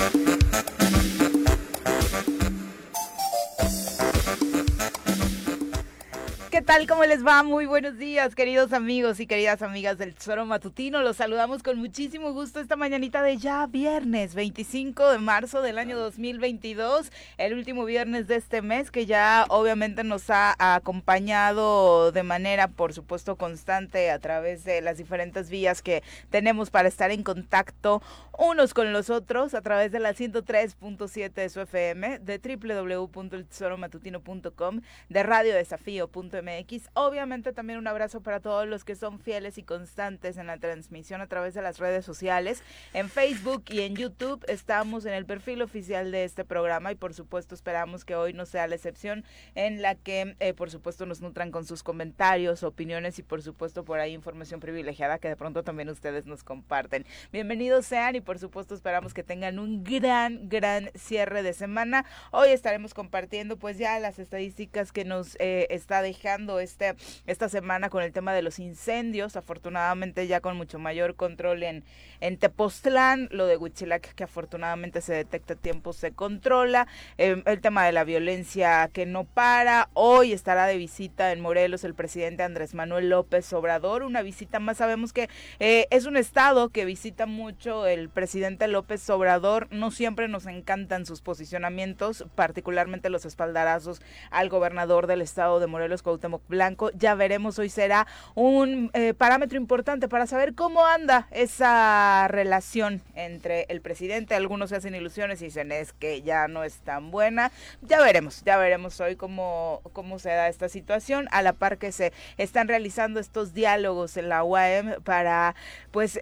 ¿Qué tal? ¿Cómo les va? Muy buenos días, queridos amigos y queridas amigas del Tesoro Matutino. Los saludamos con muchísimo gusto esta mañanita de ya viernes 25 de marzo del año 2022, el último viernes de este mes que ya obviamente nos ha acompañado de manera, por supuesto, constante a través de las diferentes vías que tenemos para estar en contacto unos con los otros a través de la 103.7 de su FM, de www.eltesoromatutino.com, de radiodesafío.mx Obviamente también un abrazo para todos los que son fieles y constantes en la transmisión a través de las redes sociales. En Facebook y en YouTube estamos en el perfil oficial de este programa y por supuesto esperamos que hoy no sea la excepción en la que eh, por supuesto nos nutran con sus comentarios, opiniones y por supuesto por ahí información privilegiada que de pronto también ustedes nos comparten. Bienvenidos sean y por supuesto esperamos que tengan un gran, gran cierre de semana. Hoy estaremos compartiendo pues ya las estadísticas que nos eh, está dejando este, esta semana con el tema de los incendios, afortunadamente ya con mucho mayor control en, en Tepoztlán, lo de Huitzilac que afortunadamente se detecta a tiempo, se controla, eh, el tema de la violencia que no para, hoy estará de visita en Morelos el presidente Andrés Manuel López Obrador, una visita más, sabemos que eh, es un estado que visita mucho el presidente López Obrador, no siempre nos encantan sus posicionamientos, particularmente los espaldarazos al gobernador del estado de Morelos, Cuauhtémoc Blanco. Ya veremos, hoy será un eh, parámetro importante para saber cómo anda esa relación entre el presidente. Algunos se hacen ilusiones y dicen es que ya no es tan buena. Ya veremos, ya veremos hoy cómo, cómo se da esta situación, a la par que se están realizando estos diálogos en la UAM para pues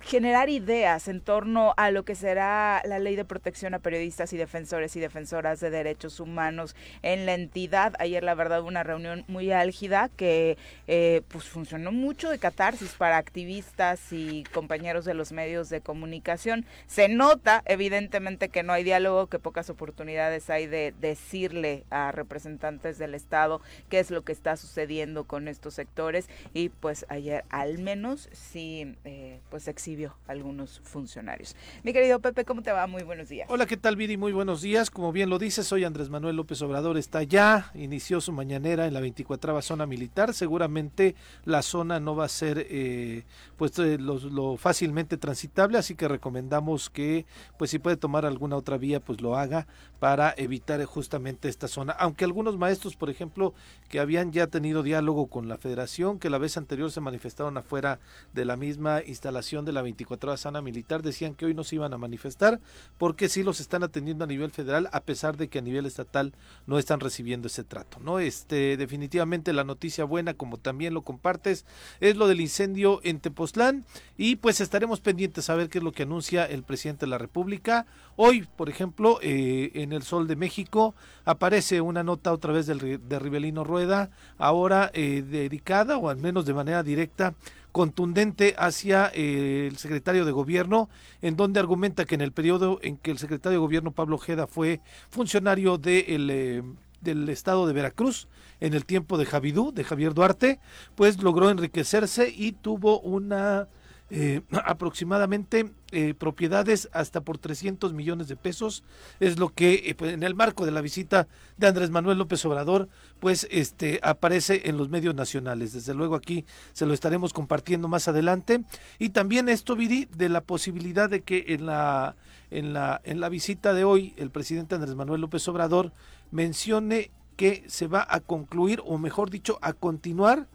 generar ideas en torno a lo que será la ley de protección a periodistas y defensores y defensoras de derechos humanos en la entidad. Ayer, la verdad, una reunión muy álgida que eh, pues funcionó mucho de catarsis para activistas y compañeros de los medios de comunicación. Se nota, evidentemente, que no hay diálogo, que pocas oportunidades hay de decirle a representantes del Estado qué es lo que está sucediendo con estos sectores y pues ayer al menos sí eh, pues existe algunos funcionarios. Mi querido Pepe, ¿cómo te va? Muy buenos días. Hola, ¿qué tal, Viri? Muy buenos días. Como bien lo dices, soy Andrés Manuel López Obrador, está ya, inició su mañanera en la 24 zona militar. Seguramente la zona no va a ser eh, pues eh, lo, fácilmente transitable, así que recomendamos que pues si puede tomar alguna otra vía, pues lo haga para evitar justamente esta zona. Aunque algunos maestros, por ejemplo, que habían ya tenido diálogo con la federación, que la vez anterior se manifestaron afuera de la misma instalación de la 24 horas sana militar decían que hoy no se iban a manifestar porque sí los están atendiendo a nivel federal a pesar de que a nivel estatal no están recibiendo ese trato, ¿no? Este definitivamente la noticia buena como también lo compartes es lo del incendio en Tepoztlán y pues estaremos pendientes a ver qué es lo que anuncia el presidente de la República. Hoy, por ejemplo, eh, en el Sol de México aparece una nota otra vez del, de Rivelino Rueda, ahora eh, dedicada o al menos de manera directa contundente hacia eh, el secretario de gobierno, en donde argumenta que en el periodo en que el secretario de gobierno Pablo Ojeda fue funcionario de eh, del estado de Veracruz, en el tiempo de Javidú, de Javier Duarte, pues logró enriquecerse y tuvo una eh, aproximadamente eh, propiedades hasta por 300 millones de pesos es lo que eh, pues, en el marco de la visita de Andrés Manuel López Obrador pues este aparece en los medios nacionales. Desde luego aquí se lo estaremos compartiendo más adelante. Y también esto Viri de la posibilidad de que en la en la en la visita de hoy el presidente Andrés Manuel López Obrador mencione que se va a concluir o mejor dicho a continuar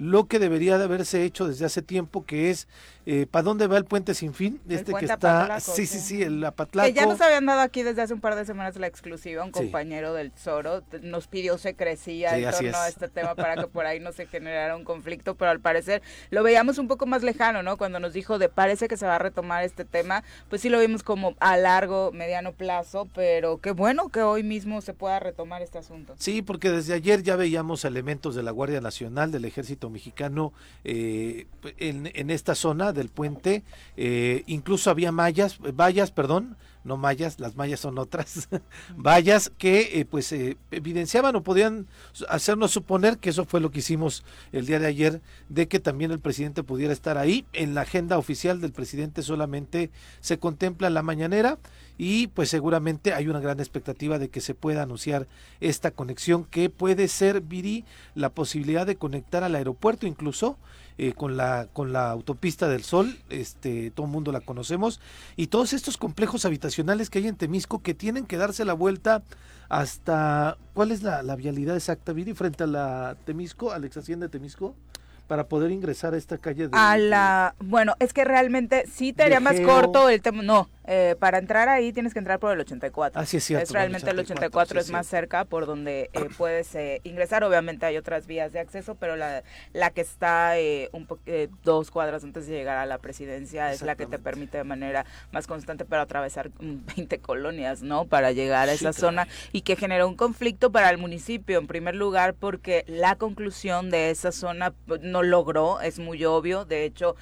lo que debería de haberse hecho desde hace tiempo, que es eh, ¿para dónde va el puente sin fin? este que está, sí, sí, sí, el Apatlaco. Que ya nos habían dado aquí desde hace un par de semanas la exclusiva, un compañero del Zoro nos pidió secrecía en torno a este tema para que por ahí no se generara un conflicto, pero al parecer lo veíamos un poco más lejano, ¿no? Cuando nos dijo de parece que se va a retomar este tema, pues sí lo vimos como a largo, mediano plazo, pero qué bueno que hoy mismo se pueda retomar este asunto. Sí, porque desde ayer ya veíamos elementos de la Guardia Nacional, del Ejército Mexicano eh, en, en esta zona del puente, eh, incluso había mallas, vallas, perdón, no mayas, las mayas son otras, vallas que eh, pues eh, evidenciaban o podían hacernos suponer que eso fue lo que hicimos el día de ayer, de que también el presidente pudiera estar ahí. En la agenda oficial del presidente solamente se contempla la mañanera y pues seguramente hay una gran expectativa de que se pueda anunciar esta conexión que puede ser, Viri, la posibilidad de conectar al aeropuerto incluso eh, con la con la autopista del Sol, este todo el mundo la conocemos y todos estos complejos habitacionales que hay en Temisco que tienen que darse la vuelta hasta ¿cuál es la, la vialidad exacta, Viri, frente a la Temisco, a la ex hacienda de Temisco? para poder ingresar a esta calle de, a la bueno es que realmente sí te haría más corto el tema no eh, para entrar ahí tienes que entrar por el 84. Así es cierto. Es realmente el 84, es más cerca por donde eh, puedes eh, ingresar. Obviamente hay otras vías de acceso, pero la, la que está un dos cuadras antes de llegar a la presidencia es la que te permite de manera más constante para atravesar 20 mm, colonias, ¿no? Para llegar a esa zona y que generó un conflicto para el municipio en primer lugar porque la conclusión de esa zona pues, no logró, es muy obvio. De hecho,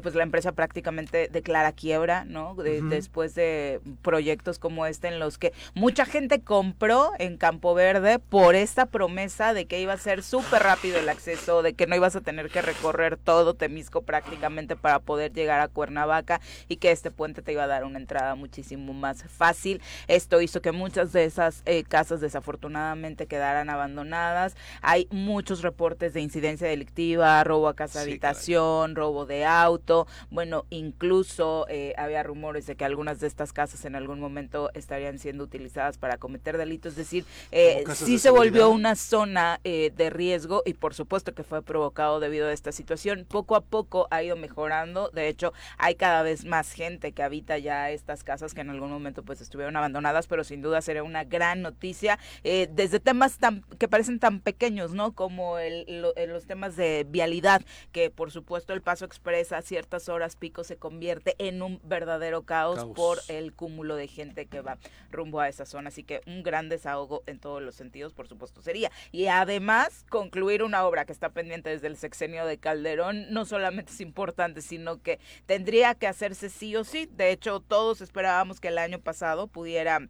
pues la empresa prácticamente declara quiebra, ¿no? Después después de proyectos como este en los que mucha gente compró en Campo Verde por esta promesa de que iba a ser súper rápido el acceso, de que no ibas a tener que recorrer todo Temisco prácticamente para poder llegar a Cuernavaca y que este puente te iba a dar una entrada muchísimo más fácil. Esto hizo que muchas de esas eh, casas desafortunadamente quedaran abandonadas. Hay muchos reportes de incidencia delictiva, robo a casa habitación, robo de auto. Bueno, incluso eh, había rumores de que algunos de estas casas en algún momento estarían siendo utilizadas para cometer delitos, es decir, eh, sí se volvió una zona eh, de riesgo y por supuesto que fue provocado debido a esta situación. Poco a poco ha ido mejorando, de hecho hay cada vez más gente que habita ya estas casas que en algún momento pues estuvieron abandonadas, pero sin duda sería una gran noticia eh, desde temas tan que parecen tan pequeños, ¿no? Como el, los temas de vialidad, que por supuesto el paso expresa a ciertas horas pico se convierte en un verdadero caos por el cúmulo de gente que va rumbo a esa zona. Así que un gran desahogo en todos los sentidos, por supuesto, sería. Y además, concluir una obra que está pendiente desde el sexenio de Calderón no solamente es importante, sino que tendría que hacerse sí o sí. De hecho, todos esperábamos que el año pasado pudiera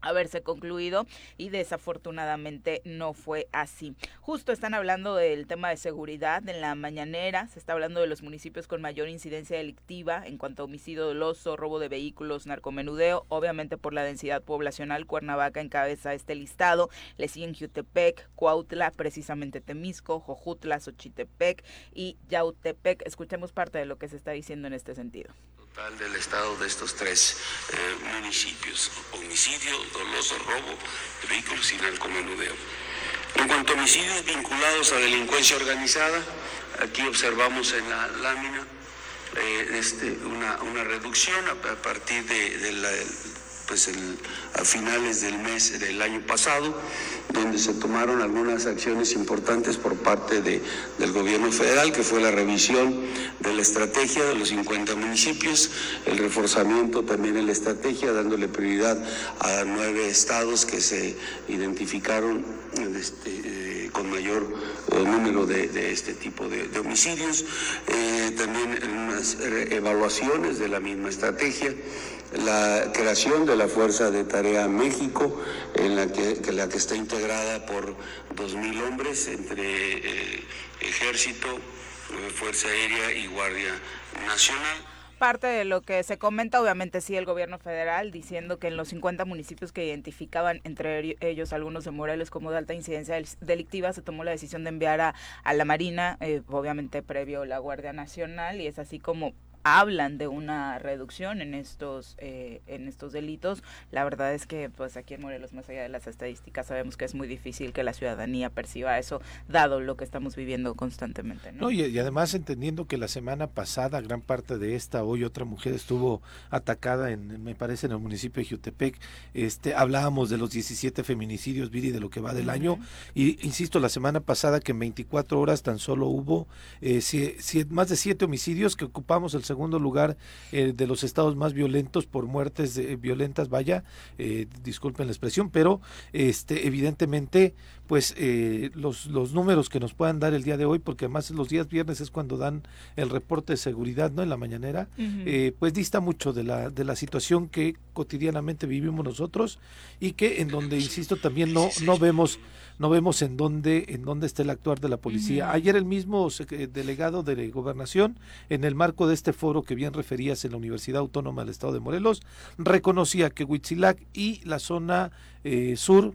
haberse concluido y desafortunadamente no fue así. Justo están hablando del tema de seguridad en la mañanera, se está hablando de los municipios con mayor incidencia delictiva en cuanto a homicidio doloso, robo de vehículos, narcomenudeo, obviamente por la densidad poblacional, Cuernavaca encabeza este listado, le siguen Jutepec, Cuautla, precisamente Temisco, Jojutla, Xochitepec y Yautepec. Escuchemos parte de lo que se está diciendo en este sentido del estado de estos tres eh, municipios, homicidio, doloso, robo de vehículos y narcomenudeo. En cuanto a homicidios vinculados a delincuencia organizada, aquí observamos en la lámina eh, este, una, una, reducción a, partir de, pues a finales del mes del año pasado, donde se tomaron algunas acciones importantes por parte de, del gobierno federal, que fue la revisión de la estrategia de los 50 municipios, el reforzamiento también en la estrategia, dándole prioridad a nueve estados que se identificaron este, eh, con mayor eh, número de, este tipo de, homicidios, eh, también unas evaluaciones de la misma estrategia la creación de la Fuerza de Tarea México, en la que, la que está integrada por 2.000 hombres entre eh, Ejército, eh, Fuerza Aérea y Guardia Nacional. Parte de lo que se comenta, obviamente sí, el gobierno federal diciendo que en los 50 municipios que identificaban entre ellos algunos de Morelos como de alta incidencia delictiva, se tomó la decisión de enviar a, a la Marina, eh, obviamente previo la Guardia Nacional, y es así como hablan de una reducción en estos eh, en estos delitos la verdad es que pues aquí en Morelos más allá de las estadísticas sabemos que es muy difícil que la ciudadanía perciba eso dado lo que estamos viviendo constantemente no, y, además entendiendo que la semana pasada gran parte de esta hoy otra mujer estuvo atacada en me parece en el municipio de Jutepec. Este hablábamos de los 17 feminicidios Viri de lo que va del año. Y insisto la semana pasada que en 24 horas tan solo hubo eh, más de siete homicidios que ocupamos el segundo segundo lugar eh, de los estados más violentos por muertes violentas, vaya, eh, disculpen la expresión, pero este evidentemente pues eh, los, los números que nos puedan dar el día de hoy, porque además los días viernes es cuando dan el reporte de seguridad, ¿no? En la mañanera, eh, pues dista mucho de la, de la situación que cotidianamente vivimos nosotros y que en donde, insisto, también no, no vemos no vemos en dónde en dónde está el actuar de la policía. Ayer el mismo delegado de gobernación, en el marco de este foro que bien referías en la Universidad Autónoma del Estado de Morelos, reconocía que Huitzilac y la zona eh, sur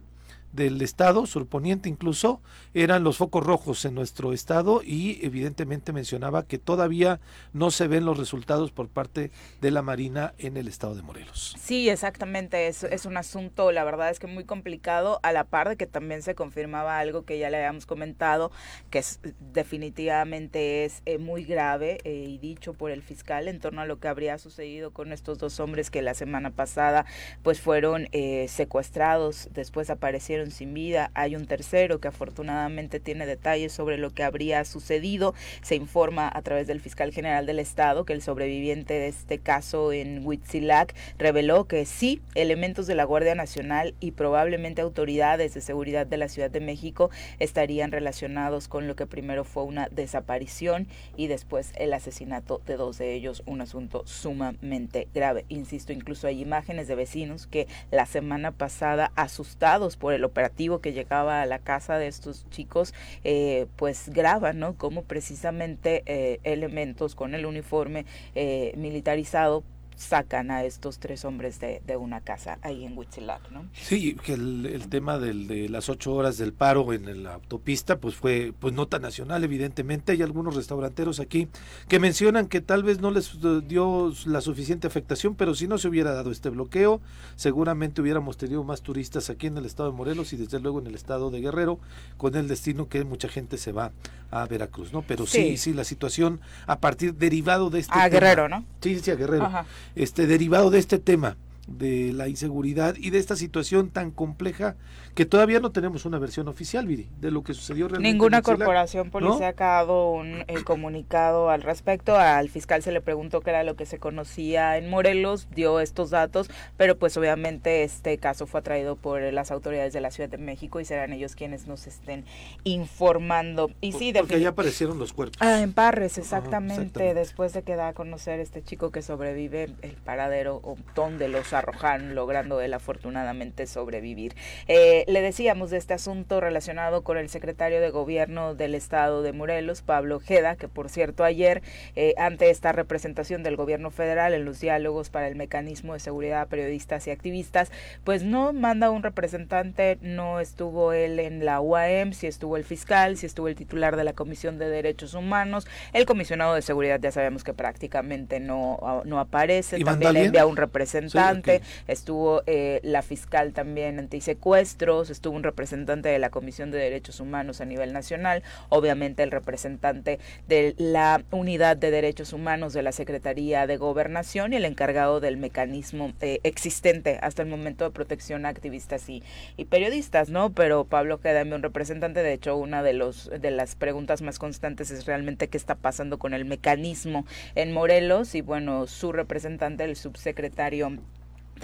del estado, surponiente incluso, eran los focos rojos en nuestro estado y evidentemente mencionaba que todavía no se ven los resultados por parte de la Marina en el estado de Morelos. Sí, exactamente, es, es un asunto, la verdad es que muy complicado, a la par de que también se confirmaba algo que ya le habíamos comentado, que es, definitivamente es eh, muy grave eh, y dicho por el fiscal en torno a lo que habría sucedido con estos dos hombres que la semana pasada pues fueron eh, secuestrados, después aparecieron sin vida. Hay un tercero que afortunadamente tiene detalles sobre lo que habría sucedido. Se informa a través del fiscal general del estado que el sobreviviente de este caso en Huitzilac reveló que sí, elementos de la Guardia Nacional y probablemente autoridades de seguridad de la Ciudad de México estarían relacionados con lo que primero fue una desaparición y después el asesinato de dos de ellos, un asunto sumamente grave. Insisto, incluso hay imágenes de vecinos que la semana pasada asustados por el operativo que llegaba a la casa de estos chicos, eh, pues graban, ¿no? Como precisamente eh, elementos con el uniforme eh, militarizado sacan a estos tres hombres de, una casa ahí en Huitzilac, ¿no? Sí, que el, tema del, de las ocho horas del paro en la autopista, pues fue pues nota nacional, evidentemente. Hay algunos restauranteros aquí que mencionan que tal vez no les dio la suficiente afectación, pero si no se hubiera dado este bloqueo, seguramente hubiéramos tenido más turistas aquí en el estado de Morelos y desde luego en el estado de Guerrero, con el destino que mucha gente se va a Veracruz, ¿no? Pero sí, sí, la situación a partir derivado de este... A Guerrero, ¿no? Sí, sí, a Guerrero. Este, derivado de este tema de la inseguridad y de esta situación tan compleja que todavía no tenemos una versión oficial, Viri, de lo que sucedió realmente. Ninguna corporación policíaca ha dado un eh, comunicado al respecto. Al fiscal se le preguntó qué era lo que se conocía en Morelos, dio estos datos, pero pues obviamente este caso fue atraído por las autoridades de la Ciudad de México y serán ellos quienes nos estén informando. Y sí, porque ya aparecieron los cuerpos. Ah, en Parres, exactamente, después de que da a conocer este chico que sobrevive, el paradero o donde los arrojaron, logrando él afortunadamente sobrevivir. Eh, le decíamos de este asunto relacionado con el secretario de Gobierno del Estado de Morelos, Pablo Ojeda, que por cierto ayer, eh, ante esta representación del Gobierno federal en los diálogos para el mecanismo de seguridad a periodistas y activistas, pues no manda un representante, no estuvo él en la UAM, si estuvo el fiscal, si estuvo el titular de la Comisión de Derechos Humanos, el comisionado de seguridad ya sabemos que prácticamente no, no aparece, también le envía un representante, estuvo eh, la fiscal también antisecuestro, estuvo un representante de la Comisión de Derechos Humanos a nivel nacional, obviamente el representante de la Unidad de Derechos Humanos de la Secretaría de Gobernación y el encargado del mecanismo eh, existente hasta el momento de protección a activistas y, periodistas, ¿no? Pero Pablo queda un representante, de hecho, una de los de las preguntas más constantes es realmente qué está pasando con el mecanismo en Morelos y bueno, su representante, el subsecretario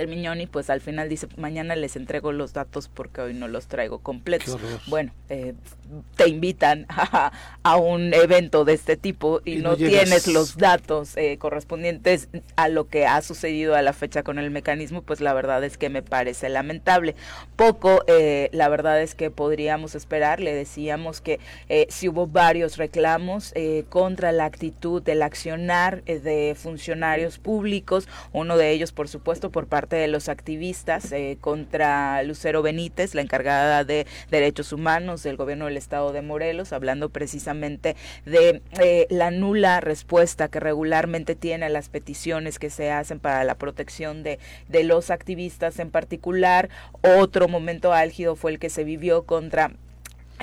el Miñoni pues al final dice mañana les entrego los datos porque hoy no los traigo completos bueno eh, te invitan a, un evento de este tipo y, no, tienes los datos eh, correspondientes a lo que ha sucedido a la fecha con el mecanismo pues la verdad es que me parece lamentable. Poco eh, la verdad es que podríamos esperar le decíamos que si hubo varios reclamos contra la actitud del accionar de funcionarios públicos uno de ellos por supuesto por parte de los activistas eh, contra Lucero Benítez, la encargada de derechos humanos del gobierno del estado de Morelos, hablando precisamente de eh, la nula respuesta que regularmente tiene a las peticiones que se hacen para la protección de, de los activistas en particular. Otro momento álgido fue el que se vivió contra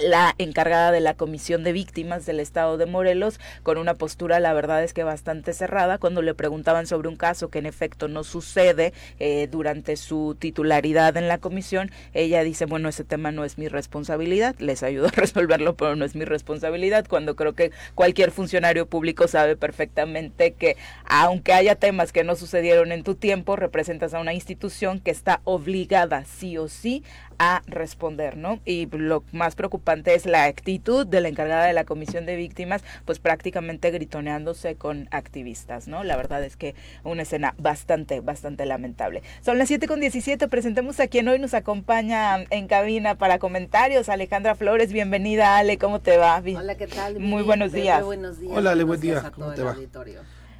la encargada de la Comisión de Víctimas del Estado de Morelos, con una postura, la verdad es que bastante cerrada, cuando le preguntaban sobre un caso que en efecto no sucede eh, durante su titularidad en la comisión, ella dice, bueno, ese tema no es mi responsabilidad, les ayudo a resolverlo, pero no es mi responsabilidad, cuando creo que cualquier funcionario público sabe perfectamente que aunque haya temas que no sucedieron en tu tiempo, representas a una institución que está obligada sí o sí a responder, ¿no? Y lo más preocupante es la actitud de la encargada de la Comisión de Víctimas, pues prácticamente gritoneándose con activistas, ¿no? La verdad es que una escena bastante, bastante lamentable. Son las 7 con 17, presentemos a quien hoy nos acompaña en cabina para comentarios, Alejandra Flores, bienvenida Ale, ¿cómo te va? Hola, ¿qué tal? Muy buenos días. buenos días. Hola Ale, buen día, ¿cómo te va?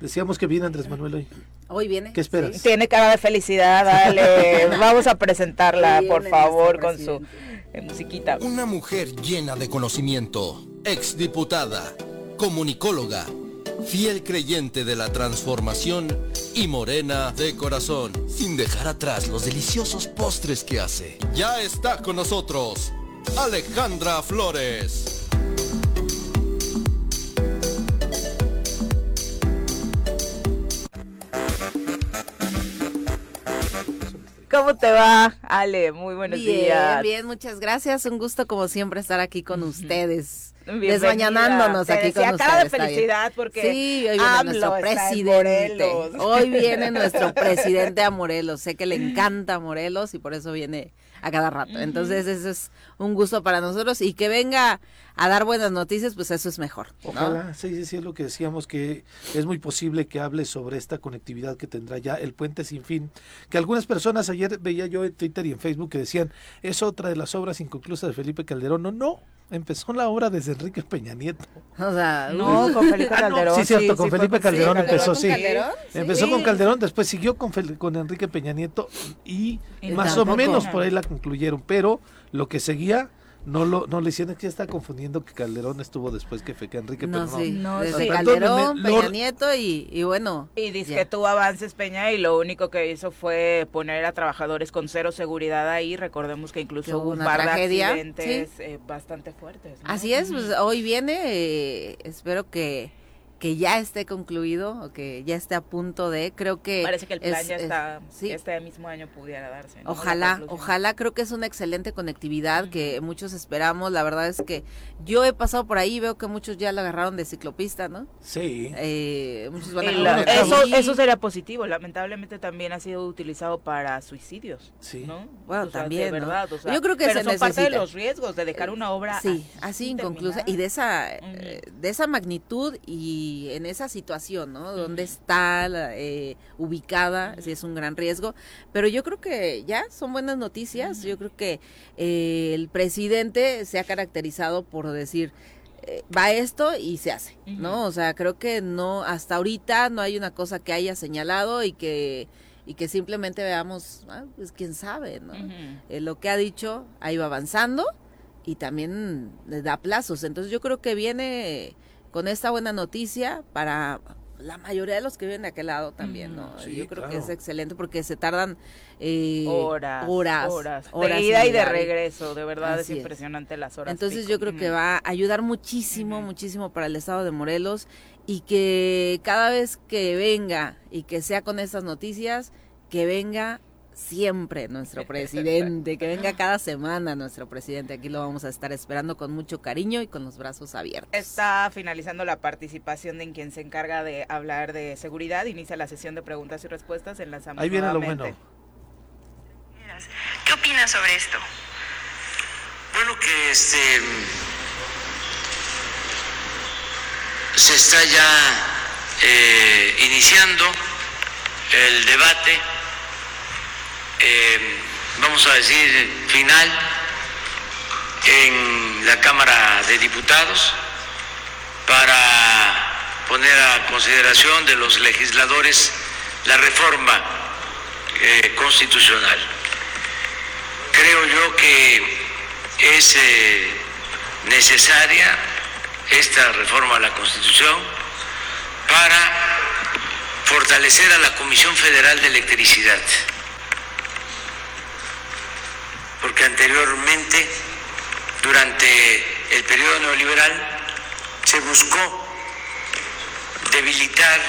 Decíamos que viene Andrés Manuel hoy. Hoy viene. ¿Qué esperas? Tiene cara de felicidad, dale. Vamos a presentarla, por favor, con su eh, musiquita. Una mujer llena de conocimiento, exdiputada, comunicóloga, fiel creyente de la transformación y morena de corazón, sin dejar atrás los deliciosos postres que hace. Ya está con nosotros, Alejandra Flores. ¿Cómo te va, Ale? Muy buenos días. Bien, bien, muchas gracias. Un gusto como siempre estar aquí con ustedes. Desmañanándonos aquí con ustedes. cara de felicidad porque sí, hoy viene nuestro presidente. Hoy viene nuestro presidente a Morelos. Sé que le encanta Morelos y por eso viene a cada rato. Entonces, eso es un gusto para nosotros y que venga a dar buenas noticias, pues eso es mejor. Ojalá, sí, sí, sí, es lo que decíamos, que es muy posible que hable sobre esta conectividad que tendrá ya el puente sin fin, que algunas personas ayer veía yo en Twitter y en Facebook que decían, es otra de las obras inconclusas de Felipe Calderón. No, no, empezó la obra desde Enrique Peña Nieto. O sea, no, con Felipe Calderón. sí, cierto, con Felipe Calderón empezó, sí. Empezó con Calderón, después siguió con, con Enrique Peña Nieto y, más o menos por ahí la concluyeron, pero lo que seguía no lo no le hicieron que ya está confundiendo que Calderón estuvo después que, que Enrique no, pero sí, no, desde Calderón, Peña Nieto y, y, bueno y dice que tuvo avances Peña y lo único que hizo fue poner a trabajadores con cero seguridad ahí. Recordemos que incluso hubo un par tragedia, de accidentes eh, bastante fuertes así es pues hoy viene eh, espero que que ya esté concluido o que ya esté a punto de, creo que... Parece que el plan ya está, este mismo año pudiera darse. Ojalá, ojalá, creo que es una excelente conectividad que muchos esperamos, la verdad es que yo he pasado por ahí, veo que muchos ya lo agarraron de ciclopista, ¿no? Sí. Eh, muchos van a eso, eso sería positivo, lamentablemente también ha sido utilizado para suicidios, sí. ¿no? Bueno, también, verdad, yo creo que pero son parte de los riesgos de dejar una obra Sí, así, inconclusa y de esa, eh, de esa magnitud y en esa situación, ¿no? Donde está eh, ubicada, si es un gran riesgo. Pero yo creo que ya son buenas noticias. Yo creo que eh, el presidente se ha caracterizado por decir, eh, va esto y se hace, ¿no? O sea, creo que no, hasta ahorita no hay una cosa que haya señalado y que y que simplemente veamos, ah, pues quién sabe, ¿no? lo que ha dicho, ahí va avanzando y también le da plazos. Entonces yo creo que viene con esta buena noticia para la mayoría de los que viven de aquel lado también, ¿no? Yo creo que es excelente porque se tardan eh, horas, horas, horas, de ida y de regreso, de verdad es impresionante las horas. Entonces yo creo que va a ayudar muchísimo, muchísimo para el estado de Morelos y que cada vez que venga y que sea con estas noticias, que venga siempre nuestro presidente, que venga cada semana nuestro presidente. Aquí lo vamos a estar esperando con mucho cariño y con los brazos abiertos. Está finalizando la participación de quien se encarga de hablar de seguridad. Inicia la sesión de preguntas y respuestas. en Enlazamos Ahí viene lo bueno. ¿Qué opinas sobre esto? Bueno, que este se está ya eh, iniciando el debate eh, vamos a decir, final en la Cámara de Diputados para poner a consideración de los legisladores la reforma eh, constitucional. Creo yo que es eh, necesaria esta reforma a la Constitución para fortalecer a la Comisión Federal de Electricidad porque anteriormente, durante el periodo neoliberal se buscó debilitar,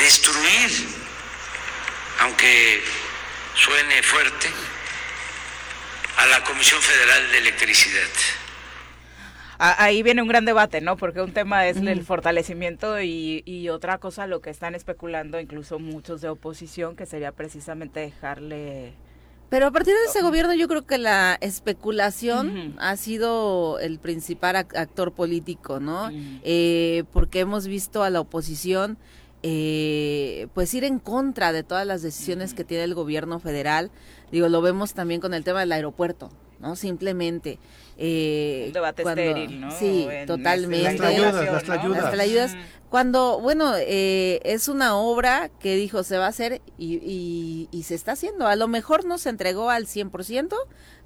destruir, aunque suene fuerte, a la Comisión Federal de Electricidad. Ahí viene un gran debate, ¿no? Porque un tema es el fortalecimiento y, y, otra cosa lo que están especulando incluso muchos de oposición, que sería precisamente dejarle... Pero a partir de ese gobierno yo creo que la especulación ha sido el principal actor político, ¿no? eh, porque hemos visto a la oposición eh, pues ir en contra de todas las decisiones que tiene el gobierno federal. Digo, lo vemos también con el tema del aeropuerto, ¿no? Simplemente. Eh, Un debate estéril, ¿no? Sí, totalmente. Las ayudas, Cuando, bueno, eh, es una obra que dijo se va a hacer y, y, se está haciendo. A lo mejor no se entregó al 100%,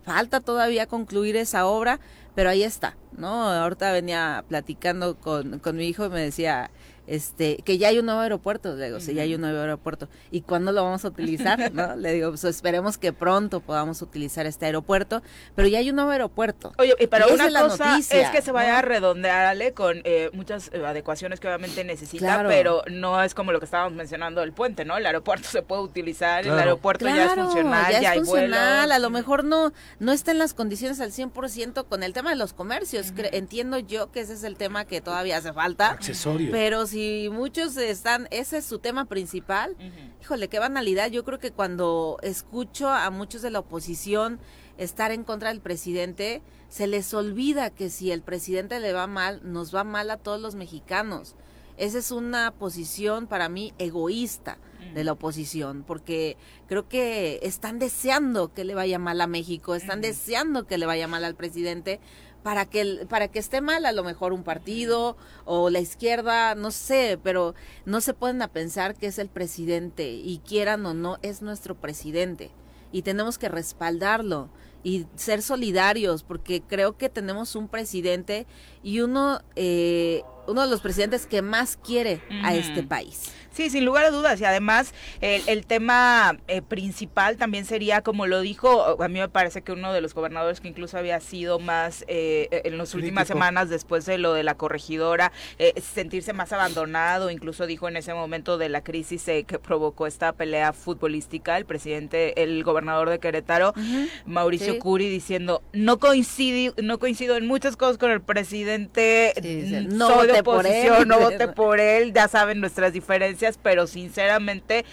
falta todavía concluir esa obra, pero ahí está, ¿no? Ahorita venía platicando con, con mi hijo y me decía, este, que ya hay un nuevo aeropuerto, le digo, sí, ya hay un nuevo aeropuerto. ¿Y cuándo lo vamos a utilizar? ¿no? Le digo, pues esperemos que pronto podamos utilizar este aeropuerto, pero ya hay un nuevo aeropuerto. Oye, y para una cosa es que se vaya a redondearle con eh, muchas eh, adecuaciones que obviamente necesita, pero no es como lo que estábamos mencionando del puente, ¿no? El aeropuerto se puede utilizar, el aeropuerto ya es funcional, ya, es funcional, a lo mejor no, no está en las condiciones al 100% con el tema de los comercios. Entiendo yo que ese es el tema que todavía hace falta. Accesorio. Pero si y muchos están, ese es su tema principal, híjole, qué banalidad. Yo creo que cuando escucho a muchos de la oposición estar en contra del presidente, se les olvida que si el presidente le va mal, nos va mal a todos los mexicanos. Esa es una posición para mí egoísta de la oposición, porque creo que están deseando que le vaya mal a México, están deseando que le vaya mal al presidente, para que para que esté mal a lo mejor un partido o la izquierda, no sé, pero no se pueden a pensar que es el presidente y quieran o no es nuestro presidente. Y tenemos que respaldarlo y ser solidarios porque creo que tenemos un presidente y uno eh, uno de los presidentes que más quiere a este país. Sí, sin lugar a dudas. Y además, el, tema eh, principal también sería, como lo dijo, a mí me parece que uno de los gobernadores que incluso había sido más eh, en las últimas semanas después de lo de la corregidora, eh, sentirse más abandonado. Incluso dijo en ese momento de la crisis que provocó esta pelea futbolística, el presidente, el gobernador de Querétaro, Mauricio Curi, diciendo, no coincido, no coincido en muchas cosas con el presidente, no por él. no vote por él, ya saben nuestras diferencias pero sinceramente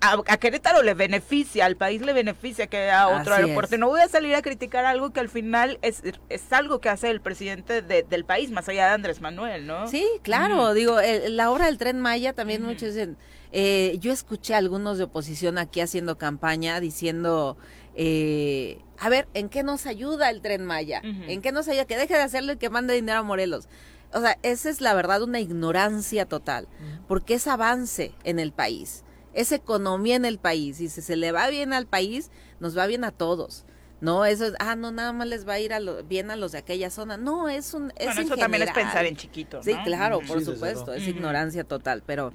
a, Querétaro le beneficia, al país le beneficia que haya otro aeropuerto. No voy a salir a criticar algo que al final es, es algo que hace el presidente del país, más allá de Andrés Manuel, ¿no? Sí, claro, digo, la obra del tren Maya también muchos dicen, eh, yo escuché a algunos de oposición aquí haciendo campaña diciendo... Eh, a ver, ¿en qué nos ayuda el tren Maya? ¿En qué nos ayuda? Que deje de hacerlo y que mande dinero a Morelos o sea, esa es la verdad una ignorancia total, porque es avance en el país, es economía en el país, y si se le va bien al país, nos va bien a todos. No, eso es, ah, no, nada más les va a ir a bien a los de aquella zona. No, es un... Es eso también es pensar en chiquito, Sí, claro, por supuesto, es ignorancia total, pero...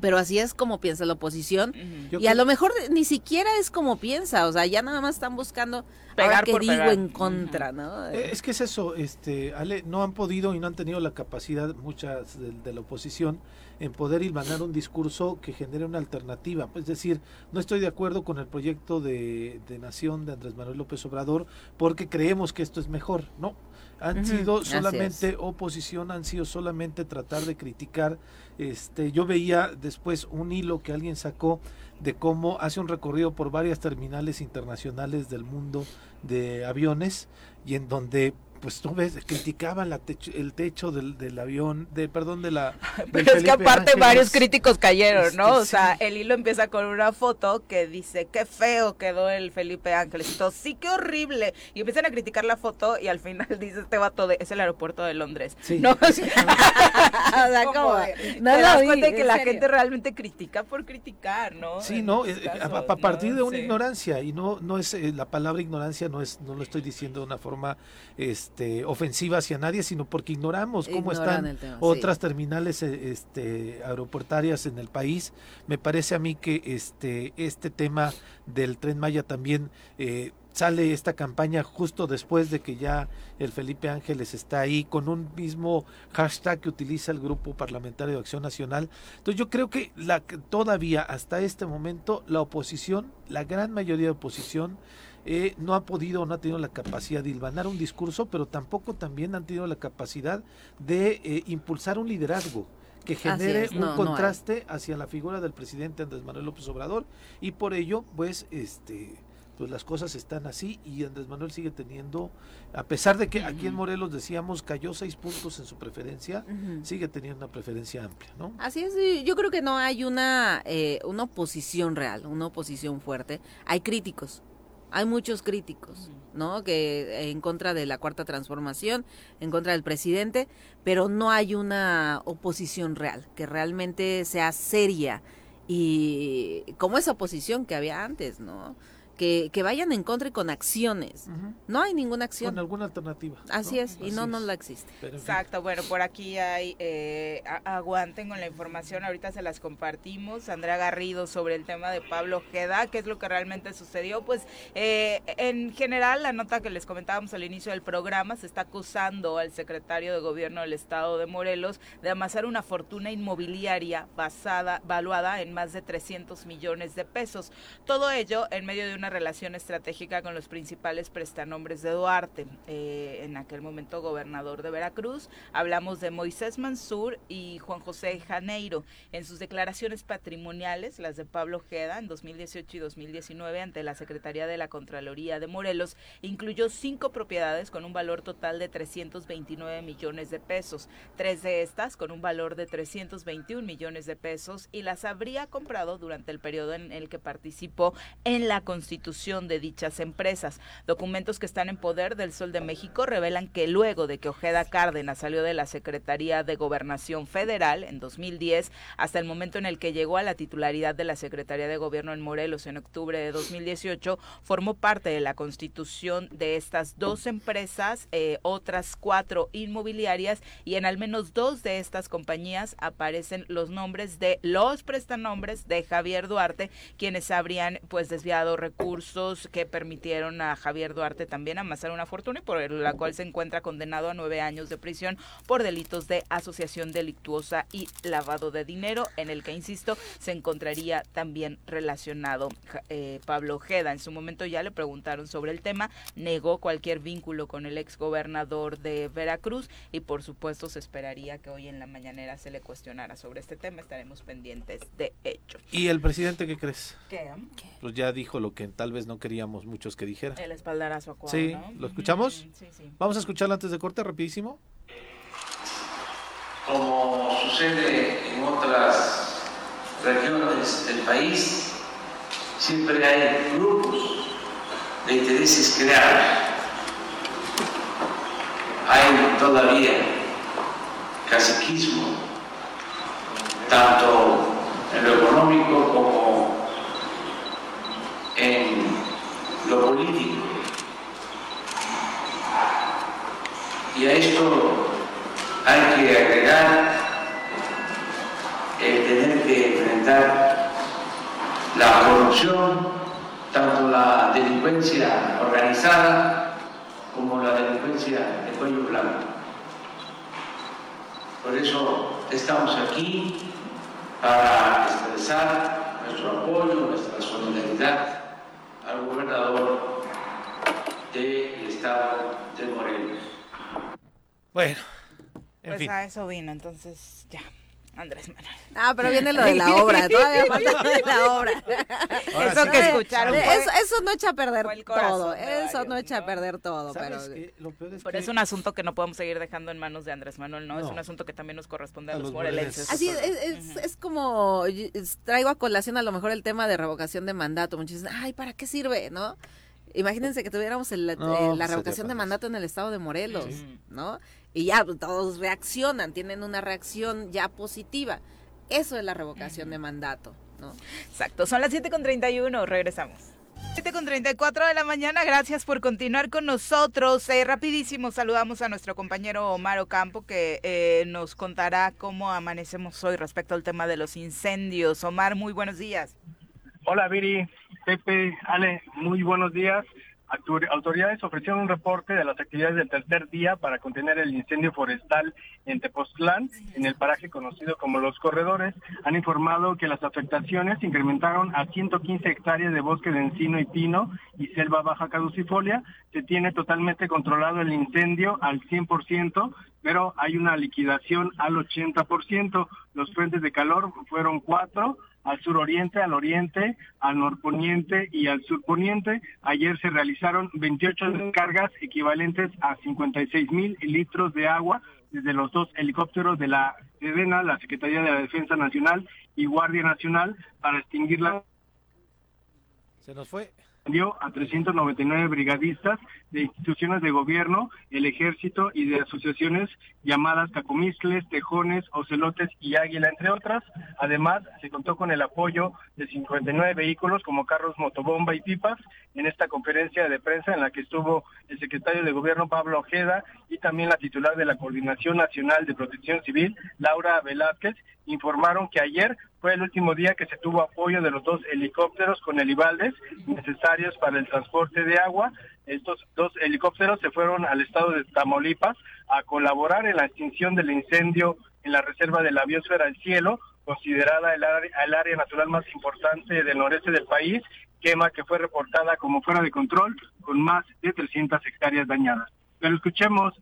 Pero así es como piensa la oposición. Y a lo mejor ni siquiera es como piensa, o sea, ya nada más están buscando pegar que digo en contra, ¿no? Eh, es que es eso, este, Ale, no han podido y no han tenido la capacidad muchas de, la oposición en poder ilmanar un discurso que genere una alternativa. Es decir, no estoy de acuerdo con el proyecto de, de nación de Andrés Manuel López Obrador porque creemos que esto es mejor, ¿no? han sido solamente oposición, han sido solamente tratar de criticar. Este, yo veía después un hilo que alguien sacó de cómo hace un recorrido por varias terminales internacionales del mundo de aviones y en donde pues tú ves, criticaban la el techo del, del, avión, de perdón, de la... Pero es que aparte varios críticos cayeron, ¿no? Este, o sea, el hilo empieza con una foto que dice, qué feo quedó el Felipe Ángeles. Y todo, sí, qué horrible. Y empiezan a criticar la foto y al final dice este vato, de, es el aeropuerto de Londres. Sí. No, o sea, ¿cómo? No te das cuenta de que la gente realmente critica por criticar, ¿no? Sí, no, a, partir de una ignorancia y no no es eh, la palabra ignorancia no es no lo estoy diciendo de una forma este este, ofensiva hacia nadie, sino porque ignoramos cómo Ignoran están tema, otras sí. terminales eh, este, aeroportuarias en el país. Me parece a mí que este, este tema del tren Maya también eh, sale esta campaña justo después de que ya el Felipe Ángeles está ahí con un mismo hashtag que utiliza el Grupo Parlamentario de Acción Nacional. Entonces yo creo que la, que todavía hasta este momento la oposición, la gran mayoría de oposición, eh, no ha podido, no ha tenido la capacidad de hilvanar un discurso, pero tampoco también han tenido la capacidad de eh, impulsar un liderazgo que genere es, un no contraste hacia la figura del presidente Andrés Manuel López Obrador y por ello, pues, este, pues las cosas están así y Andrés Manuel sigue teniendo, a pesar de que aquí en Morelos decíamos cayó seis puntos en su preferencia, sigue teniendo una preferencia amplia, ¿no? Así es, yo creo que no hay una, eh, una oposición real, una oposición fuerte. Hay críticos, hay muchos críticos, ¿no? Que eh, en contra de la cuarta transformación, en contra del presidente, pero no hay una oposición real, que realmente sea seria y como esa oposición que había antes, ¿no? Que, que vayan en contra y con acciones. No hay ninguna acción. Con alguna alternativa. Así ¿no? es, y Así no, no es. la existe. Pero. Exacto, bueno, por aquí hay, eh, aguanten con la información, ahorita se las compartimos. Andrea Garrido sobre el tema de Pablo Ojeda, qué es lo que realmente sucedió. Pues eh, en general, la nota que les comentábamos al inicio del programa, se está acusando al secretario de gobierno del estado de Morelos de amasar una fortuna inmobiliaria basada, valuada en más de 300 millones de pesos. Todo ello en medio de una relación estratégica con los principales prestanombres de Duarte, eh, en aquel momento gobernador de Veracruz. Hablamos de Moisés Mansur y Juan José Janeiro. En sus declaraciones patrimoniales, las de Pablo Ojeda en 2018 y 2019 ante la Secretaría de la Contraloría de Morelos, incluyó cinco propiedades con un valor total de 329 millones de pesos, tres de estas con un valor de 321 millones de pesos y las habría comprado durante el periodo en el que participó en la constitución de dichas empresas. Documentos que están en poder del Sol de México revelan que luego de que Ojeda Cárdenas salió de la Secretaría de Gobernación Federal en 2010 hasta el momento en el que llegó a la titularidad de la Secretaría de Gobierno en Morelos en octubre de 2018, formó parte de la constitución de estas dos empresas, eh, otras cuatro inmobiliarias y en al menos dos de estas compañías aparecen los nombres de los prestanombres de Javier Duarte, quienes habrían pues desviado recursos que permitieron a Javier Duarte también amasar una fortuna y por la cual se encuentra condenado a nueve años de prisión por delitos de asociación delictuosa y lavado de dinero, en el que, insisto, se encontraría también relacionado eh, Pablo Ojeda. En su momento ya le preguntaron sobre el tema, negó cualquier vínculo con el exgobernador de Veracruz y por supuesto se esperaría que hoy en la mañanera se le cuestionara sobre este tema. Estaremos pendientes de hecho. ¿Y el presidente qué crees? ¿Qué? Pues ya dijo lo que tal vez no queríamos muchos que dijera. El espaldarazo Sí, ¿no? ¿lo escuchamos? Sí, sí. Vamos a escucharlo antes de corte, rapidísimo. como sucede en otras regiones del país, siempre hay grupos de intereses creados. Hay todavía caciquismo, tanto en lo económico como en lo político. Y a esto hay que agregar el tener que enfrentar la corrupción, tanto la delincuencia organizada como la delincuencia de cuello blanco. Por eso estamos aquí para expresar nuestro apoyo, nuestra solidaridad al gobernador del estado de Morelos. Bueno, en Pues fin. a eso vino, entonces ya. Andrés Manuel. Ah, pero viene lo de la obra, todavía falta lo de la obra. Ahora Eso sí. que escucharon Eh, fue- Eso, eso no echa a perder todo, eso varios, no echa a perder todo, pero... Es Pero que es un asunto que no podemos seguir dejando en manos de Andrés Manuel, ¿no? Es un asunto que también nos corresponde a, A los los morelenses. Así es, es, es como es- traigo a colación a lo mejor el tema de revocación de mandato. Muchos dicen, ay, ¿para qué sirve? ¿No? Imagínense que tuviéramos el- No, eh, pues la sería revocación de mandato en el estado de Morelos, Sí. ¿no? Y ya pues, todos reaccionan, tienen una reacción ya positiva. Eso es la revocación de mandato, ¿no? Exacto, son las 7 con 31, regresamos. 7 con 34 de la mañana, gracias por continuar con nosotros. Eh, rapidísimo saludamos a nuestro compañero Omar Ocampo que eh, nos contará cómo amanecemos hoy respecto al tema de los incendios. Omar, muy buenos días. Hola Viri, Pepe, Ale, muy buenos días. Autoridades ofrecieron un reporte de las actividades del tercer día para contener el incendio forestal en Tepoztlán, en el paraje conocido como Los Corredores. Han informado que las afectaciones incrementaron a 115 hectáreas de bosque de encino y pino y selva baja caducifolia. Se tiene totalmente controlado el incendio al 100%, pero hay una liquidación al 80%. Los frentes de calor fueron cuatro al suroriente, al oriente, al norponiente y al surponiente. Ayer se realizaron 28 descargas equivalentes a 56 mil litros de agua desde los dos helicópteros de la Sedena, la Secretaría de la Defensa Nacional y Guardia Nacional para extinguirla. Se nos fue dio a 399 brigadistas de instituciones de gobierno, el ejército y de asociaciones llamadas Cacomistles, Tejones, Ocelotes y Águila, entre otras. Además, se contó con el apoyo de 59 vehículos como carros motobomba y pipas en esta conferencia de prensa en la que estuvo el secretario de gobierno Pablo Ojeda y también la titular de la Coordinación Nacional de Protección Civil, Laura Velázquez, informaron que ayer fue el último día que se tuvo apoyo de los dos helicópteros con helibaldes necesarios para el transporte de agua. Estos dos helicópteros se fueron al estado de Tamaulipas a colaborar en la extinción del incendio en la reserva de la biosfera del cielo, considerada el área, el área natural más importante del noreste del país, quema que fue reportada como fuera de control con más de 300 hectáreas dañadas. Pero escuchemos,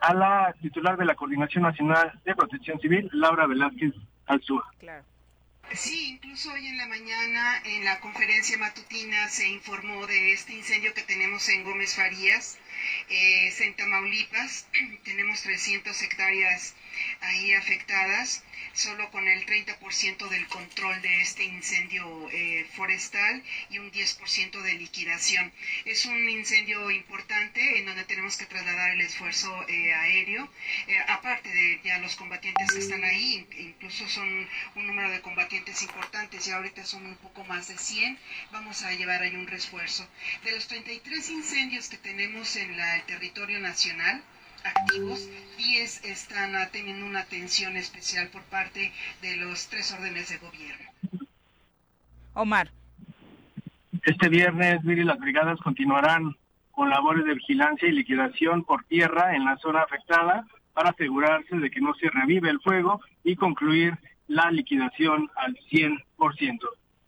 a la titular de la Coordinación Nacional de Protección Civil, Laura Velázquez Alzúa. Sí, incluso hoy en la mañana en la conferencia matutina se informó de este incendio que tenemos en Gómez Farías, eh, en Tamaulipas. tenemos 300 hectáreas ahí afectadas solo con el 30% del control de este incendio eh, forestal y un 10% de liquidación. Es un incendio importante en donde tenemos que trasladar el esfuerzo eh, aéreo, eh, aparte de ya los combatientes que están ahí, incluso son un número de combatientes importantes, y ahorita son un poco más de 100, vamos a llevar ahí un refuerzo. De los 33 incendios que tenemos en el territorio nacional, activos, 10 están teniendo una atención especial por parte de los tres órdenes de gobierno. Omar. Este viernes, mire, las brigadas continuarán con labores de vigilancia y liquidación por tierra en la zona afectada para asegurarse de que no se revive el fuego y concluir la liquidación al 100%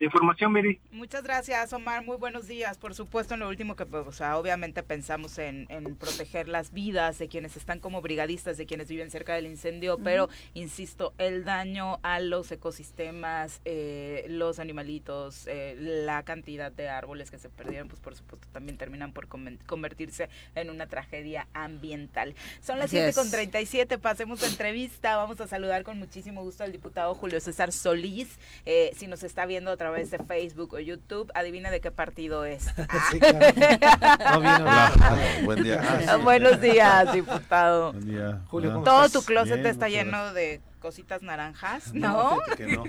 información, Miri. Muchas gracias, Omar. Muy buenos días. Por supuesto, en lo último que, pues, o sea, obviamente pensamos en, proteger las vidas de quienes están como brigadistas, de quienes viven cerca del incendio, pero, insisto, el daño a los ecosistemas, eh, los animalitos, eh, la cantidad de árboles que se perdieron, pues, por supuesto, también terminan por convertirse en una tragedia ambiental. Son las 7 con 37, pasemos a entrevista. Vamos a saludar con muchísimo gusto al diputado Julio César Solís. Eh, si nos está viendo a través de Facebook o YouTube, adivina de qué partido es. Buen día. Ah, Buenos días, diputado. Buen día. Julio, Todo tu closet está lleno de cositas naranjas, ¿no? No,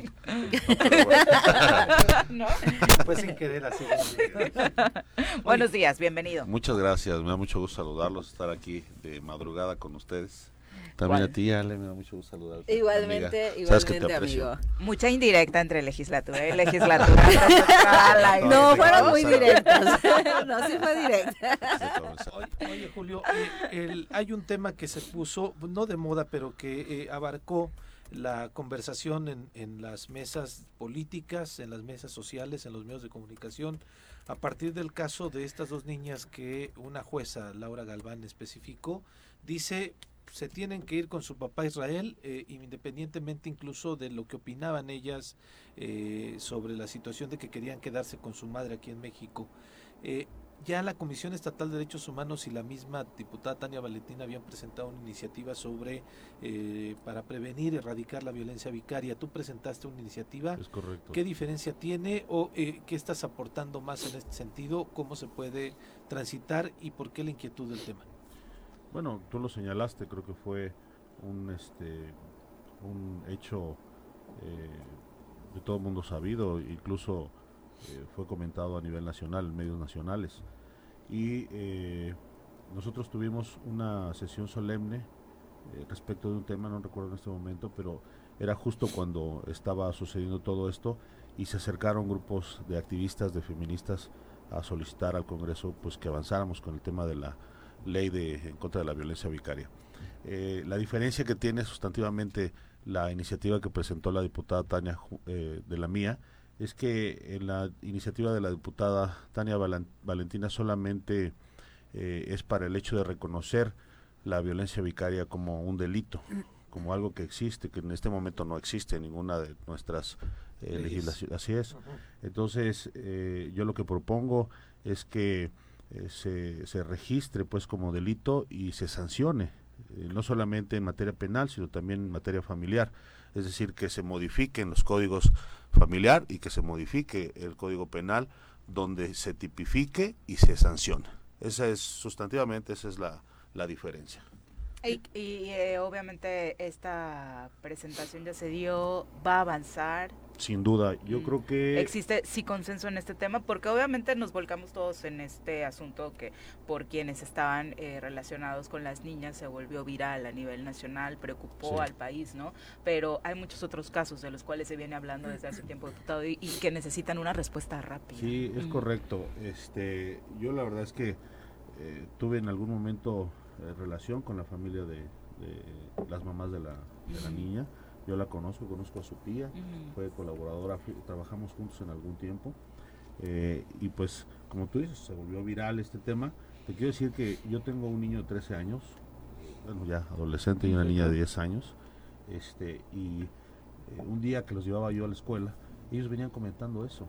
no. Pues sin querer así. Buenos días, bienvenido. Muchas gracias, me da mucho gusto saludarlos, estar aquí de madrugada con ustedes. También a ti, Ale, me da mucho gusto saludarte. Igualmente, igualmente, amigo. Mucha indirecta entre legislatura y legislatura. no, fueron muy directas. no, sí fue directa. Oye, Julio, eh, hay un tema que se puso, no de moda, pero que eh, abarcó la conversación en, en las mesas políticas, en las mesas sociales, en los medios de comunicación, a partir del caso de estas dos niñas que una jueza, Laura Galván, especificó, dice se tienen que ir con su papá Israel, eh, independientemente incluso de lo que opinaban ellas eh, sobre la situación de que querían quedarse con su madre aquí en México. Eh, ya la Comisión Estatal de Derechos Humanos y la misma diputada Tania Valentina habían presentado una iniciativa sobre para prevenir y erradicar la violencia vicaria. Tú presentaste una iniciativa. Es correcto. ¿Qué diferencia tiene o qué estás aportando más en este sentido? ¿Cómo se puede transitar y por qué la inquietud del tema? Bueno, tú lo señalaste, creo que fue un este un hecho eh, de todo el mundo sabido, incluso fue comentado a nivel nacional, en medios nacionales. Y nosotros tuvimos una sesión solemne respecto de un tema, no recuerdo en este momento, pero era justo cuando estaba sucediendo todo esto y se acercaron grupos de activistas, de feministas a solicitar al Congreso pues que avanzáramos con el tema de la ley de en contra de la violencia vicaria. Eh, la diferencia que tiene sustantivamente la iniciativa que presentó la diputada Tania eh, de la mía es que en la iniciativa de la diputada Tania Valentina solamente eh, es para el hecho de reconocer la violencia vicaria como un delito, como algo que existe, que en este momento no existe en ninguna de nuestras legislaciones. Así es. Entonces, yo lo que propongo es que se, se registre pues como delito y se sancione eh, no solamente en materia penal, sino también en materia familiar. Es decir, que se modifiquen los códigos familiar y que se modifique el código penal donde se tipifique y se sancione. Esa es, sustantivamente, esa es la, la diferencia. Y, eh, obviamente esta presentación ya se dio, va a avanzar. Sin duda, yo mm. creo que... Existe sí consenso en este tema, porque obviamente nos volcamos todos en este asunto que por quienes estaban eh, relacionados con las niñas se volvió viral a nivel nacional, preocupó al país, ¿no? Pero hay muchos otros casos de los cuales se viene hablando desde hace tiempo, diputado, y, que necesitan una respuesta rápida. Sí, es correcto. Este, yo la verdad es que eh, tuve en algún momento eh, relación con la familia de, las mamás de la, de la niña. Yo la conozco, conozco a su tía, fue colaboradora, trabajamos juntos en algún tiempo. Eh, y pues, como tú dices, se volvió viral este tema. Te quiero decir que yo tengo un niño de 13 años, bueno, ya adolescente y una niña de 10 años. Este, y eh, un día que los llevaba yo a la escuela, ellos venían comentando eso.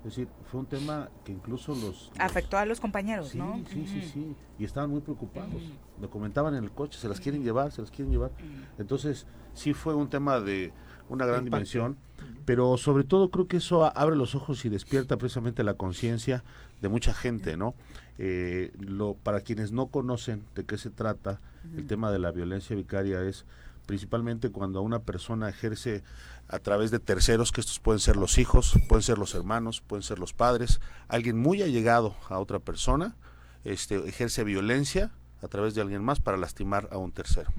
Es decir, fue un tema que incluso los... Afectó a los compañeros, ¿no? Sí, sí, sí, y estaban muy preocupados. Lo comentaban en el coche, se las quieren llevar, se las quieren llevar. Entonces, sí fue un tema de una gran dimensión, pero sobre todo creo que eso abre los ojos y despierta precisamente la conciencia de mucha gente, ¿no? Eh, lo, para quienes no conocen de qué se trata, el tema de la violencia vicaria es principalmente cuando una persona ejerce a través de terceros, que estos pueden ser los hijos, pueden ser los hermanos, pueden ser los padres, alguien muy allegado a otra persona, este, ejerce violencia a través de alguien más para lastimar a un tercero.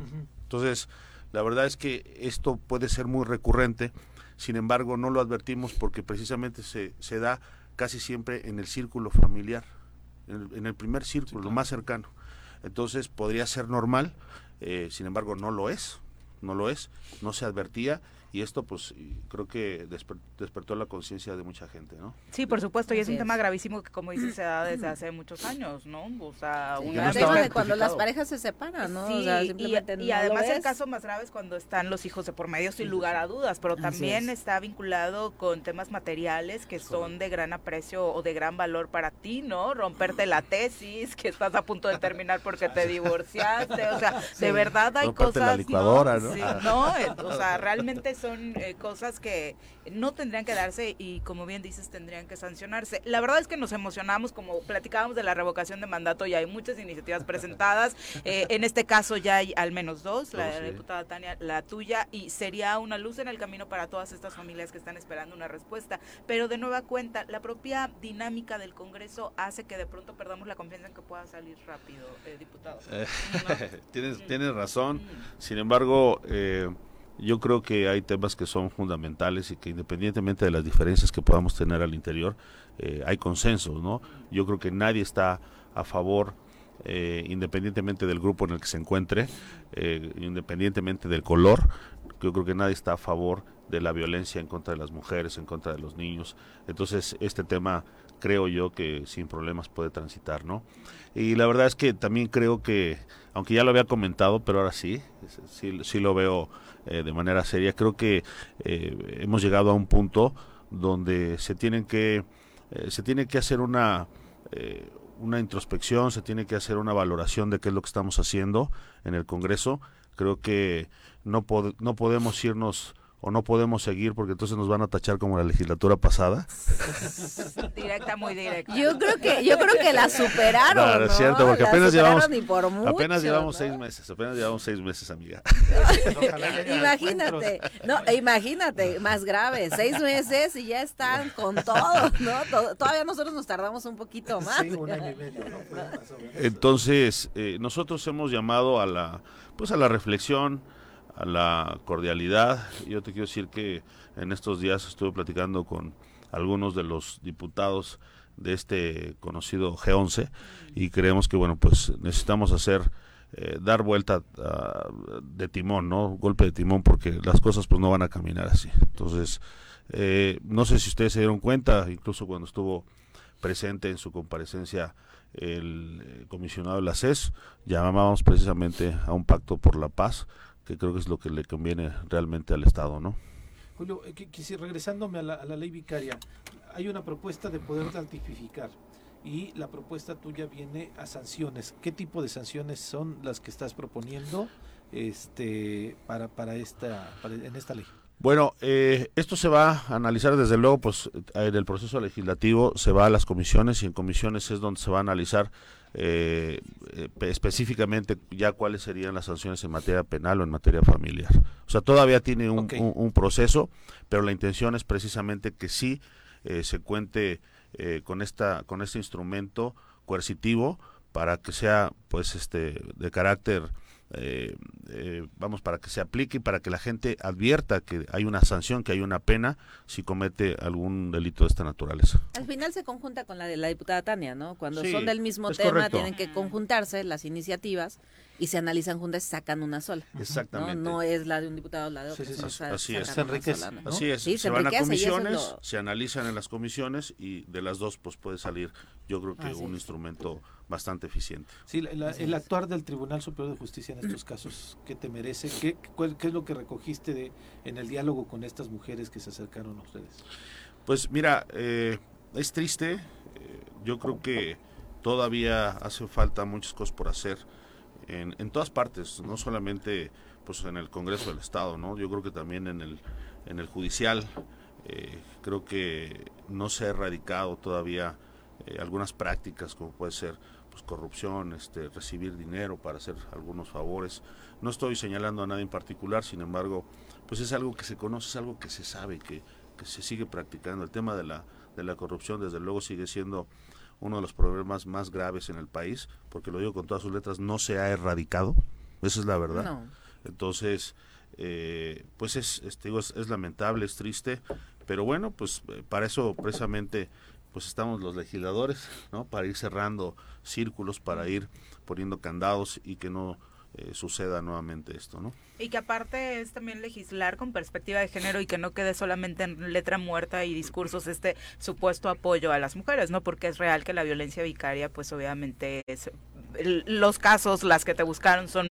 Entonces, la verdad es que esto puede ser muy recurrente, sin embargo, no lo advertimos porque precisamente se, se da casi siempre en el círculo familiar, en el, primer círculo, lo más cercano. Entonces, podría ser normal, eh, sin embargo, no lo es no lo es, no se advertía y esto pues creo que despertó la conciencia de mucha gente, ¿no? Sí, por supuesto, y es un tema gravísimo que como dices se da desde hace muchos años, ¿no? O sea, una de cuando las parejas se separan, ¿no? Sí, y, además el caso más grave es cuando están los hijos de por medio sin lugar a dudas, pero también está vinculado con temas materiales que son de gran aprecio o de gran valor para ti, ¿no? Romperte la tesis, que estás a punto de terminar porque te divorciaste, o sea, de verdad hay cosas la licuadora, ¿no? Sí, no, o sea, realmente son eh, cosas que no tendrían que darse y como bien dices tendrían que sancionarse. La verdad es que nos emocionamos como platicábamos de la revocación de mandato y hay muchas iniciativas presentadas. Eh, en este caso ya hay al menos dos, la diputada Tania, la tuya y sería una luz en el camino para todas estas familias que están esperando una respuesta. Pero de nueva cuenta, la propia dinámica del Congreso hace que de pronto perdamos la confianza en que pueda salir rápido, eh, diputado. tienes, tienes razón. Sin embargo, eh, yo creo que hay temas que son fundamentales y que independientemente de las diferencias que podamos tener al interior, eh, hay consenso, ¿no? Yo creo que nadie está a favor, eh, independientemente del grupo en el que se encuentre, eh, independientemente del color, yo creo que nadie está a favor de la violencia en contra de las mujeres, en contra de los niños. Entonces, este tema creo yo que sin problemas puede transitar, ¿no? Y la verdad es que también creo que, aunque ya lo había comentado, pero ahora sí, sí, sí lo veo eh, de manera seria. Creo que eh, hemos llegado a un punto donde se tienen que eh, se tiene que hacer una una introspección, se tiene que hacer una valoración de qué es lo que estamos haciendo en el Congreso. Creo que no no podemos irnos o no podemos seguir porque entonces nos van a tachar como la legislatura pasada. Directa, muy directa. Yo creo que, yo creo que la superaron. No, no es cierto, porque La apenas superaron llevamos, y por mucho, apenas llevamos ¿no? seis meses, apenas llevamos seis meses, amiga. Imagínate, no, e imagínate, más grave, seis meses y ya están con todo, ¿no? To- Todavía nosotros nos tardamos un poquito más. Sí, un año y medio. Entonces, eh, nosotros hemos llamado a la, pues a la reflexión, a la cordialidad. Yo te quiero decir que en estos días estuve platicando con algunos de los diputados de este conocido G11 y creemos que, bueno, pues necesitamos hacer, eh, dar vuelta ah, de timón, ¿no? Golpe de timón porque las cosas pues no van a caminar así. Entonces, eh, no sé si ustedes se dieron cuenta, incluso cuando estuvo presente en su comparecencia el eh, comisionado de la CES, llamábamos precisamente a un pacto por la paz, que creo que es lo que le conviene realmente al Estado, ¿no? Julio, eh, regresándome a la, a la ley vicaria, hay una propuesta de poder tipificar y la propuesta tuya viene a sanciones. ¿Qué tipo de sanciones son las que estás proponiendo este, para, para esta, para- en esta ley? Bueno, eh, esto se va a analizar desde luego, pues en el proceso legislativo se va a las comisiones y en comisiones es donde se va a analizar eh, eh, pe- específicamente ya cuáles serían las sanciones en materia penal o en materia familiar. O sea, todavía tiene un, Ok. un- un proceso, pero la intención es precisamente que sí eh, se cuente eh, con esta con este instrumento coercitivo para que sea pues este de carácter eh, eh, vamos para que se aplique y para que la gente advierta que hay una sanción, que hay una pena si comete algún delito de esta naturaleza. Al final se conjunta con la de la diputada Tania, ¿no? Cuando Sí, son del mismo tema, correcto. tienen que conjuntarse las iniciativas y se analizan juntas y sacan una sola. ¿no? Exactamente. No es la de un diputado o la de otro. Sí, sí, sí. sa- Así es. Se una enriquece, sola, ¿no? ¿no? Así es, Sí, se se van a es comisiones, lo- se analizan en las comisiones y de las dos pues puede salir yo creo que Así un es. instrumento bastante eficiente. Sí, la- la- el actuar del Tribunal Superior de Justicia en estos casos, ¿qué te merece? ¿Qué, cuál- qué es lo que recogiste de, en el diálogo con estas mujeres que se acercaron a ustedes? Pues mira, eh, es triste, eh, yo creo que todavía hace falta muchas cosas por hacer en, en todas partes, no solamente pues en el Congreso del Estado, ¿no? Yo creo que también en el, en el judicial, eh, creo que no se ha erradicado todavía eh, algunas prácticas como puede ser pues corrupción, este, recibir dinero para hacer algunos favores. No estoy señalando a nadie en particular, sin embargo, pues es algo que se conoce, es algo que se sabe, que, que se sigue practicando. El tema de la, de la corrupción, desde luego, sigue siendo uno de los problemas más graves en el país, porque lo digo con todas sus letras, no se ha erradicado, esa es la verdad. No. Entonces, eh, pues es, digo, es, es lamentable, es triste, pero bueno, pues eh, para eso precisamente pues estamos los legisladores, ¿no? Para ir cerrando círculos, para ir poniendo candados y que no eh, suceda nuevamente esto, ¿no? Y que aparte es también legislar con perspectiva de género y que no quede solamente en letra muerta y discursos este supuesto apoyo a las mujeres, ¿no? Porque es real que la violencia vicaria, pues obviamente es, los casos, las que te buscaron son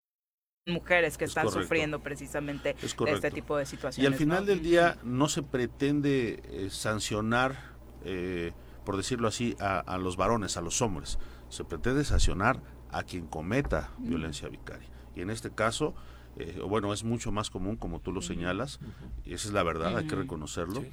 mujeres que Es están correcto. sufriendo precisamente Es de correcto. este tipo de Y situaciones. al final ¿no? del día no se pretende eh, sancionar, eh, por decirlo así, a, a los varones, a los hombres. Se pretende sancionar a quien cometa violencia vicaria. Y en este caso, eh, bueno, es mucho más común, como tú lo señalas, y esa es la verdad, hay que reconocerlo. Sí.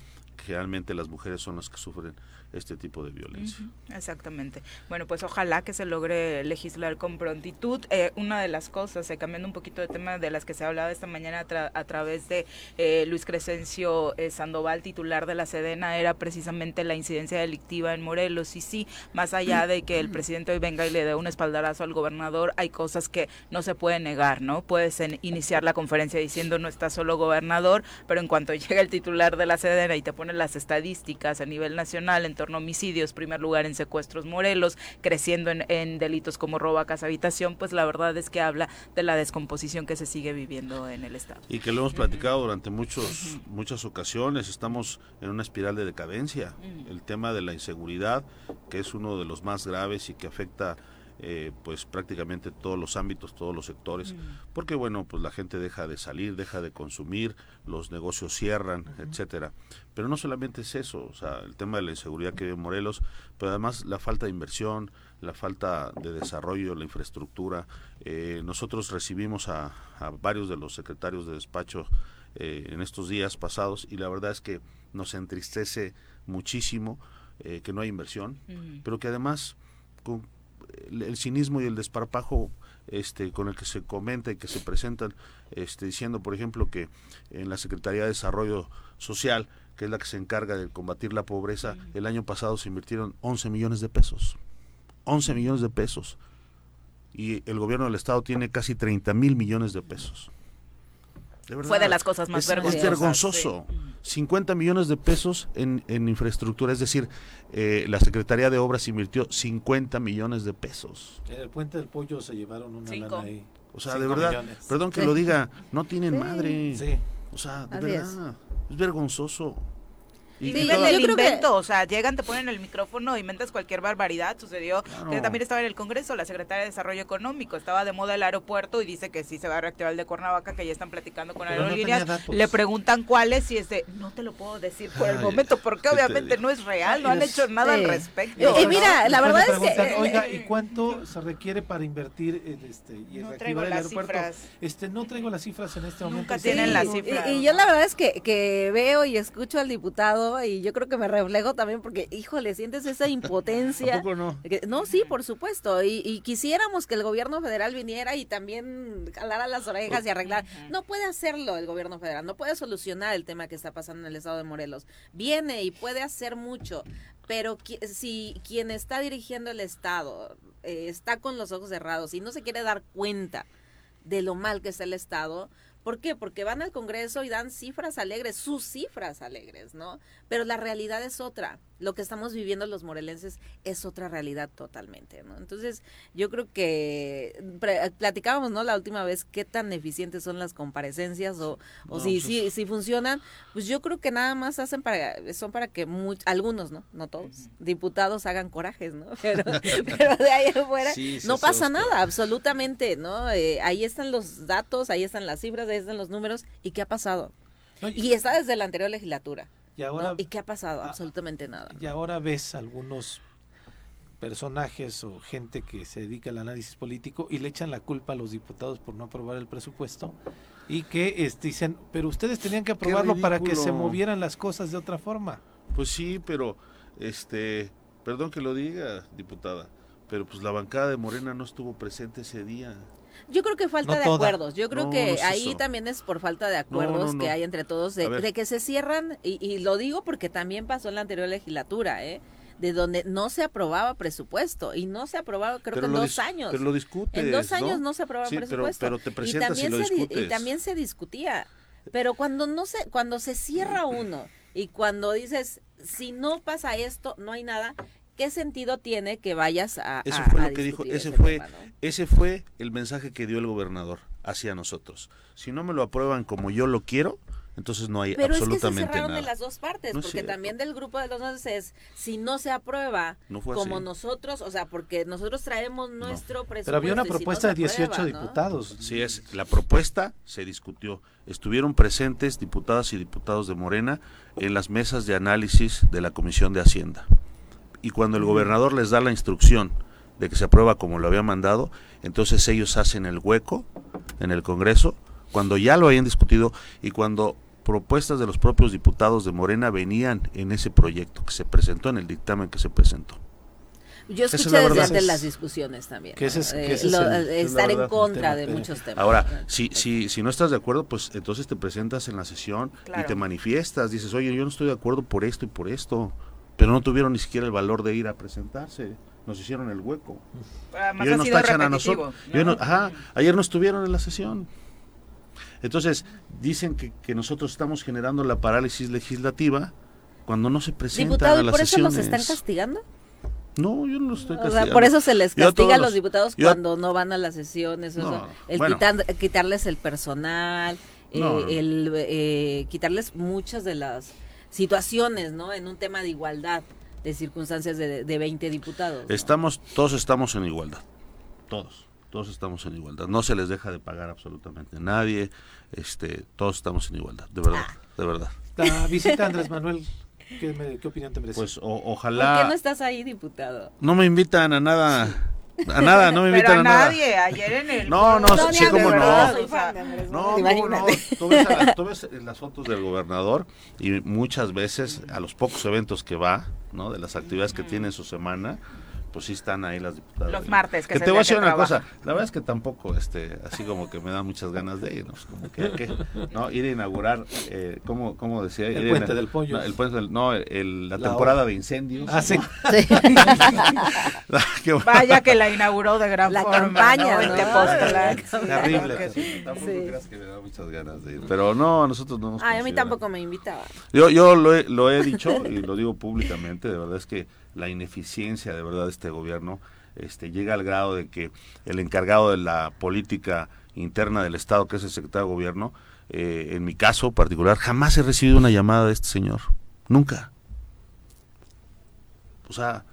Generalmente las mujeres son las que sufren este tipo de violencia. Exactamente. Bueno, pues ojalá que se logre legislar con prontitud. Eh, una de las cosas, eh, cambiando un poquito de tema, de las que se hablaba esta mañana a, tra- a través de eh, Luis Crescencio eh, Sandoval, titular de la Sedena, era precisamente la incidencia delictiva en Morelos. Y sí, más allá de que el presidente hoy venga y le dé un espaldarazo al gobernador, hay cosas que no se pueden negar, ¿no? Puedes en- iniciar la conferencia diciendo no está solo gobernador, pero en cuanto llega el titular de la Sedena y te pone las estadísticas a nivel nacional torno a homicidios, primer lugar en secuestros Morelos, creciendo en, en delitos como robo a casa habitación, pues la verdad es que habla de la descomposición que se sigue viviendo en el Estado. Y que lo hemos platicado durante muchos, muchas ocasiones, estamos en una espiral de decadencia. El tema de la inseguridad, que es uno de los más graves y que afecta eh, pues prácticamente todos los ámbitos, todos los sectores, porque bueno, pues la gente deja de salir, deja de consumir, los negocios cierran, etcétera. Pero no solamente es eso, o sea, el tema de la inseguridad que vive Morelos, pero además la falta de inversión, la falta de desarrollo, la infraestructura. Eh, nosotros recibimos a, a varios de los secretarios de despacho eh, en estos días pasados y la verdad es que nos entristece muchísimo eh, que no hay inversión, pero que además con el, cinismo y el desparpajo este, con el que se comenta y que se presentan, este, diciendo, por ejemplo, que en la Secretaría de Desarrollo Social, que es la que se encarga de combatir la pobreza, el año pasado se invirtieron 11 millones de pesos. 11 millones de pesos. Y el gobierno del Estado tiene casi 30 mil millones de pesos. Fue de las cosas más vergonzosas. Es vergonzoso. 50 millones de pesos en, en infraestructura, es decir, eh, la Secretaría de Obras invirtió 50 millones de pesos. En el Puente del Pollo se llevaron una lana ahí. O sea, de verdad, perdón que lo diga, no tienen madre. Sí. O sea, de verdad, es vergonzoso. Y del invento, o sea, llegan, te ponen el micrófono, inventas cualquier barbaridad. Sucedió que también estaba en el Congreso, la secretaria de Desarrollo Económico, estaba de moda el aeropuerto y dice que sí se va a reactivar el de Cuernavaca, que ya están platicando con aerolíneas. Le preguntan cuáles y es de, no te lo puedo decir por el momento, porque obviamente no es real, no han hecho nada al respecto. Y mira, la verdad es que... Oiga, ¿y cuánto se requiere para invertir en este, y no traigo el aeropuerto? Cifras. Este, no traigo las cifras en este momento. Nunca tienen las cifras. Y, yo la verdad es que, que veo y escucho al diputado y yo creo que me reflejo también porque, híjole, sientes esa impotencia. no? no, sí, por supuesto. Y, quisiéramos que el gobierno federal viniera y también jalara las orejas y arreglar. No puede hacerlo el gobierno federal, no puede solucionar el tema que está pasando en el estado de Morelos. Viene y puede hacer mucho, pero si quien está dirigiendo el estado eh, está con los ojos cerrados y no se quiere dar cuenta de lo mal que está el estado, ¿Por qué? Porque van al Congreso y dan cifras alegres, sus cifras alegres, ¿no? Pero la realidad es otra lo que estamos viviendo los morelenses es otra realidad totalmente, ¿no? Entonces, yo creo que platicábamos, ¿no? La última vez qué tan eficientes son las comparecencias o, o si, pues si, funcionan, pues yo creo que nada más hacen para, son para que algunos, ¿no? No todos, diputados hagan corajes, ¿no? Pero, de ahí afuera no pasa nada, absolutamente, ¿no? Eh, ahí están los datos, ahí están las cifras, ahí están los números, ¿y qué ha pasado? y está desde la anterior legislatura. Y, ahora, ¿Y qué ha pasado? Absolutamente nada. Y ahora ves algunos personajes o gente que se dedica al análisis político y le echan la culpa a los diputados por no aprobar el presupuesto y que este, dicen, pero ustedes tenían que aprobarlo para que se movieran las cosas de otra forma. Pues sí, pero este, perdón que lo diga, diputada, pero pues la bancada de Morena no estuvo presente ese día. Yo creo que falta de acuerdos. Yo creo que ahí también es por falta de acuerdos que hay entre todos, de, que se cierran, y, lo digo porque también pasó en la anterior legislatura, ¿eh? de donde no se aprobaba presupuesto y no se aprobaba creo que en dos años. Pero lo discutes, En dos años no, se aprobaba presupuesto. Pero, te presentas y, también se, y también se discutía. Pero cuando no se, cuando se cierra uno y cuando dices si no pasa esto, no hay nada, ¿qué sentido tiene que vayas a Eso fue lo que dijo, ese fue ese fue el mensaje que dio el gobernador hacia nosotros. Si no me lo aprueban como yo lo quiero, entonces no hay absolutamente es que se cerraron de las dos partes, porque también del grupo de los es si no se aprueba como nosotros, o sea, porque nosotros traemos nuestro presupuesto. Pero había una propuesta de 18 diputados. Sí es, la propuesta se discutió. Estuvieron presentes diputadas y diputados de Morena en las mesas de análisis de la Comisión de Hacienda y cuando el gobernador les da la instrucción de que se aprueba como lo había mandado, entonces ellos hacen el hueco en el Congreso, cuando ya lo habían discutido y cuando propuestas de los propios diputados de Morena venían en ese proyecto que se presentó, en el dictamen que se presentó. Yo escuché desde antes las discusiones también. Eh, estar en contra de muchos temas. Ahora, si, si, si no estás de acuerdo, pues entonces te presentas en la sesión y te manifiestas, dices, oye, yo no estoy de acuerdo por esto y por esto pero no tuvieron ni siquiera el valor de ir a presentarse. Nos hicieron el hueco. y hoy nos tachan a nosotros. ajá, ayer no estuvieron en la sesión. Entonces, dicen que, que, nosotros estamos generando la parálisis legislativa cuando no se presentan a las ¿por eso nos están castigando? No, yo no los estoy castigando. por eso se les castiga a los diputados cuando no van a las sesiones, el quitarles el personal, eh, el eh, quitarles muchas de las situaciones, ¿no? En un tema de igualdad de circunstancias de, de 20 diputados. Estamos, todos estamos en igualdad, todos, todos estamos en igualdad. No se les deja de pagar absolutamente nadie, este, todos estamos en igualdad, de verdad, ah. de verdad. La visita Andrés Manuel, ¿qué, opinión te merece? Pues ojalá... ¿Por qué no estás ahí, diputado? No me invitan a nada. A nada, no me Pero invitan a a nada. nadie, ayer en el... No, no, foro, sí, cómo no. o sea, No, Manuel, ¿cómo no? Tú ves, a la- tú ves las fotos del gobernador y muchas veces a los pocos eventos que va, ¿no? De las actividades que tiene en su semana, pues sí están ahí las diputadas. Los martes, que es el te voy a decir que una trabaja. cosa, la verdad es que tampoco, este, así como que me da muchas ganas de ir, ¿no? Como que, ¿qué? ¿no? Ir a inaugurar, eh, ¿cómo, cómo decía? El a Puente del Pollo. No, el puente del, no, el- la, La temporada hora. de incendios. Ah, sí. Bueno. Vaya que la inauguró de gran La forma. campaña, ¿no? En ¿no? Tepoztlán. Terrible. Tampoco, tampoco Sí. creas que me da muchas ganas de ir. Pero no, a nosotros no nos Ay, a mí tampoco me invitaba. Yo, yo lo, he, lo he dicho y lo digo públicamente, de verdad es que la ineficiencia de verdad de este gobierno este, llega al grado de que el encargado de la política interna del Estado, que es el secretario de gobierno, eh, en mi caso particular, jamás he recibido una llamada de este señor. Nunca. O sea,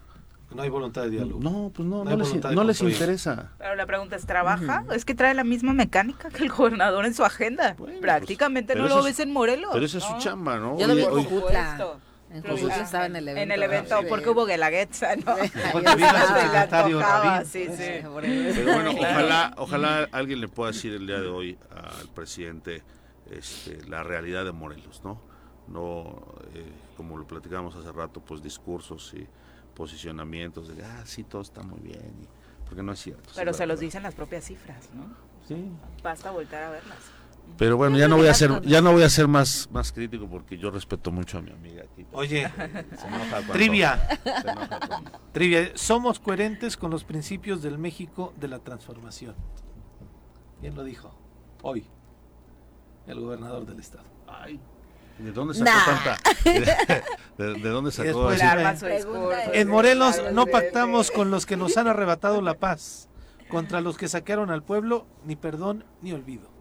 No hay voluntad de diálogo. no, pues no, No no, les, no interesa. Pero la pregunta es, ¿trabaja? Es que trae la misma mecánica que el gobernador en su agenda. Bueno, Prácticamente pues, no pero lo ves es- en Morelos. Pero esa es su ¿no? chamba, ¿no? Yo lo vi Oye, en estaba en el evento. En el evento, Sí. porque hubo guelaguetza, ¿no? Sí, sí. Pero bueno, ojalá, ojalá alguien le pueda decir el día de hoy al presidente este, la realidad de Morelos, ¿no? No, eh, como lo platicamos hace rato, pues discursos y posicionamientos de, ah, sí, todo está muy bien, y- porque no es cierto. Pero se los dicen las propias cifras, ¿no? Sí. Basta voltar a verlas. Pero bueno, ya no voy a ser, ya no voy a ser más, más crítico porque yo respeto mucho a mi amiga aquí. Oye, Se enoja cuando- trivia. se enoja cuando- Trivia, somos coherentes con los principios del México de la transformación. ¿Quién lo dijo? Hoy, el gobernador del estado. Ay, ¿de dónde sacó Nah. tanta? ¿De, de dónde sacó después Le esa- arma su Pregunta discurso. es- En Morelos no pactamos con los que nos han arrebatado la paz, contra los que saquearon al pueblo, ni perdón ni olvido.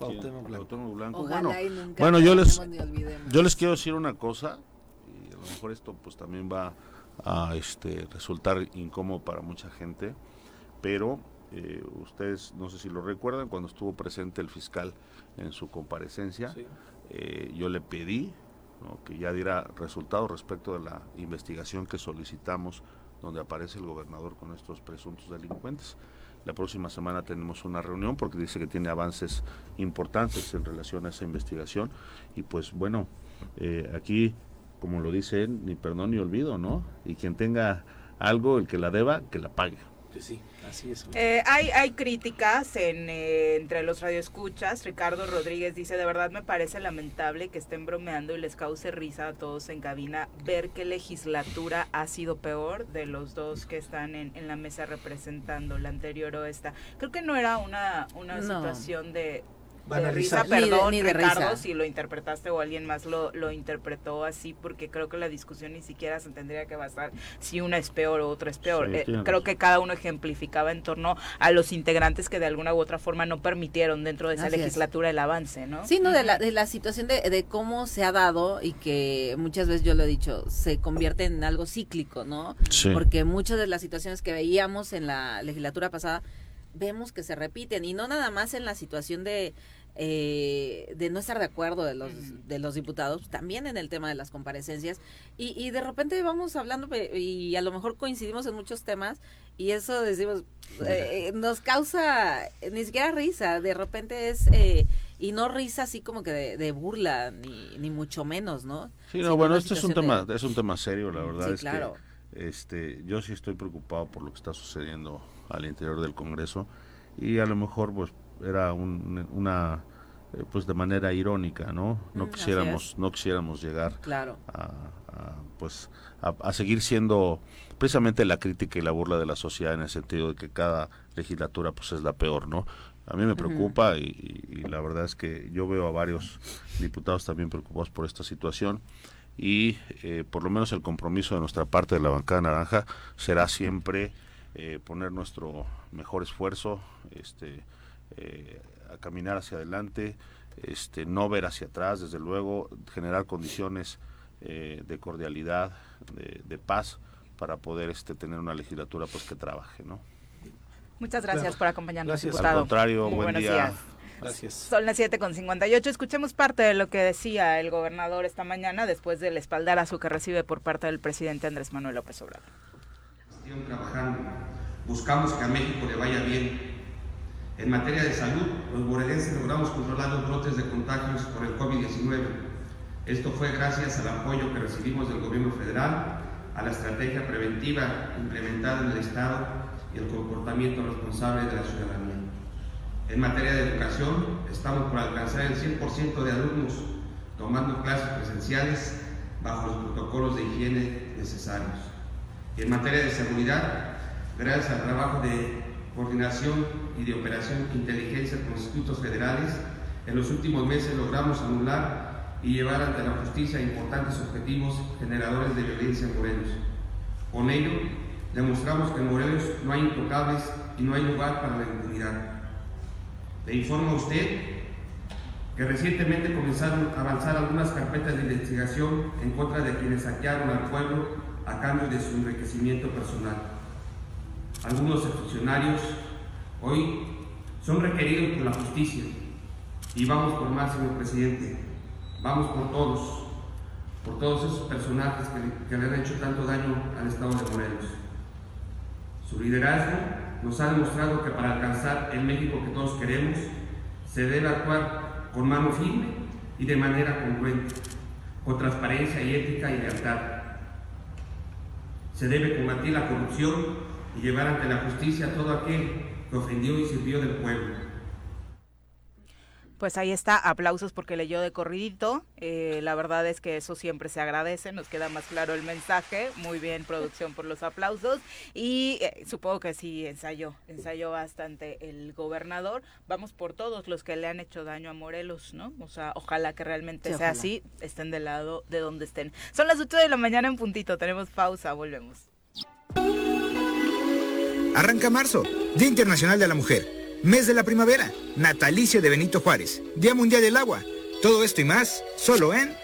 Cuauhtémoc Blanco. Cuauhtémoc Blanco. Ojalá Bueno, y nunca bueno, yo les-. Yo les quiero decir una cosa, y a lo mejor esto pues también va a este, resultar incómodo para mucha gente, pero eh, ustedes no sé si lo recuerdan, cuando estuvo presente el fiscal en su comparecencia, Sí. eh, yo le pedí ¿no? que ya diera resultados respecto de la investigación que solicitamos donde aparece el gobernador con estos presuntos delincuentes. La próxima semana tenemos una reunión porque dice que tiene avances importantes en relación a esa investigación y pues bueno, eh, aquí como lo dice él, ni perdón ni olvido, ¿no? Y quien tenga algo, el que la deba, que la pague. Que sí, así es. Eh, hay, hay críticas en, eh, entre los radioescuchas. Ricardo Rodríguez dice, de verdad me parece lamentable que estén bromeando y les cause risa a todos en cabina ver qué legislatura ha sido peor de los dos que están en, en la mesa representando, la anterior o esta. Creo que no era una, una No. situación de, Van de a risa, rizar. Ni de- perdón, ni de Ricardo, risa. si lo interpretaste o alguien más lo, lo interpretó así, porque creo que la discusión ni siquiera se tendría que basar si una es peor o otra es peor. Sí, Eh, creo razón. que cada uno ejemplificaba en torno a los integrantes que de alguna u otra forma no permitieron dentro de esa Así es. legislatura el avance, ¿no? Sí, no, de la, de la situación de, de cómo se ha dado y que muchas veces yo lo he dicho, se convierte en algo cíclico, ¿no? Sí. Porque muchas de las situaciones que veíamos en la legislatura pasada vemos que se repiten y no nada más en la situación de eh, de no estar de acuerdo de los de los diputados también en el tema de las comparecencias y, y de repente vamos hablando y a lo mejor coincidimos en muchos temas y eso decimos eh, nos causa eh, ni siquiera risa de repente es eh, y no risa así como que de, de burla ni, ni mucho menos no Sí, no, bueno, este es un tema, de- es un tema serio, la verdad Sí, es claro. que este, yo sí estoy preocupado por lo que está sucediendo al interior del Congreso y a lo mejor pues era un- una eh, pues de manera irónica, ¿no? No Mm, quisiéramos, no quisiéramos llegar claro a, a, pues a, a seguir siendo precisamente la crítica y la burla de la sociedad en el sentido de que cada legislatura pues es la peor, ¿no? A mí me preocupa y, y- y la verdad es que yo veo a varios diputados también preocupados por esta situación y eh, por lo menos el compromiso de nuestra parte de la bancada naranja será siempre eh, poner nuestro mejor esfuerzo, este, eh, a caminar hacia adelante, este, no ver hacia atrás, desde luego, generar condiciones eh, de cordialidad, de, de paz, para poder este, tener una legislatura pues que trabaje, ¿no? Muchas gracias Claro. por acompañarnos, Gracias. diputado. Al contrario, Muy buen día. días. Gracias. Son las 7 con 58. Escuchemos parte de lo que decía el gobernador esta mañana después del espaldarazo que recibe por parte del presidente Andrés Manuel López Obrador. trabajando buscamos que a México le vaya bien. En materia de salud, los morelenses logramos controlar los brotes de contagios por el COVID-19. Esto fue gracias al apoyo que recibimos del gobierno federal, a la estrategia preventiva implementada en el Estado y el comportamiento responsable de la ciudadanía. En materia de educación, estamos por alcanzar el 100% de alumnos tomando clases presenciales bajo los protocolos de higiene necesarios. Y en materia de seguridad, gracias al trabajo de coordinación y de operación inteligencia con institutos federales, en los últimos meses logramos anular y llevar ante la justicia importantes objetivos generadores de violencia en Morelos. Con ello, demostramos que en Morelos no hay intocables y no hay lugar para la impunidad. Le informo a usted que recientemente comenzaron a avanzar algunas carpetas de investigación en contra de quienes saquearon al pueblo a cambio de su enriquecimiento personal. Algunos funcionarios hoy son requeridos por la justicia y vamos por más, señor presidente, vamos por todos, por todos esos personajes que, que le han hecho tanto daño al Estado de Morelos. Su liderazgo nos ha demostrado que para alcanzar el México que todos queremos, se debe actuar con mano firme y de manera congruente, con transparencia y ética y lealtad. Se debe combatir la corrupción y llevar ante la justicia a todo aquel que ofendió y sirvió del pueblo pues ahí está, aplausos porque leyó de corridito. Eh, la verdad es que eso siempre se agradece, nos queda más claro el mensaje. Muy bien, producción, por los aplausos. Y eh, supongo que sí ensayó, ensayó bastante el gobernador. Vamos por todos los que le han hecho daño a Morelos, ¿no? O sea, ojalá que realmente sea así, estén del lado de donde estén. Son las 8 de la mañana en puntito, tenemos pausa, volvemos. Arranca marzo, Día Internacional de la Mujer. Mes de la primavera, natalicio de Benito Juárez, Día Mundial del Agua. Todo esto y más, solo en...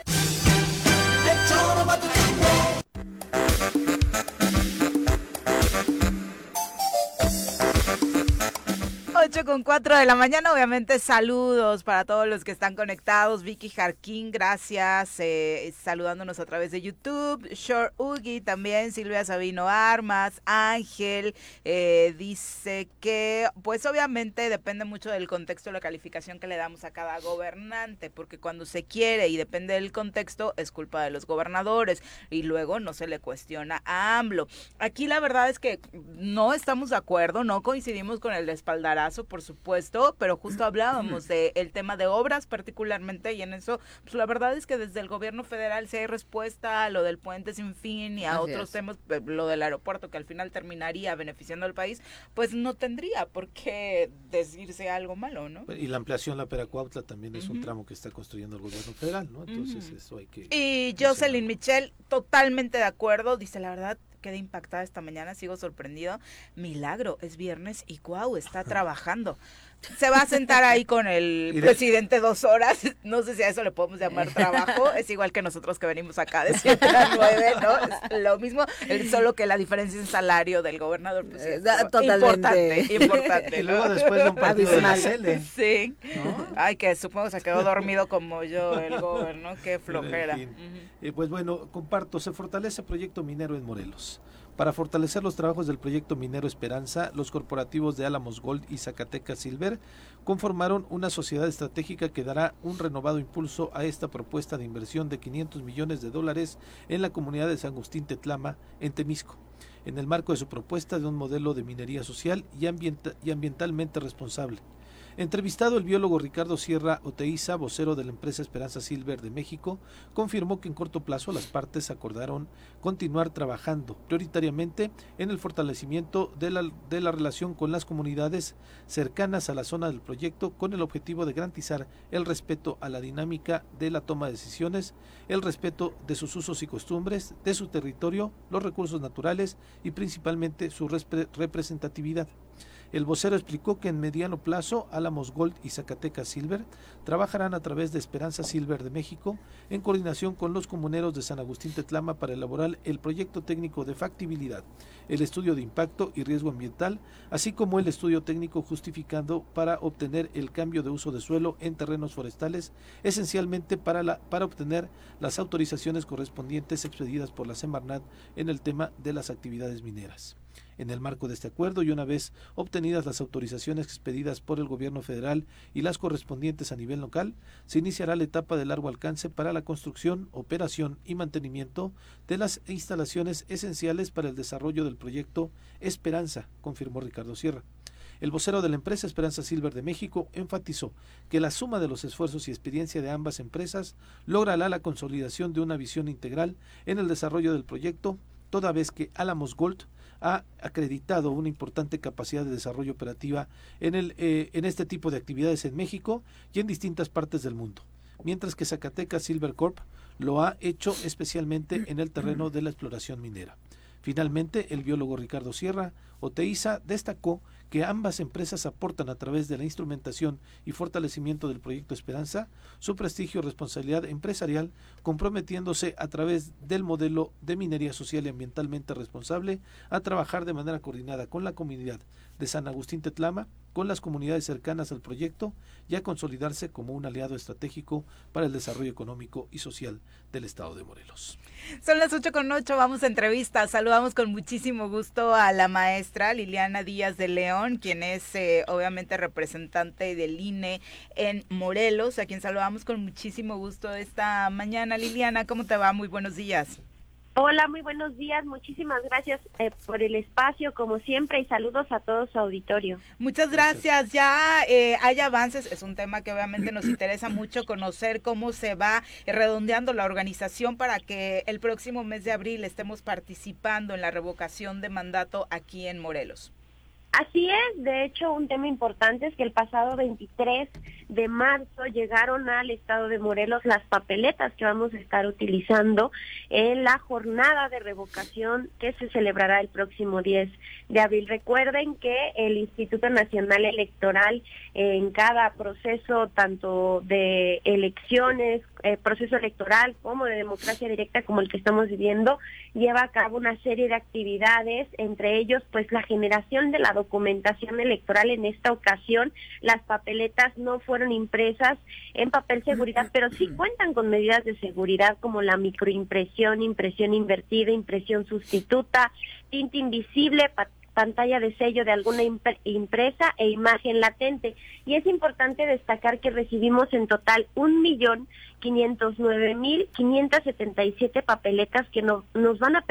con 4 de la mañana, obviamente saludos para todos los que están conectados. Vicky Jarquín, gracias, eh, saludándonos a través de YouTube. Short Ugi también, Silvia Sabino Armas, Ángel, eh, dice que pues obviamente depende mucho del contexto, la calificación que le damos a cada gobernante, porque cuando se quiere y depende del contexto es culpa de los gobernadores y luego no se le cuestiona a AMLO. Aquí la verdad es que no estamos de acuerdo, no coincidimos con el espaldarazo supuesto, pero justo hablábamos del el tema de obras particularmente y en eso, pues la verdad es que desde el gobierno federal si hay respuesta a lo del puente sin fin y a otros temas, eh, lo del aeropuerto que al final terminaría beneficiando al país, pues no tendría por qué decirse algo malo, ¿no? Y la ampliación la Peracuautla también es un tramo que está construyendo el gobierno federal, ¿no? Entonces eso hay que... Y Jocelyn Michel, totalmente de acuerdo, dice la verdad, quedé impactada esta mañana, sigo sorprendido. Milagro, es viernes y guau, está trabajando se va a sentar ahí con el presidente dos horas. No sé si a eso le podemos llamar trabajo. Es igual que nosotros que venimos acá de 7 a 9, ¿no? Es lo mismo, solo que la diferencia en salario del gobernador. Pues, es Importante, importante. Y luego después de un partido de la Sí. Ay, que supongo se quedó dormido como yo el gobernador. Qué flojera. Eh, pues bueno, comparto, se fortalece el proyecto minero en Morelos. Para fortalecer los trabajos del proyecto minero Esperanza, los corporativos de Álamos Gold y Zacatecas Silver conformaron una sociedad estratégica que dará un renovado impulso a esta propuesta de inversión de 500 millones de dólares en la comunidad de San Agustín Tetlama, en Temisco, en el marco de su propuesta de un modelo de minería social y, y ambientalmente responsable. Entrevistado el biólogo Ricardo Sierra Oteiza, vocero de la empresa Esperanza Silver de México, confirmó que en corto plazo las partes acordaron continuar trabajando prioritariamente en el fortalecimiento de la, de la relación con las comunidades cercanas a la zona del proyecto con el objetivo de garantizar el respeto a la dinámica de la toma de decisiones, el respeto de sus usos y costumbres, de su territorio, los recursos naturales y principalmente su representatividad. El vocero explicó que en mediano plazo Álamos Gold y Zacatecas Silver trabajarán a través de Esperanza Silver de México en coordinación con los comuneros de San Agustín Tetlama para elaborar el proyecto técnico de factibilidad, el estudio de impacto y riesgo ambiental, así como el estudio técnico justificando para obtener el cambio de uso de suelo en terrenos forestales, esencialmente para, para obtener las autorizaciones correspondientes expedidas por la Semarnat en el tema de las actividades mineras. En el marco de este acuerdo y una vez obtenidas las autorizaciones expedidas por el gobierno federal y las correspondientes a nivel local, se iniciará la etapa de largo alcance para la construcción, operación y mantenimiento de las instalaciones esenciales para el desarrollo del proyecto Esperanza, confirmó Ricardo Sierra. El vocero de la empresa Esperanza Silver de México enfatizó que la suma de los esfuerzos y experiencia de ambas empresas logrará la consolidación de una visión integral en el desarrollo del proyecto, toda vez que Alamos Gold ha acreditado una importante capacidad de desarrollo operativa en, el, eh, en este tipo de actividades en México y en distintas partes del mundo, mientras que Zacatecas Silver Corp lo ha hecho especialmente en el terreno de la exploración minera. Finalmente, el biólogo Ricardo Sierra Oteiza destacó que ambas empresas aportan a través de la instrumentación y fortalecimiento del proyecto Esperanza su prestigio y responsabilidad empresarial, comprometiéndose a través del modelo de minería social y ambientalmente responsable a trabajar de manera coordinada con la comunidad de San Agustín Tetlama, con las comunidades cercanas al proyecto y a consolidarse como un aliado estratégico para el desarrollo económico y social del estado de Morelos. Son las 8 con 8, vamos a entrevista. Saludamos con muchísimo gusto a la maestra Liliana Díaz de León, quien es eh, obviamente representante del INE en Morelos, a quien saludamos con muchísimo gusto esta mañana. Liliana, ¿cómo te va? Muy buenos días. Hola, muy buenos días. Muchísimas gracias eh, por el espacio, como siempre, y saludos a todo su auditorio. Muchas gracias. Ya eh, hay avances. Es un tema que obviamente nos interesa mucho conocer cómo se va redondeando la organización para que el próximo mes de abril estemos participando en la revocación de mandato aquí en Morelos. Así es, de hecho un tema importante es que el pasado 23 de marzo llegaron al estado de Morelos las papeletas que vamos a estar utilizando en la jornada de revocación que se celebrará el próximo 10 de abril. Recuerden que el Instituto Nacional Electoral en cada proceso, tanto de elecciones, eh, proceso electoral como de democracia directa como el que estamos viviendo, lleva a cabo una serie de actividades, entre ellos pues la generación de la documentación electoral en esta ocasión. Las papeletas no fueron impresas en papel seguridad, pero sí cuentan con medidas de seguridad como la microimpresión, impresión invertida, impresión sustituta, tinta invisible, pantalla de sello de alguna impresa e imagen latente. Y es importante destacar que recibimos en total un millón quinientos nueve mil quinientos setenta y siete papeletas que nos van a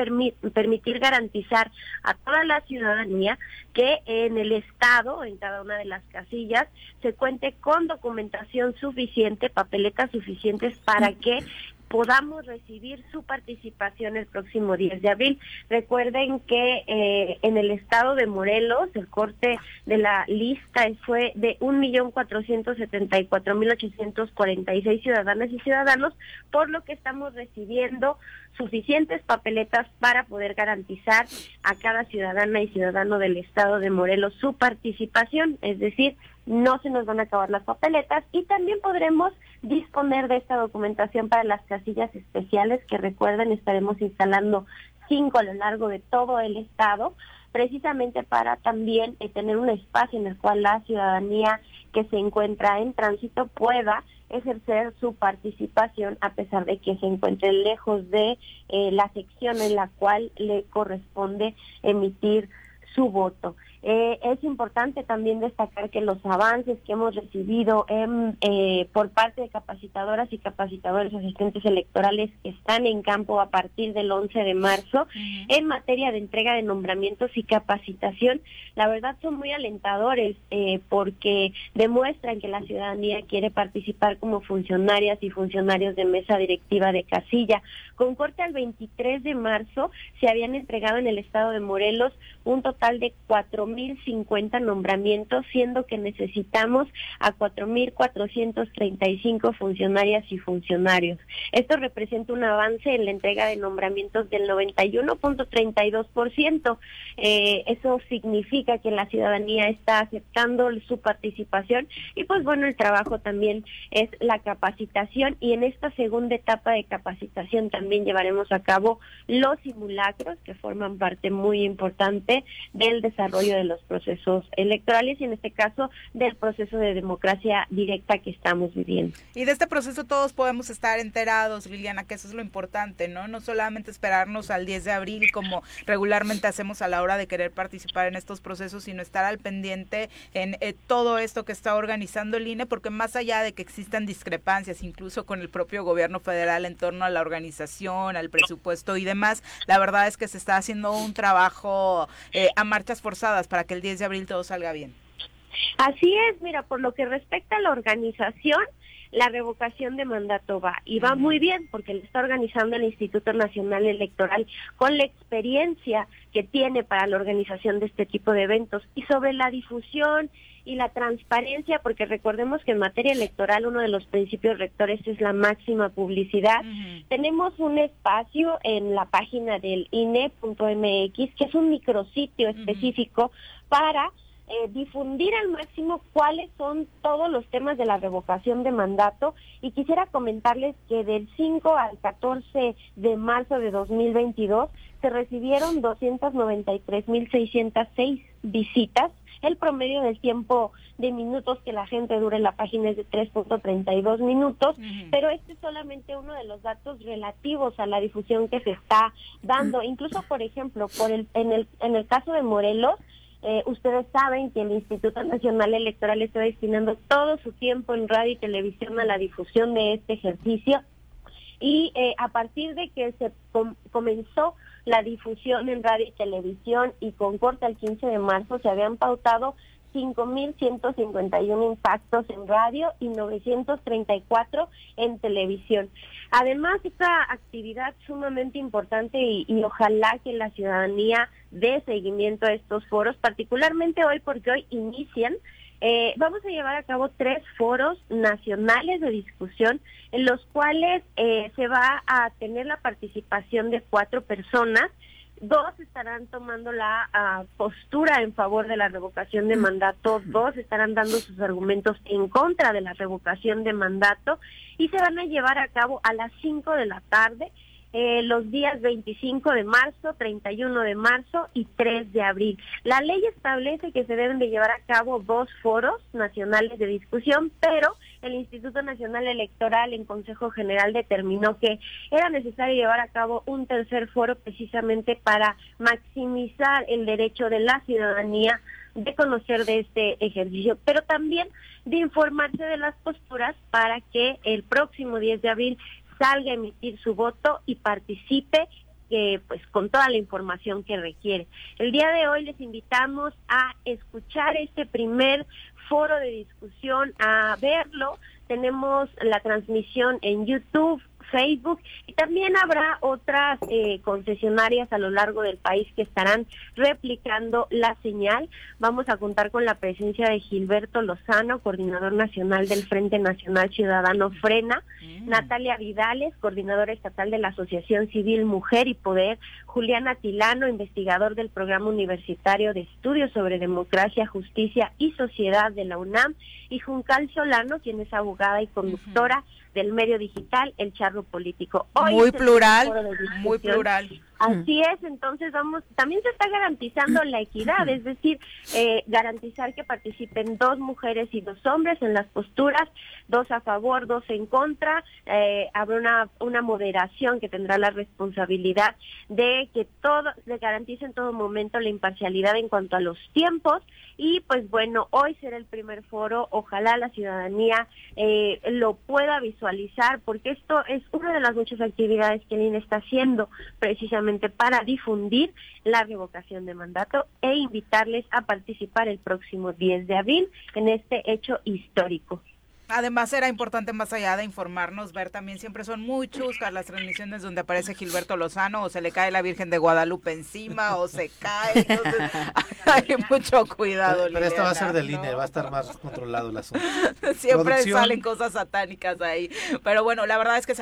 permitir garantizar a toda la ciudadanía que en el Estado, en cada una de las casillas, se cuente con documentación suficiente, papeletas suficientes para que podamos recibir su participación el próximo 10 de abril. Recuerden que eh, en el estado de Morelos el corte de la lista fue de 1.474.846 ciudadanas y ciudadanos, por lo que estamos recibiendo suficientes papeletas para poder garantizar a cada ciudadana y ciudadano del estado de Morelos su participación, es decir, no se nos van a acabar las papeletas y también podremos disponer de esta documentación para las casillas especiales que recuerden estaremos instalando cinco a lo largo de todo el estado precisamente para también eh, tener un espacio en el cual la ciudadanía que se encuentra en tránsito pueda ejercer su participación a pesar de que se encuentre lejos de eh, la sección en la cual le corresponde emitir su voto. Eh, es importante también destacar que los avances que hemos recibido en, eh, por parte de capacitadoras y capacitadores asistentes electorales están en campo a partir del 11 de marzo en materia de entrega de nombramientos y capacitación. La verdad son muy alentadores eh, porque demuestran que la ciudadanía quiere participar como funcionarias y funcionarios de mesa directiva de casilla. Con corte al 23 de marzo se habían entregado en el estado de Morelos un total de 4.050 nombramientos, siendo que necesitamos a 4.435 funcionarias y funcionarios. Esto representa un avance en la entrega de nombramientos del 91.32%. Eh, eso significa que la ciudadanía está aceptando su participación y pues bueno, el trabajo también es la capacitación y en esta segunda etapa de capacitación también llevaremos a cabo los simulacros que forman parte muy importante del desarrollo de los procesos electorales y en este caso del proceso de democracia directa que estamos viviendo. Y de este proceso todos podemos estar enterados, Liliana, que eso es lo importante, ¿no? No solamente esperarnos al 10 de abril como regularmente hacemos a la hora de querer participar en estos procesos, sino estar al pendiente en eh, todo esto que está organizando el INE, porque más allá de que existan discrepancias, incluso con el propio gobierno federal en torno a la organización, al presupuesto y demás, la verdad es que se está haciendo un trabajo eh, a marchas forzadas para que el 10 de abril todo salga bien. Así es, mira, por lo que respecta a la organización, la revocación de mandato va y va muy bien porque lo está organizando el Instituto Nacional Electoral con la experiencia que tiene para la organización de este tipo de eventos y sobre la difusión y la transparencia, porque recordemos que en materia electoral uno de los principios rectores es la máxima publicidad. Tenemos un espacio en la página del INE.mx, que es un micrositio específico para eh, difundir al máximo cuáles son todos los temas de la revocación de mandato y quisiera comentarles que del 5 al 14 de marzo de 2022 se recibieron 293.606 visitas. El promedio del tiempo de minutos que la gente dure en la página es de 3.32 minutos, pero este es solamente uno de los datos relativos a la difusión que se está dando. Incluso, por ejemplo, por el, en, el, en el caso de Morelos, eh, ustedes saben que el Instituto Nacional Electoral está destinando todo su tiempo en radio y televisión a la difusión de este ejercicio y eh, a partir de que se comenzó la difusión en radio y televisión y con corte al 15 de marzo se habían pautado 5.151 impactos en radio y 934 en televisión. Además, esta actividad sumamente importante y, y, ojalá que la ciudadanía dé seguimiento a estos foros, particularmente hoy porque hoy inician. Eh, vamos a llevar a cabo tres foros nacionales de discusión en los cuales eh, se va a tener la participación de cuatro personas. Dos estarán tomando la ah, postura en favor de la revocación de mandato, dos estarán dando sus argumentos en contra de la revocación de mandato. Y se van a llevar a cabo a las 5 de la tarde eh, los días 25 de marzo, 31 de marzo y 3 de abril. La ley establece que se deben de llevar a cabo dos foros nacionales de discusión, pero el Instituto Nacional Electoral en Consejo General determinó que era necesario llevar a cabo un tercer foro precisamente para maximizar el derecho de la ciudadanía de conocer de este ejercicio, pero también de informarse de las posturas para que el próximo 10 de abril salga a emitir su voto y participe eh, pues con toda la información que requiere. El día de hoy les invitamos a escuchar este primer foro de discusión, a verlo. Tenemos la transmisión en YouTube, Facebook y también habrá otras eh, concesionarias a lo largo del país que estarán replicando la señal. Vamos a contar con la presencia de Gilberto Lozano, coordinador nacional del Frente Nacional Ciudadano Frena, mm. Natalia Vidales, coordinadora estatal de la Asociación Civil Mujer y Poder, Juliana Tilano, investigador del Programa Universitario de Estudios sobre Democracia, Justicia y Sociedad de la UNAM, y Juncal Solano, quien es abogada y conductora del medio digital, el charro político. muy plural, muy plural. Así es, entonces vamos, también se está garantizando la equidad, es decir, eh, garantizar que participen dos mujeres y dos hombres en las posturas, dos a favor, dos en contra, eh, habrá una, una moderación que tendrá la responsabilidad de que todo, le garantice en todo momento la imparcialidad en cuanto a los tiempos y pues bueno, hoy será el primer foro, ojalá la ciudadanía eh, lo pueda visualizar porque esto es una de las muchas actividades que el INE está haciendo precisamente para difundir la revocación de mandato e invitarles a participar el próximo 10 de abril en este hecho histórico. Además era importante más allá de informarnos, ver también siempre son muy chuscas las transmisiones donde aparece Gilberto Lozano o se le cae la Virgen de Guadalupe encima o se cae. Entonces hay mucho cuidado. Pero, esto va a ser de línea, va a estar más controlado el asunto. siempre salen cosas satánicas ahí. Pero bueno, la verdad es que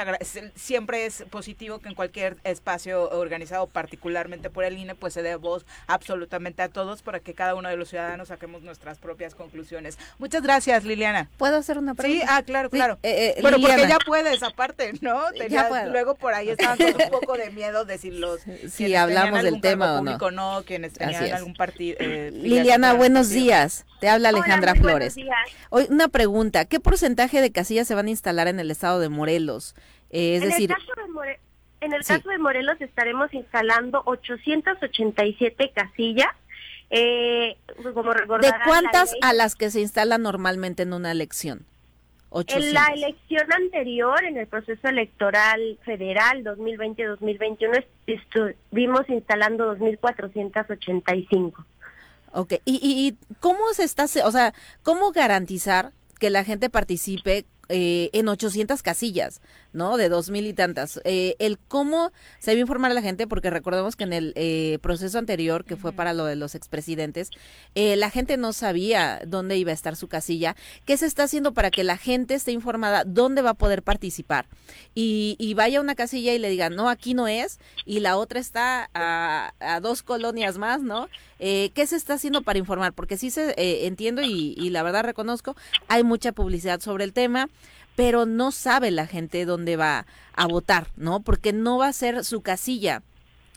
siempre es positivo que en cualquier espacio organizado, particularmente por el INE, pues se dé voz absolutamente a todos para que cada uno de los ciudadanos saquemos nuestras propias conclusiones. Muchas gracias, Liliana. ¿Puedo hacer una una pregunta. Sí, ah, claro, Sí, claro. eh, eh, bueno, porque Liliana. ya puedes, aparte, ¿no? Tenía- puedo. luego por ahí estaban con un poco de miedo de si los Si hablamos del tema o no. público no, quienes tenían Así es. algún partido. eh, Liliana, buenos días. Te habla Hola, Alejandra buenos Flores. días. Hoy una pregunta, ¿qué porcentaje de casillas se van a instalar en el estado de Morelos? Eh, es en decir, el caso de, More- en el Sí. caso de Morelos estaremos instalando 887 casillas. Eh, como ¿de la cuántas ley- a las que se instalan normalmente en una elección? En 800. la elección anterior, en el proceso electoral federal 2020-2021, est- estuvimos instalando 2.485. Ok, ¿Y, y, y cómo se está, o sea, cómo garantizar que la gente participe eh, en 800 casillas, ¿no? De dos mil y tantas. Eh, el cómo se debe informar a la gente, porque recordemos que en el eh, proceso anterior, que fue para lo de los expresidentes, eh, la gente no sabía dónde iba a estar su casilla. ¿Qué se está haciendo para que la gente esté informada dónde va a poder participar? Y, y vaya a una casilla y le diga, no, aquí no es, y la otra está a, a dos colonias más, ¿no? Eh, ¿Qué se está haciendo para informar? Porque sí se eh, entiendo y, y la verdad reconozco, hay mucha publicidad sobre el tema, pero no sabe la gente dónde va a votar, ¿no? Porque no va a ser su casilla.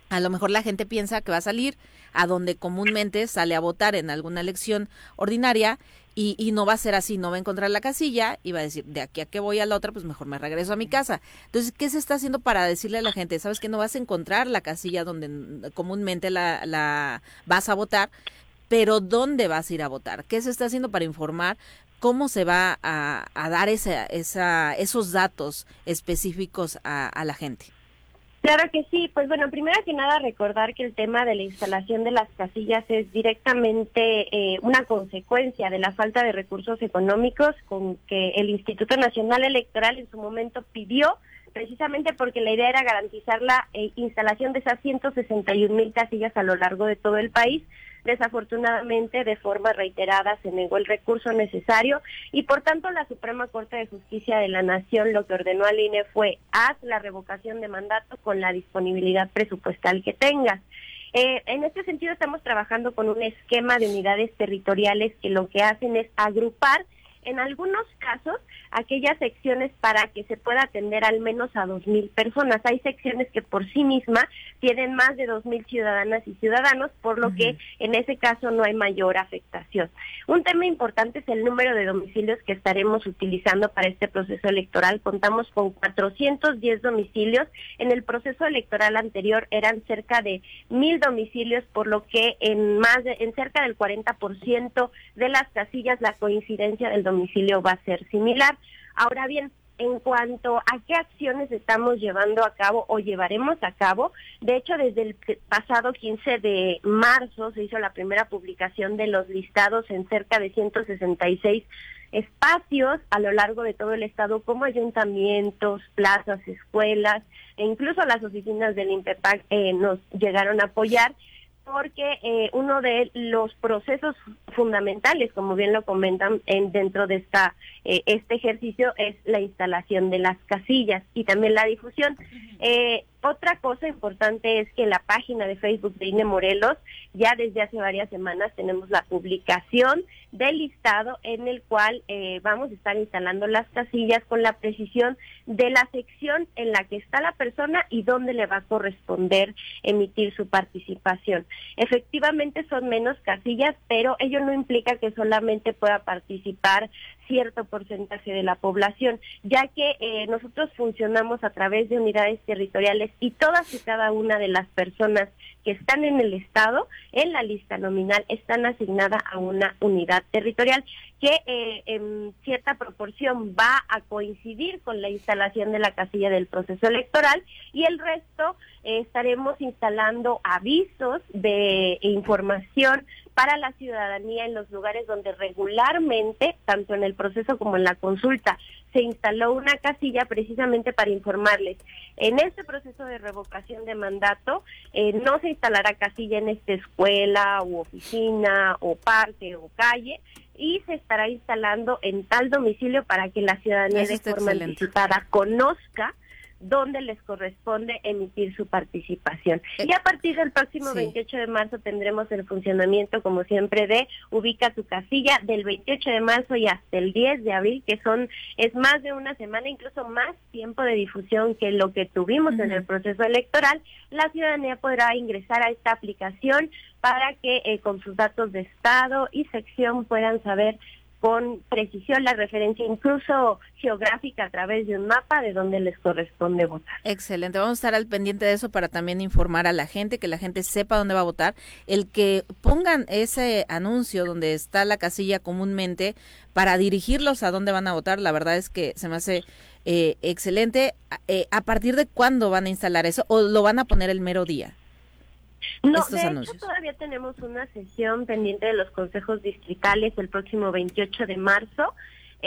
A lo mejor la gente piensa que va a salir a donde comúnmente sale a votar en alguna elección ordinaria y, y no va a ser así, no va a encontrar la casilla y va a decir, de aquí a que voy a la otra, pues mejor me regreso a mi casa. Entonces, ¿qué se está haciendo para decirle a la gente, sabes que no vas a encontrar la casilla donde comúnmente la, la vas a votar, pero dónde vas a ir a votar? ¿Qué se está haciendo para informar? ¿Cómo se va a, a dar esa, esa, esos datos específicos a, a la gente? Claro que sí, pues bueno, primero que nada recordar que el tema de la instalación de las casillas es directamente eh, una consecuencia de la falta de recursos económicos con que el Instituto Nacional Electoral en su momento pidió, precisamente porque la idea era garantizar la eh, instalación de esas 161 mil casillas a lo largo de todo el país. Desafortunadamente, de forma reiterada, se negó el recurso necesario y, por tanto, la Suprema Corte de Justicia de la Nación lo que ordenó al INE fue haz la revocación de mandato con la disponibilidad presupuestal que tengas. Eh, en este sentido, estamos trabajando con un esquema de unidades territoriales que lo que hacen es agrupar en algunos casos aquellas secciones para que se pueda atender al menos a dos mil personas. Hay secciones que por sí mismas tienen más de dos mil ciudadanas y ciudadanos, por lo que en ese caso no hay mayor afectación. Un tema importante es el número de domicilios que estaremos utilizando para este proceso electoral. Contamos con 410 domicilios. En el proceso electoral anterior eran cerca de mil domicilios, por lo que en más de, en cerca del 40% de las casillas la coincidencia del domicilio va a ser similar. Ahora bien, en cuanto a qué acciones estamos llevando a cabo o llevaremos a cabo, de hecho desde el pasado 15 de marzo se hizo la primera publicación de los listados en cerca de 166 espacios a lo largo de todo el estado como ayuntamientos, plazas, escuelas e incluso las oficinas del INPEPAC eh, nos llegaron a apoyar porque eh, uno de los procesos fundamentales, como bien lo comentan en, dentro de esta eh, este ejercicio, es la instalación de las casillas y también la difusión. Eh, otra cosa importante es que en la página de Facebook de INE Morelos, ya desde hace varias semanas tenemos la publicación del listado en el cual eh, vamos a estar instalando las casillas con la precisión de la sección en la que está la persona y dónde le va a corresponder emitir su participación. Efectivamente son menos casillas, pero ello no implica que solamente pueda participar cierto porcentaje de la población, ya que eh, nosotros funcionamos a través de unidades territoriales y todas y cada una de las personas que están en el Estado, en la lista nominal, están asignadas a una unidad territorial que eh, en cierta proporción va a coincidir con la instalación de la casilla del proceso electoral y el resto eh, estaremos instalando avisos de información para la ciudadanía en los lugares donde regularmente, tanto en el proceso como en la consulta, se instaló una casilla precisamente para informarles. En este proceso de revocación de mandato eh, no se instalará casilla en esta escuela u oficina o parque o calle y se estará instalando en tal domicilio para que la ciudadanía Eso de forma anticipada conozca donde les corresponde emitir su participación. Y a partir del próximo 28 de marzo tendremos el funcionamiento, como siempre, de ubica tu casilla del 28 de marzo y hasta el 10 de abril, que son es más de una semana, incluso más tiempo de difusión que lo que tuvimos en el proceso electoral. La ciudadanía podrá ingresar a esta aplicación para que eh, con sus datos de estado y sección puedan saber con precisión la referencia incluso geográfica a través de un mapa de donde les corresponde votar. Excelente, vamos a estar al pendiente de eso para también informar a la gente, que la gente sepa dónde va a votar. El que pongan ese anuncio donde está la casilla comúnmente para dirigirlos a dónde van a votar, la verdad es que se me hace eh, excelente. Eh, ¿A partir de cuándo van a instalar eso o lo van a poner el mero día? No, de hecho todavía tenemos una sesión pendiente de los consejos distritales el próximo 28 de marzo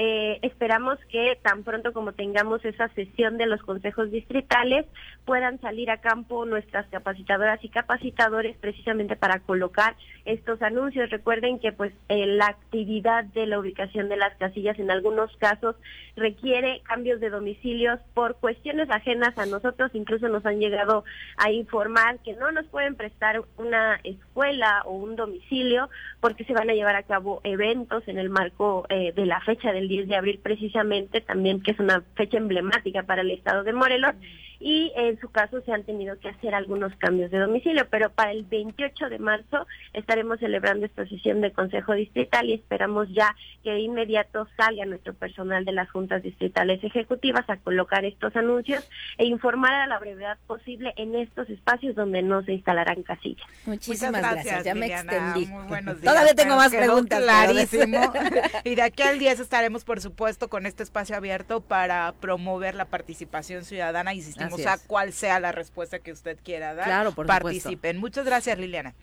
eh, esperamos que tan pronto como tengamos esa sesión de los consejos distritales puedan salir a campo nuestras capacitadoras y capacitadores precisamente para colocar estos anuncios. Recuerden que pues eh, la actividad de la ubicación de las casillas en algunos casos requiere cambios de domicilios por cuestiones ajenas a nosotros. Incluso nos han llegado a informar que no nos pueden prestar una escuela o un domicilio porque se van a llevar a cabo eventos en el marco eh, de la fecha de el 10 de abril precisamente, también que es una fecha emblemática para el estado de Morelos y en su caso se han tenido que hacer algunos cambios de domicilio, pero para el 28 de marzo estaremos celebrando esta sesión de Consejo Distrital y esperamos ya que de inmediato salga nuestro personal de las juntas distritales ejecutivas a colocar estos anuncios e informar a la brevedad posible en estos espacios donde no se instalarán casillas. Muchísimas gracias, ya me extendí. Muy buenos días. Todavía tengo más preguntas. Clarísimo. y de aquí al 10 estaremos, por supuesto, con este espacio abierto para promover la participación ciudadana o sea, cuál sea la respuesta que usted quiera dar, claro, participen. Muchas gracias, Liliana.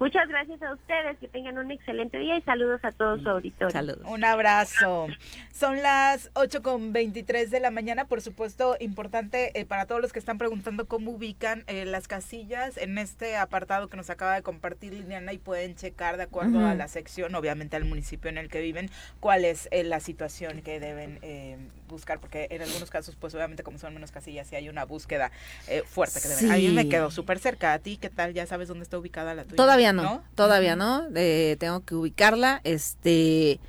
Muchas gracias a ustedes, que tengan un excelente día y saludos a todos su auditorio. Saludos. Un abrazo. Son las 8 con 23 de la mañana, por supuesto, importante eh, para todos los que están preguntando cómo ubican eh, las casillas en este apartado que nos acaba de compartir Liliana y pueden checar de acuerdo a la sección, obviamente al municipio en el que viven, cuál es eh, la situación que deben buscar, porque en algunos casos, pues obviamente como son menos casillas, y hay una búsqueda fuerte que deben. A mí me quedo súper cerca. ¿A ti qué tal? ¿Ya sabes dónde está ubicada la tuya? Todavía no, todavía no, tengo que ubicarla, este,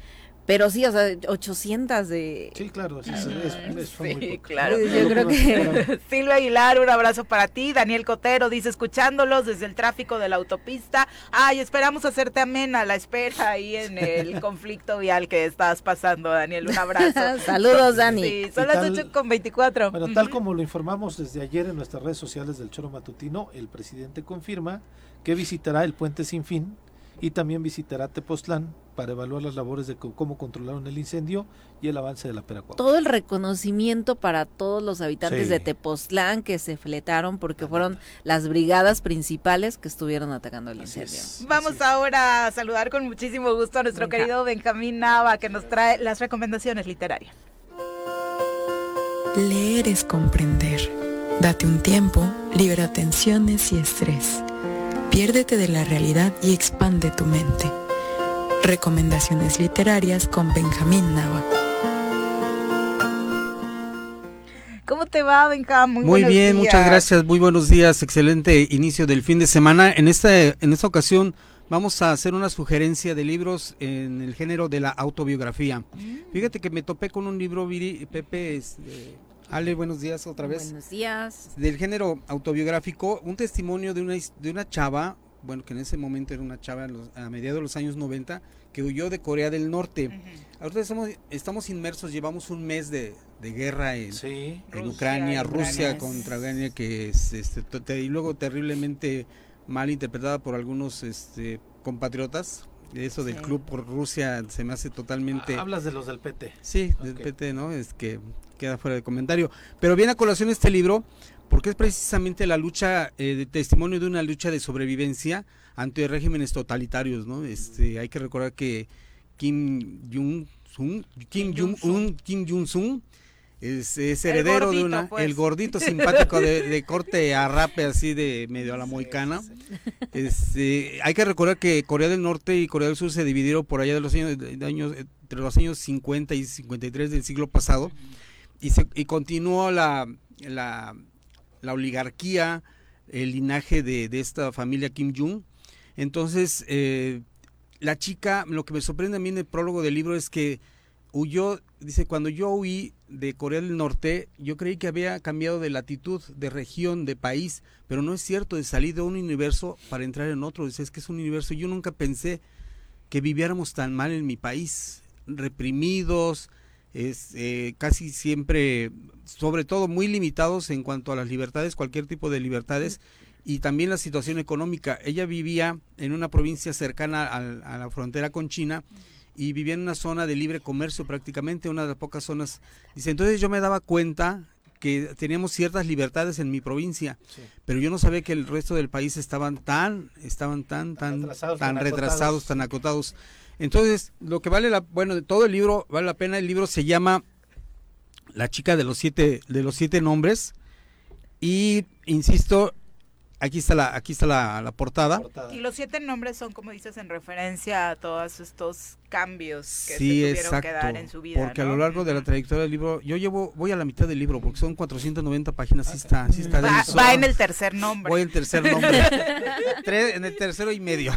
pero sí, o sea, 800 de... Sí, claro, es, es, sí, claro. Yo creo que... Silvia Aguilar, un abrazo para ti. Daniel Cotero dice, escuchándolos desde el tráfico de la autopista. Ay, esperamos hacerte amena la espera ahí en el conflicto vial que estás pasando, Daniel. Un abrazo. Saludos, Dani. Sí, son las 8 con 24. Bueno, tal como lo informamos desde ayer en nuestras redes sociales del Choro Matutino, el presidente confirma que visitará el puente sin fin y también visitará Tepoztlán para evaluar las labores de cómo controlaron el incendio y el avance de la Peracuá. Todo el reconocimiento para todos los habitantes de Tepoztlán que se fletaron porque fueron las brigadas principales que estuvieron atacando el incendio. Vamos ahora a saludar con muchísimo gusto a nuestro querido Benjamín Nava que nos trae las recomendaciones literarias. Leer es comprender. Date un tiempo, libera tensiones y estrés. Piérdete de la realidad y expande tu mente. Recomendaciones literarias con Benjamín Nava. ¿Cómo te va, Benjamín? Muy, bien, muchas gracias. Muy buenos días. Excelente inicio del fin de semana. En esta, en esta ocasión vamos a hacer una sugerencia de libros en el género de la autobiografía. Mm. Fíjate que me topé con un libro, Pepe, este, Ale, buenos días otra vez. Buenos días. Del género autobiográfico, un testimonio de una, de una chava, bueno, que en ese momento era una chava a mediados de los años 90, que huyó de Corea del Norte. Ahorita estamos, estamos inmersos, llevamos un mes de, guerra en, en Ucrania, Rusia contra Ucrania, que es, este, y luego terriblemente mal interpretada por algunos este, compatriotas. Eso del club por Rusia se me hace totalmente... Hablas de los del PT. Sí, del PT, ¿no? Es que queda fuera de comentario. Pero viene a colación este libro porque es precisamente la lucha, eh, de testimonio de una lucha de sobrevivencia ante regímenes totalitarios, ¿no? Este, hay que recordar que Kim Jong-un, Kim Jong-un, Kim Jong-un es, heredero de una, pues. el gordito simpático de, corte a rape así de medio a la moicana. Este, hay que recordar que Corea del Norte y Corea del Sur se dividieron por allá de los años, de años entre los años 50 y 53 del siglo pasado y, se, y continuó la, la, la oligarquía, el linaje de, de esta familia Kim Jong. Entonces, eh, la chica, lo que me sorprende a mí en el prólogo del libro es que huyó, dice, cuando yo huí de Corea del Norte, yo creí que había cambiado de latitud, de región, de país, pero no es cierto, de salir de un universo para entrar en otro, dice, es que es un universo, yo nunca pensé que viviéramos tan mal en mi país, reprimidos, eh, casi siempre, sobre todo muy limitados en cuanto a las libertades, cualquier tipo de libertades, y también la situación económica. Ella vivía en una provincia cercana a, la frontera con China y vivía en una zona de libre comercio prácticamente, una de las pocas zonas. Dice, entonces yo me daba cuenta que teníamos ciertas libertades en mi provincia, pero yo no sabía que el resto del país estaban tan, estaban tan, tan, retrasados, tan tan retrasados, acotados. tan acotados. Entonces, lo que vale la, bueno, de todo el libro vale la pena. El libro se llama La chica de los siete, de los siete nombres y insisto, aquí está la, aquí está la, la portada. Y los siete nombres son, como dices, en referencia a todos estos cambios que Sí, se tuvieron exacto. que dar en su vida. porque a lo largo de la trayectoria del libro, yo llevo, voy a la mitad del libro, porque son 490 páginas, sí está, sí está Va, en el tercer nombre. Voy en el tercer nombre. Tres- en el tercero y medio.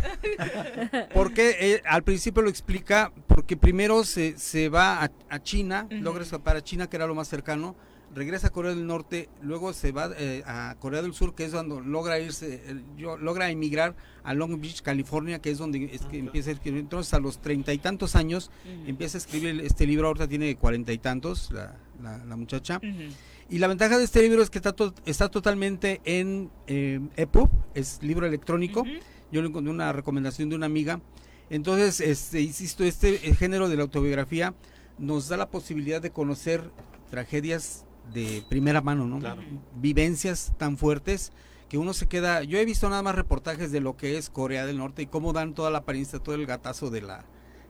Porque eh, al principio lo explica, porque primero se, se va a, a China, Ujú. logra escapar a China, que era lo más cercano, regresa a Corea del Norte, luego se va eh, a Corea del Sur, que es cuando logra irse, eh, yo, logra emigrar a Long Beach, California, que es donde es que empieza a escribir. Entonces a los treinta y tantos años empieza a escribir este libro, ahorita tiene cuarenta y tantos la, la- la muchacha. Y la ventaja de este libro es que está, to- está totalmente en eh, EPUB, es libro electrónico. Yo le encontré una recomendación de una amiga. Entonces, este, insisto, este eh, género de la autobiografía nos da la posibilidad de conocer tragedias de primera mano, ¿no? Vivencias tan fuertes que uno se queda. Yo he visto nada más reportajes de lo que es Corea del Norte y cómo dan toda la apariencia, todo el gatazo de la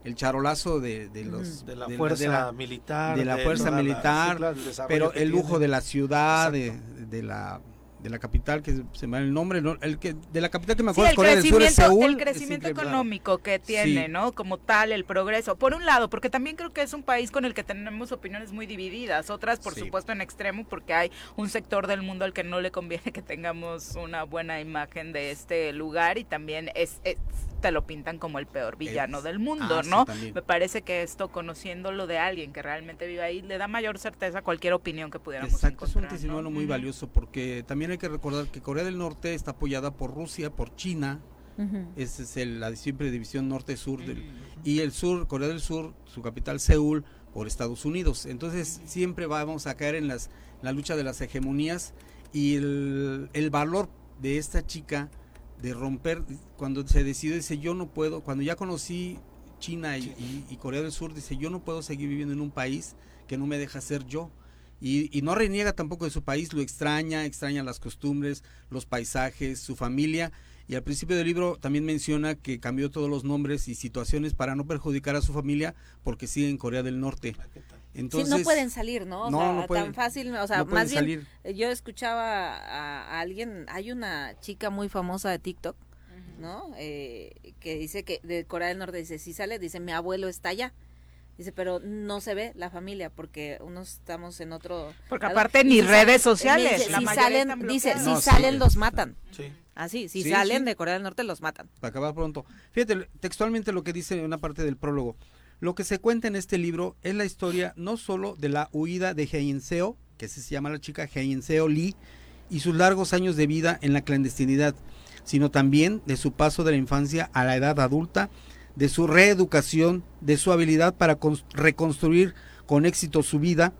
el charolazo de, de los De la fuerza militar, de la de fuerza la- militar sí, claro, el desarrollo pero el lujo tiene. de la ciudad de, de la de la capital que se me va el nombre ¿no? el que de la capital que me Sí, acuerdo el es Corea del Sur es Seúl el crecimiento económico que tiene, Sí. ¿no? Como tal, el progreso. Por un lado, porque también creo que es un país con el que tenemos opiniones muy divididas. Otras, por Sí. supuesto, en extremo, porque hay un sector del mundo al que no le conviene que tengamos una buena imagen de este lugar y también es, es- te lo pintan como el peor villano Es- del mundo, ah, ¿no? Me parece que esto, conociéndolo de alguien que realmente vive ahí, le da mayor certeza a cualquier opinión que pudiéramos Exacto, es un testimonio muy valioso porque también hay que recordar que Corea del Norte está apoyada por Rusia, por China, esa es el- la siempre división norte-sur del y el sur, Corea del Sur, su capital Seúl, por Estados Unidos. Entonces siempre vamos a caer en las, la lucha de las hegemonías y el, el valor de esta chica de romper, cuando se decidió, dice yo no puedo, cuando ya conocí China y, y- y Corea del Sur, dice yo no puedo seguir viviendo en un país que no me deja ser yo. Y, y no reniega tampoco de su país, lo extraña, extraña las costumbres, los paisajes, su familia. Y al principio del libro también menciona que cambió todos los nombres y situaciones para no perjudicar a su familia porque sigue en Corea del Norte. Entonces, sí, no pueden salir, ¿no? O No, sea, no pueden. tan fácil, o sea, No más bien, salir. yo escuchaba a, alguien, hay una chica muy famosa de TikTok, ¿no? Eh, que dice que de Corea del Norte, dice, si sale, dice, mi abuelo está allá. Dice, pero no se ve la familia porque unos estamos en otro... Porque lado. aparte ni si redes sociales, dice, la si mayoría salen, están dice, si sí. salen los matan. Sí. Así, si Sí, salen sí. de Corea del Norte los matan. para acabar pronto. Fíjate, textualmente lo que dice una parte del prólogo. Lo que se cuenta en este libro es la historia no solo de la huida de Seo, que se llama la chica Seo Lee, y sus largos años de vida en la clandestinidad, sino también de su paso de la infancia a la edad adulta, de su reeducación, de su habilidad para cons- reconstruir con éxito su vida,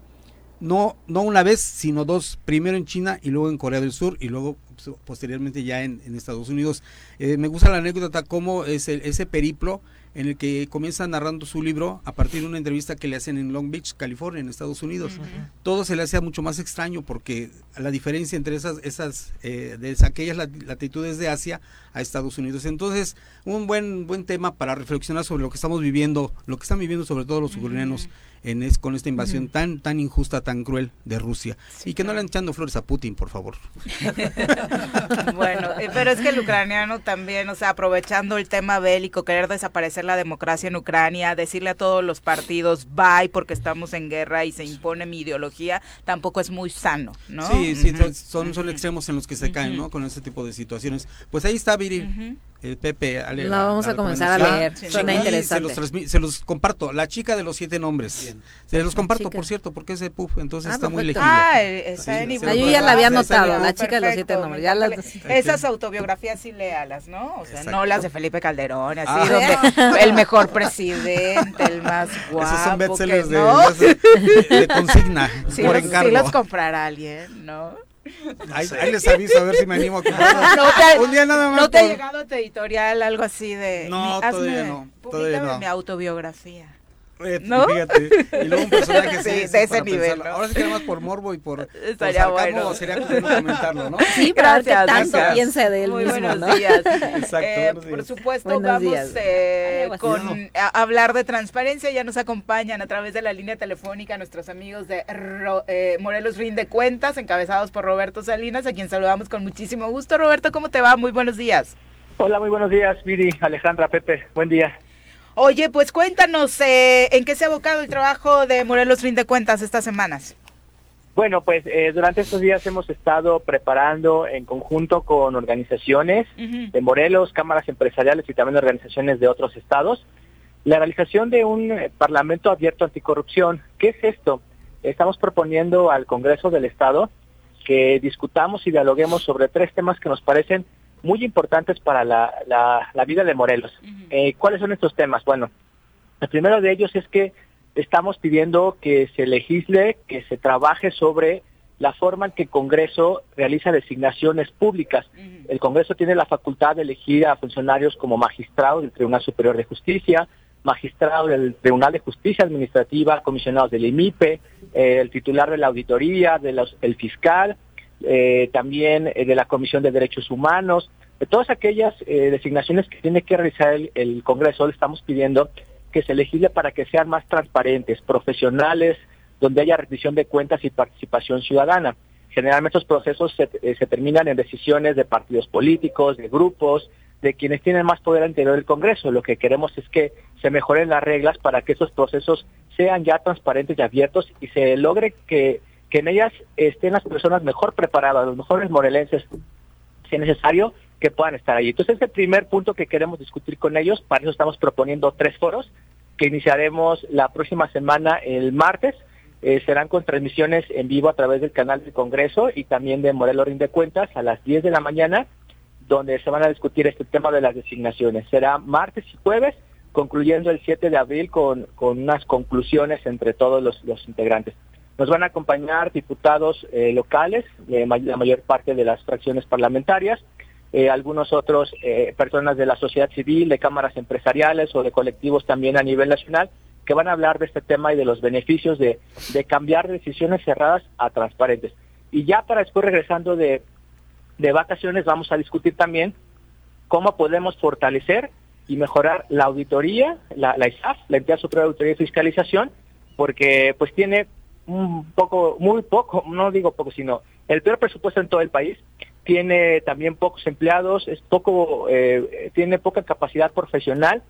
no, no una vez, sino dos, primero en China y luego en Corea del Sur y luego pues, posteriormente ya en, en Estados Unidos. Eh, me gusta la anécdota cómo es el- ese periplo en el que comienza narrando su libro a partir de una entrevista que le hacen en Long Beach, California, en Estados Unidos. Todo se le hacía mucho más extraño porque la diferencia entre esas, esas eh, de aquellas lat- latitudes de Asia a Estados Unidos. Entonces, un buen, buen tema para reflexionar sobre lo que estamos viviendo, lo que están viviendo sobre todo los ucranianos en es, con esta invasión tan, tan injusta, tan cruel de Rusia. y que no le han echando flores a Putin, por favor. Bueno, eh, pero es que el ucraniano también, o sea, aprovechando el tema bélico, querer desaparecer la democracia en Ucrania, decirle a todos los partidos bye porque estamos en guerra y se impone mi ideología, tampoco es muy sano, ¿no? Sí, sí, son, son extremos en los que se caen, ¿no? Con ese tipo de situaciones. Pues ahí está, Viri el Pepe. La vamos a comenzar a leer. Suena interesante. Se los, comparto. La chica de los siete nombres. Se los comparto, por cierto, porque es de PUF, entonces ah, está muy legible. Ah, está en sí, Yo ya la había notado, la chica de los siete nombres. Ya las... Esas autobiografías sí léalas, ¿no? O sea, no las de Felipe Calderón, así, ah. el mejor presidente, el más guapo. Esos son bestsellers de, consigna, por encargo. Sí los comprará alguien, ¿no? Ahí, les aviso a ver si me animo a. No te, un día nada más. ¿No te ha llegado tu editorial algo así de. No, todavía no. Todavía no. mi autobiografía. ¿No? Fíjate. Y luego un personaje sí, de ese nivel. Ahora sí que más por morbo y por, Estaría por bueno. sería comentarlo, ¿no? Sí, gracias. tanto piensa de él Muy mismo, buenos ¿no? días. Exacto. Eh, días. Por supuesto, vamos eh, con a hablar de transparencia. Ya nos acompañan a través de la línea telefónica nuestros amigos de eh, Morelos Rinde Cuentas, encabezados por Roberto Salinas, a quien saludamos con muchísimo gusto. Roberto, ¿cómo te va? Muy buenos días. Hola, muy buenos días, Viri, Alejandra, Pepe. Buen día. Oye, pues cuéntanos eh, en qué se ha abocado el trabajo de Morelos Fin de Cuentas estas semanas. Bueno, pues eh, durante estos días hemos estado preparando en conjunto con organizaciones de Morelos, cámaras empresariales y también organizaciones de otros estados, la realización de un eh, Parlamento abierto anticorrupción. ¿Qué es esto? Estamos proponiendo al Congreso del Estado que discutamos y dialoguemos sobre tres temas que nos parecen muy importantes para la, la, vida de Morelos. Eh, ¿Cuáles son estos temas? Bueno, el primero de ellos es que estamos pidiendo que se legisle, que se trabaje sobre la forma en que el Congreso realiza designaciones públicas. El Congreso tiene la facultad de elegir a funcionarios como magistrado del Tribunal Superior de Justicia, magistrado del Tribunal de Justicia Administrativa, comisionados del IMIPE, eh, el titular de la auditoría, de los, el fiscal, eh, también eh, de la Comisión de Derechos Humanos, de todas aquellas eh, designaciones que tiene que realizar el, Congreso, le estamos pidiendo que se legisle para que sean más transparentes, profesionales, donde haya rendición de cuentas y participación ciudadana. Generalmente estos procesos se, se, terminan en decisiones de partidos políticos, de grupos, de quienes tienen más poder al interior del Congreso. Lo que queremos es que se mejoren las reglas para que esos procesos sean ya transparentes y abiertos y se logre que que en ellas estén las personas mejor preparadas, los mejores morelenses, si es necesario, que puedan estar allí. Entonces, es el primer punto que queremos discutir con ellos. Para eso estamos proponiendo tres foros que iniciaremos la próxima semana, el martes. Eh, serán con transmisiones en vivo a través del canal del Congreso y también de Morelos Rinde Cuentas a las 10 de la mañana, donde se van a discutir este tema de las designaciones. Será martes y jueves, concluyendo el 7 de abril con, con unas conclusiones entre todos los, los integrantes. Nos van a acompañar diputados eh, locales, eh, la mayor parte de las fracciones parlamentarias, eh, algunos otros personas de la sociedad civil, de cámaras empresariales o de colectivos también a nivel nacional, que van a hablar de este tema y de los beneficios de, de cambiar decisiones cerradas a transparentes. Y ya para después regresando de, de vacaciones vamos a discutir también cómo podemos fortalecer y mejorar la auditoría, la, la ISAF, la Entidad Superior de Auditoría y Fiscalización, porque pues tiene un poco, muy poco, no digo poco, sino el peor presupuesto en todo el país, tiene también pocos empleados, es poco, eh, tiene poca capacidad profesional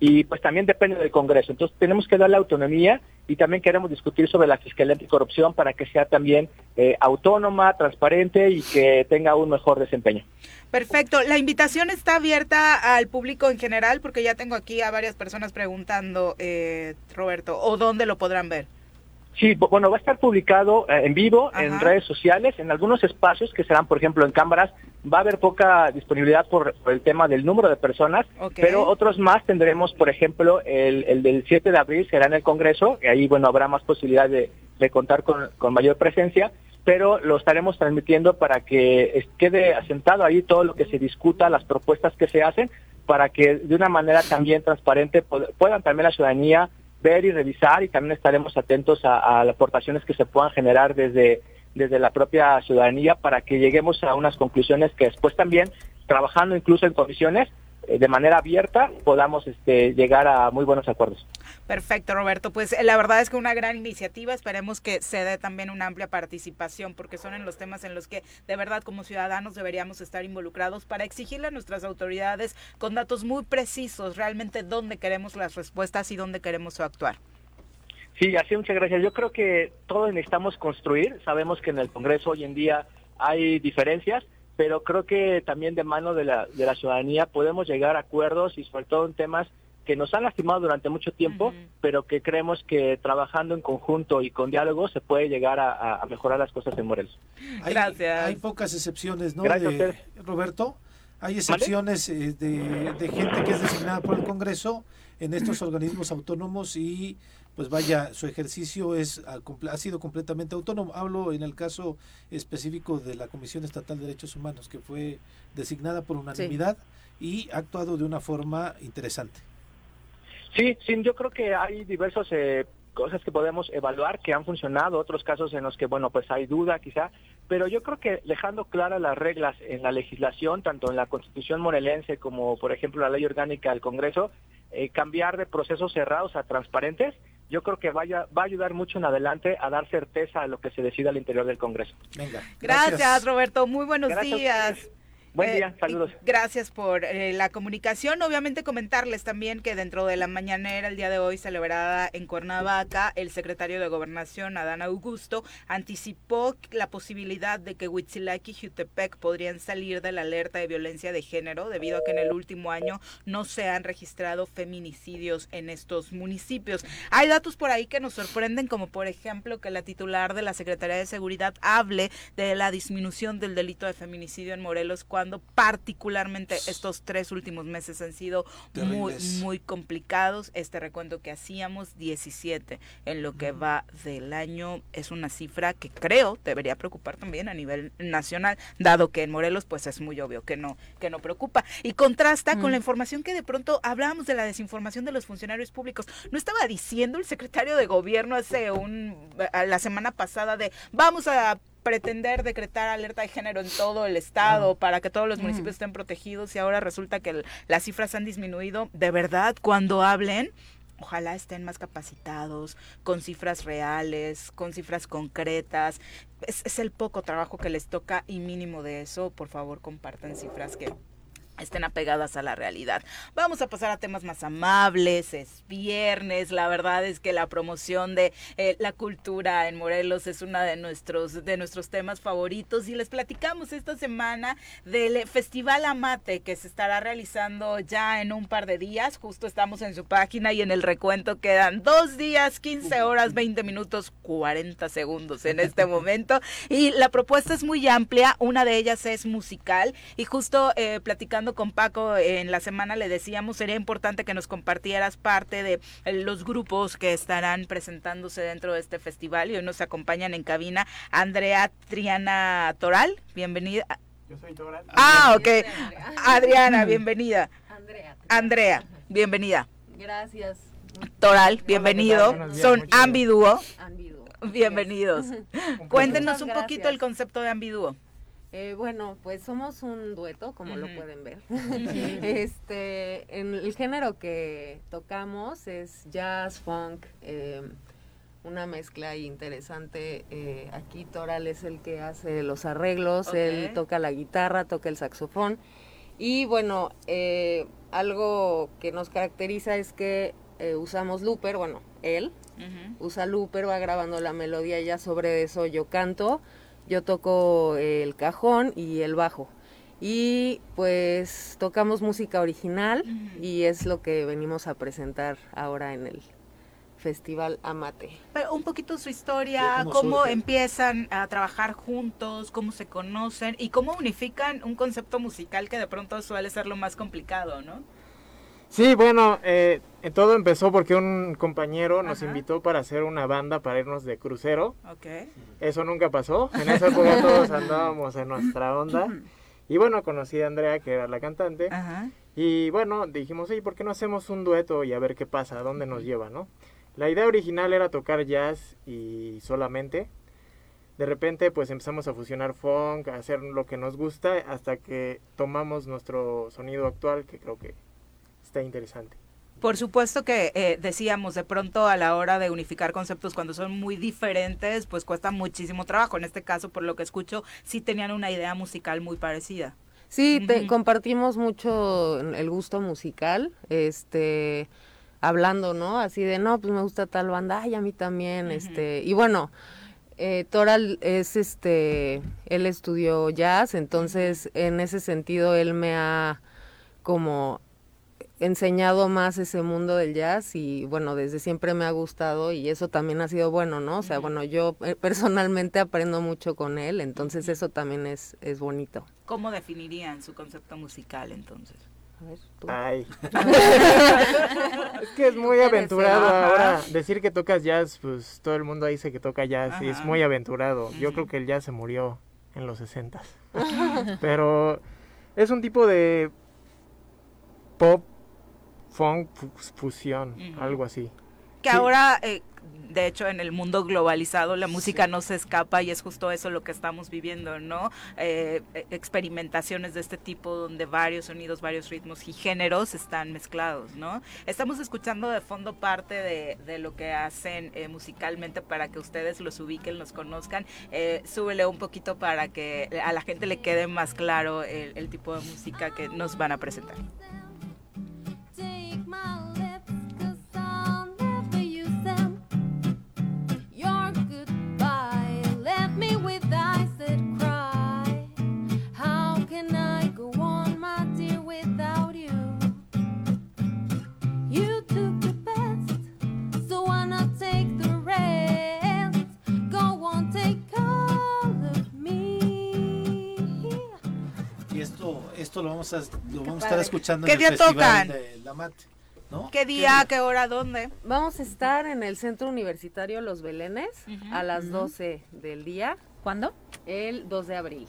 y pues también depende del Congreso. Entonces tenemos que darle autonomía y también queremos discutir sobre la fiscalía anticorrupción para que sea también eh, autónoma, transparente y que tenga un mejor desempeño. Perfecto. La invitación está abierta al público en general porque ya tengo aquí a varias personas preguntando, eh, Roberto, o dónde lo podrán ver. Sí, bueno, va a estar publicado eh, en vivo en redes sociales, en algunos espacios que serán, por ejemplo, en cámaras. Va a haber poca disponibilidad por, el tema del número de personas, pero otros más tendremos, por ejemplo, el, del 7 de abril será en el Congreso, y ahí, bueno, habrá más posibilidad de, contar con, mayor presencia, pero lo estaremos transmitiendo para que quede asentado ahí todo lo que se discuta, las propuestas que se hacen, para que de una manera también transparente puedan también la ciudadanía ver y revisar y también estaremos atentos a, las aportaciones que se puedan generar desde, desde la propia ciudadanía para que lleguemos a unas conclusiones que después también, trabajando incluso en comisiones, de manera abierta podamos este, llegar a muy buenos acuerdos. Perfecto, Roberto. Pues eh, la verdad es que una gran iniciativa. Esperemos que se dé también una amplia participación, porque son en los temas en los que de verdad como ciudadanos deberíamos estar involucrados para exigirle a nuestras autoridades con datos muy precisos realmente dónde queremos las respuestas y dónde queremos actuar. Sí, así muchas gracias. Yo creo que todos necesitamos construir. Sabemos que en el Congreso hoy en día hay diferencias, pero creo que también de mano de la, de la ciudadanía podemos llegar a acuerdos y sobre todo en temas que nos han lastimado durante mucho tiempo, pero que creemos que trabajando en conjunto y con diálogo se puede llegar a, mejorar las cosas en Morelos. Hay, Gracias. Hay pocas excepciones, ¿no? de, Roberto, hay excepciones eh, de, de gente que es designada por el Congreso en estos organismos autónomos y pues vaya, su ejercicio es ha, sido completamente autónomo. Hablo en el caso específico de la Comisión Estatal de Derechos Humanos, que fue designada por unanimidad y ha actuado de una forma interesante. Sí, sí, yo creo que hay diversas eh, cosas que podemos evaluar que han funcionado, otros casos en los que, bueno, pues hay duda quizá, pero yo creo que dejando claras las reglas en la legislación, tanto en la Constitución morelense como, por ejemplo, la Ley Orgánica del Congreso, eh, cambiar de procesos cerrados a transparentes, yo creo que vaya, va a ayudar mucho en adelante a dar certeza a lo que se decida al interior del Congreso. Venga. Gracias, Roberto. Muy buenos días. Buen día, eh, saludos. Gracias por eh, la comunicación. Obviamente comentarles también que dentro de la mañanera el día de hoy celebrada en Cuernavaca, el secretario de Gobernación, Adán Augusto, anticipó la posibilidad de que Huitzilaki y Jutepec podrían salir de la alerta de violencia de género debido a que en el último año no se han registrado feminicidios en estos municipios. Hay datos por ahí que nos sorprenden, como por ejemplo que la titular de la Secretaría de Seguridad hable de la disminución del delito de feminicidio en Morelos cuando particularmente estos tres últimos meses han sido muy, muy complicados. Este recuento que hacíamos, 17 en lo que va del año, es una cifra que creo debería preocupar también a nivel nacional, dado que en Morelos pues es muy obvio que no, que no preocupa. Y contrasta con la información que de pronto hablábamos de la desinformación de los funcionarios públicos. No estaba diciendo el secretario de gobierno hace un, la semana pasada de vamos a pretender decretar alerta de género en todo el estado para que todos los municipios estén protegidos y ahora resulta que las cifras han disminuido, de verdad, cuando hablen, ojalá estén más capacitados, con cifras reales, con cifras concretas. Es, es el poco trabajo que les toca y mínimo de eso, por favor, compartan cifras que estén apegadas a la realidad. Vamos a pasar a temas más amables, es viernes, la verdad es que la promoción de eh, la cultura en Morelos es uno de nuestros, de nuestros temas favoritos y les platicamos esta semana del Festival Amate que se estará realizando ya en un par de días, justo estamos en su página y en el recuento quedan dos días, 15 horas, 20 minutos, 40 segundos en este momento. Y la propuesta es muy amplia, una de ellas es musical. Y justo eh, platicando con Paco en la semana le decíamos, sería importante que nos compartieras parte de eh, los grupos que estarán presentándose dentro de este festival y hoy nos acompañan en cabina Andrea Triana Toral, bienvenida. Yo soy Toral. Ah, ok. Adriana, bienvenida. Andrea. Andrea, bienvenida. Gracias. Toral, bienvenido. Son Ambiduo. Bienvenidos. Cuéntenos un poquito el concepto de Ambiduo. Eh, bueno, pues somos un dueto, como lo pueden ver. este, en el género que tocamos es jazz, funk, eh, una mezcla interesante. Eh, aquí Toral es el que hace los arreglos, él toca la guitarra, toca el saxofón. Y bueno, algo que nos caracteriza es que usamos looper, bueno, él usa looper, va grabando la melodía ya sobre eso yo canto yo toco el cajón y el bajo. Y pues tocamos música original y es lo que venimos a presentar ahora en el Festival Amate. Pero un poquito su historia, cómo, empiezan a trabajar juntos, cómo se conocen y cómo unifican un concepto musical que de pronto suele ser lo más complicado, ¿no? Sí, bueno, eh, todo empezó porque un compañero nos invitó para hacer una banda para irnos de crucero. Okay. Eso nunca pasó. En esa época todos andábamos en nuestra onda. Y bueno, conocí a Andrea, que era la cantante. Y bueno, dijimos, oye, ¿por qué no hacemos un dueto y a ver qué pasa, a dónde nos lleva, no? La idea original era tocar jazz y solamente. de repente pues empezamos a fusionar funk, a hacer lo que nos gusta hasta que tomamos nuestro sonido actual que creo que está interesante. Por supuesto que eh, decíamos, de pronto a la hora de unificar conceptos cuando son muy diferentes, pues cuesta muchísimo trabajo. En este caso, por lo que escucho, sí tenían una idea musical muy parecida. Sí, compartimos mucho el gusto musical, este, hablando, ¿no? Así de, no, pues me gusta tal banda, ay, a mí también, este, y bueno, eh, Toral es, este, él estudió jazz, entonces en ese sentido él me ha como enseñado más ese mundo del jazz y bueno, desde siempre me ha gustado y eso también ha sido bueno, ¿no? O sea, bueno, yo eh, personalmente aprendo mucho con él, entonces eso también es, es bonito. ¿Cómo definirían su concepto musical entonces? A ver, Ay. es que es muy aventurado ahora. Decir que tocas jazz, pues todo el mundo dice que toca jazz y es muy aventurado. Yo creo que el jazz se murió en los 60 Pero es un tipo de pop funk fusión, algo así. Que ahora, eh, de hecho, en el mundo globalizado, la música no se escapa y es justo eso lo que estamos viviendo, ¿no? Eh, e, experimentaciones de este tipo donde varios sonidos, varios ritmos y géneros están mezclados, ¿no? Estamos escuchando de fondo parte de, lo que hacen eh, musicalmente para que ustedes los ubiquen, los conozcan. súbele un poquito para que a la gente le quede más claro el tipo de música que nos van a presentar. Esto lo vamos a, lo vamos a estar escuchando ¿Qué en el día Festival tocan? de la Mate. ¿No? ¿Qué día, qué hora, dónde? Vamos a estar en el Centro Universitario Los Belénes a las 12 del día. ¿Cuándo? El 2 de abril.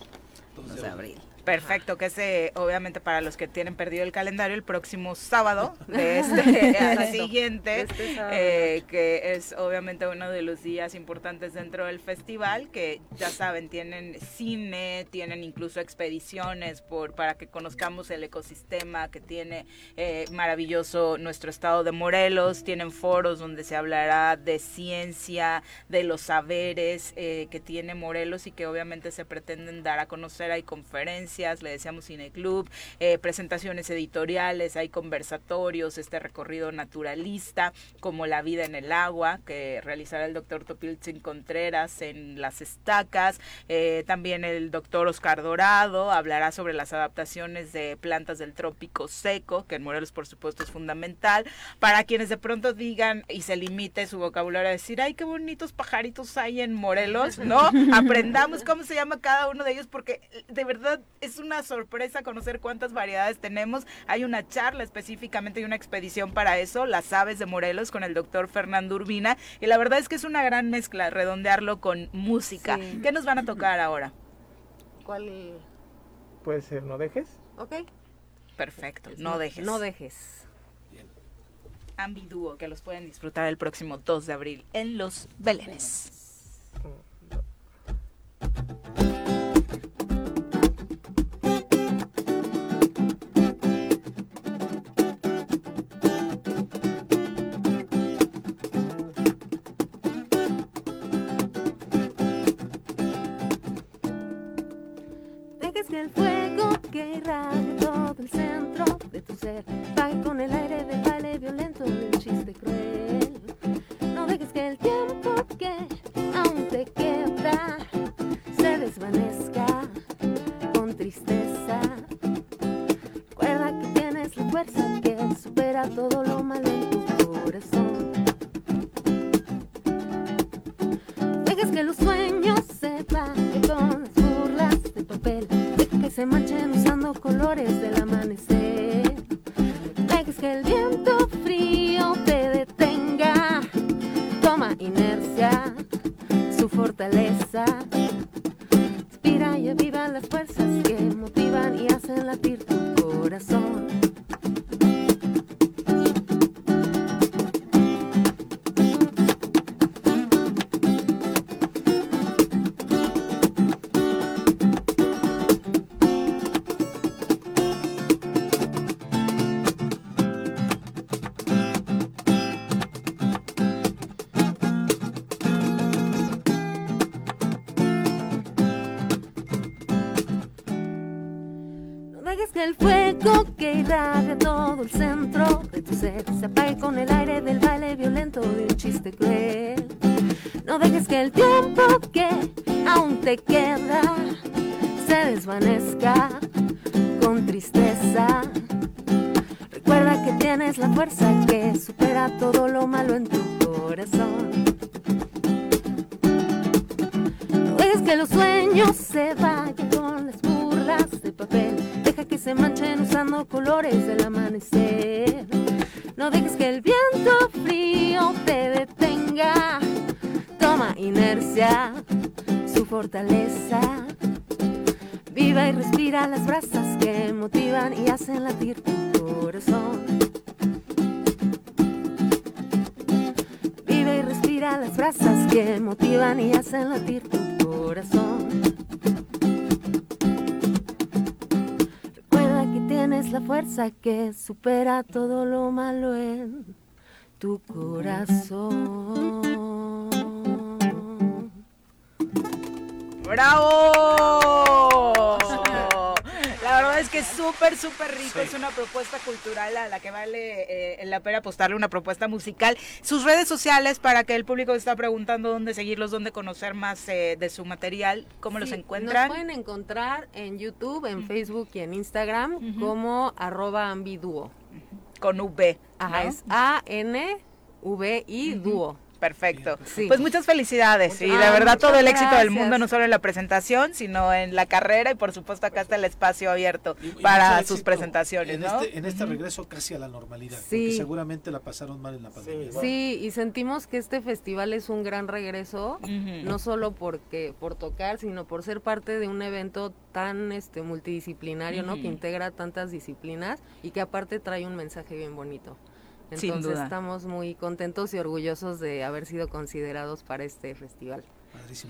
2 de abril. Perfecto, que es obviamente para los que tienen perdido el calendario el próximo sábado de este al siguiente, este eh, que es obviamente uno de los días importantes dentro del festival, que ya saben, tienen cine, tienen incluso expediciones por para que conozcamos el ecosistema que tiene eh, maravilloso nuestro estado de Morelos, tienen foros donde se hablará de ciencia, de los saberes eh, que tiene Morelos y que obviamente se pretenden dar a conocer, hay conferencias, le decíamos Cineclub, eh, presentaciones editoriales, hay conversatorios, este recorrido naturalista, como La vida en el agua, que realizará el doctor Topilzin Contreras en Las Estacas, eh, también el doctor Oscar Dorado hablará sobre las adaptaciones de plantas del trópico seco, que en Morelos por supuesto es fundamental, para quienes de pronto digan y se limite su vocabulario a decir, ay, qué bonitos pajaritos hay en Morelos, ¿no? Aprendamos cómo se llama cada uno de ellos, porque de verdad es una sorpresa conocer cuántas variedades tenemos. Hay una charla específicamente y una expedición para eso, las aves de Morelos, con el doctor Fernando Urbina. Y la verdad es que es una gran mezcla, redondearlo con música. ¿Qué nos van a tocar ahora? ¿Cuál? Puede ser, ¿no dejes? Ok. Perfecto, no, dejes. No dejes. Ambiduo, que los pueden disfrutar el próximo 2 de abril en Los Belénes. el se manchen usando colores del amanecer. Pena apostarle una propuesta musical. Sus redes sociales para que el público está preguntando dónde seguirlos, dónde conocer más eh, de su material, cómo los encuentran. Nos pueden encontrar en YouTube, en Facebook y en Instagram como arroba ambiduo. Con V. Ajá, ¿no? es A-N-V-I dúo. Perfecto. Sí. Pues muchas felicidades y Muchas- de verdad todo el éxito del mundo, no solo en la presentación, sino en la carrera y por supuesto acá está el espacio abierto Y para sus presentaciones, en ¿no? Este, en este regreso casi a la normalidad, Sí. porque seguramente la pasaron mal en la pandemia. ¿no? Sí, y sentimos que este festival es un gran regreso, no solo porque por tocar, sino por ser parte de un evento tan este multidisciplinario, ¿no? Que integra tantas disciplinas y que aparte trae un mensaje bien bonito. Sin Entonces duda. estamos muy contentos y orgullosos de haber sido considerados para este festival.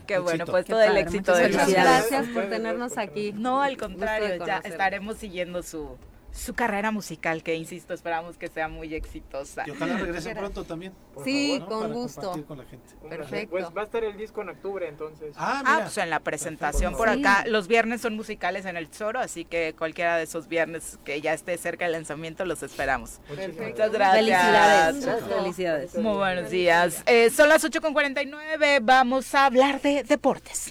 Qué bueno, pues Qué todo el éxito muchas del gracias. por tenernos aquí. No, al de contrario, ya estaremos siguiendo su su carrera musical, que insisto, esperamos que sea muy exitosa. Y ojalá regrese pronto también. por Sí, favor, ¿no? con Para gusto. compartir con la gente. Perfecto. Pues va a estar el disco en octubre, entonces. Ah, Ah, pues en la presentación por Sí. acá. Los viernes son musicales en el Zoro, así que cualquiera de esos viernes que ya esté cerca del lanzamiento los esperamos. Perfecto. Muchas gracias. Felicidades, Muchas felicidades. Muy buenos días. Eh, son las 8.49, vamos a hablar de deportes.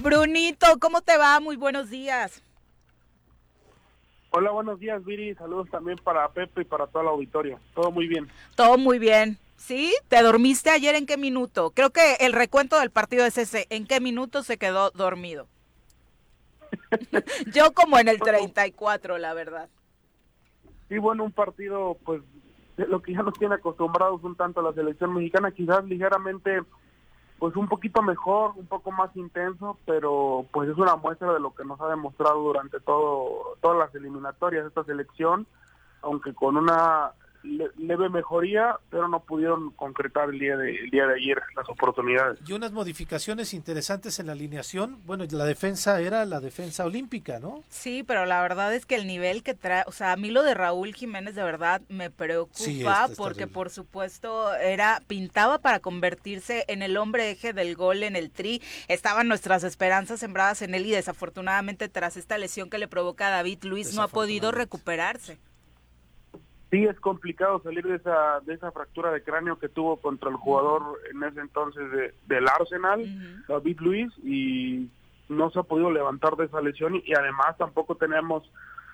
Brunito, ¿cómo te va? Muy buenos días. Hola, buenos días, Viri. Saludos también para Pepe y para todo el auditorio. Todo muy bien. Todo muy bien. ¿Sí? ¿Te dormiste ayer en qué minuto? Creo que el recuento del partido es ese. ¿En qué minuto se quedó dormido? Yo como en el 34, la verdad. Y bueno, un partido, pues, de lo que ya nos tiene acostumbrados un tanto a la selección mexicana, quizás ligeramente, pues, un poquito mejor, un poco más intenso, pero pues es una muestra de lo que nos ha demostrado durante todo todas las eliminatorias esta selección, aunque con una le- leve mejoría, pero no pudieron concretar el día de el día de ayer las oportunidades. Y unas modificaciones interesantes en la alineación. Bueno, la defensa era la defensa olímpica, ¿no? Sí, pero la verdad es que el nivel que trae, o sea, a mí lo de Raúl Jiménez de verdad me preocupa Sí, está- está porque terrible. por supuesto era pintaba para convertirse en el hombre eje del gol en el tri. Estaban nuestras esperanzas sembradas en él y desafortunadamente tras esta lesión que le provoca a David Luis no ha podido recuperarse. Sí, es complicado salir de esa de esa fractura de cráneo que tuvo contra el jugador en ese entonces de, del Arsenal, David Luis, y no se ha podido levantar de esa lesión y, y además tampoco tenemos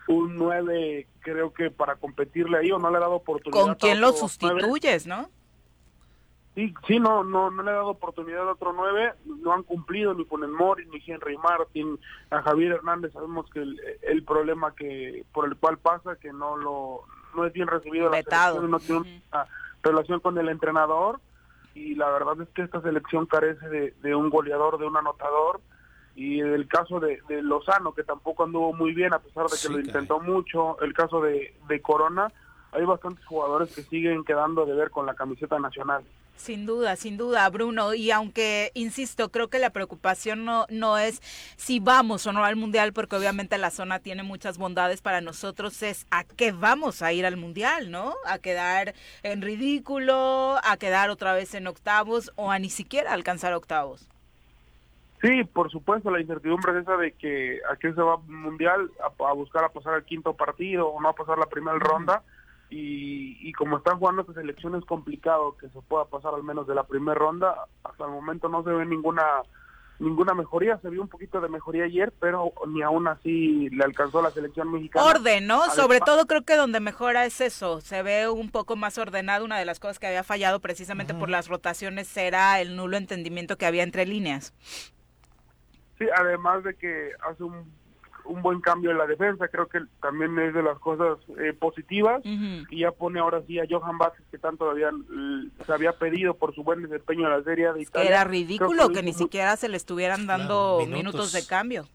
un 9, creo que para competirle ahí o no le ha dado oportunidad. ¿Con quién lo sustituyes, no? Sí, sí, no, no, no le ha dado oportunidad a otro nueve, no han cumplido ni con el Mori, ni Henry Martin, a Javier Hernández sabemos que el, el problema que por el cual pasa que no lo no es bien recibido la selección, no tiene una relación con el entrenador y la verdad es que esta selección carece de, de un goleador, de un anotador y el caso de, de Lozano, que tampoco anduvo muy bien a pesar de que lo intentó mucho, el caso de, de Corona, hay bastantes jugadores que siguen quedando de ver con la camiseta nacional. Sin duda, sin duda, Bruno. Y aunque, insisto, creo que la preocupación no, no es si vamos o no al Mundial, porque obviamente la zona tiene muchas bondades para nosotros, es a qué vamos a ir al Mundial, ¿no? A quedar en ridículo, a quedar otra vez en octavos o a ni siquiera alcanzar octavos. Sí, por supuesto, la incertidumbre es esa de que a qué se va al Mundial, a, a buscar a pasar al quinto partido o no a pasar la primera ronda y, y como están jugando estas elecciones es complicado que se pueda pasar al menos de la primera ronda. Hasta el momento no se ve ninguna ninguna mejoría, se vio un poquito de mejoría ayer, pero ni aún así le alcanzó a la selección mexicana. Orden, ¿no? Sobre todo creo que donde mejora es eso, se ve un poco más ordenado, una de las cosas que había fallado precisamente por las rotaciones era el nulo entendimiento que había entre líneas. Sí, además de que hace un un buen cambio en la defensa, creo que también es de las cosas eh, positivas y ya pone ahora sí a Johan Vázquez que tanto habían, se había pedido por su buen desempeño en la serie de Italia. Era ridículo que, ni siquiera se le estuvieran dando minutos. de cambio.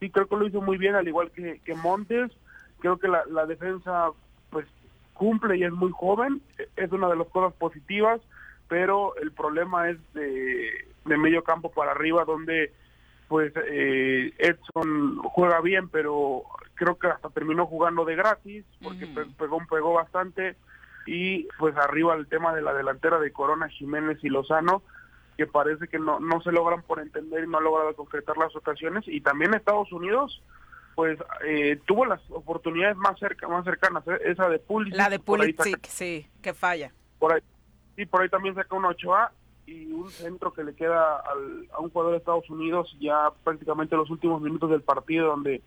Sí, creo que lo hizo muy bien, al igual que, que Montes. Creo que la, la defensa pues cumple y es muy joven, es una de las cosas positivas, pero el problema es de, de medio campo para arriba donde pues eh, Edson juega bien, pero creo que hasta terminó jugando de gratis, porque pegó, pegó bastante, y pues arriba el tema de la delantera de Corona, Jiménez y Lozano, que parece que no, no se logran por entender y no ha logrado concretar las ocasiones, y también Estados Unidos pues eh, tuvo las oportunidades más cerca más cercanas ¿eh? esa de Pulisic la de Pulisic sí que falla. por ahí sí por ahí también saca un 8A y un centro que le queda al, a un jugador de Estados Unidos ya prácticamente los últimos minutos del partido donde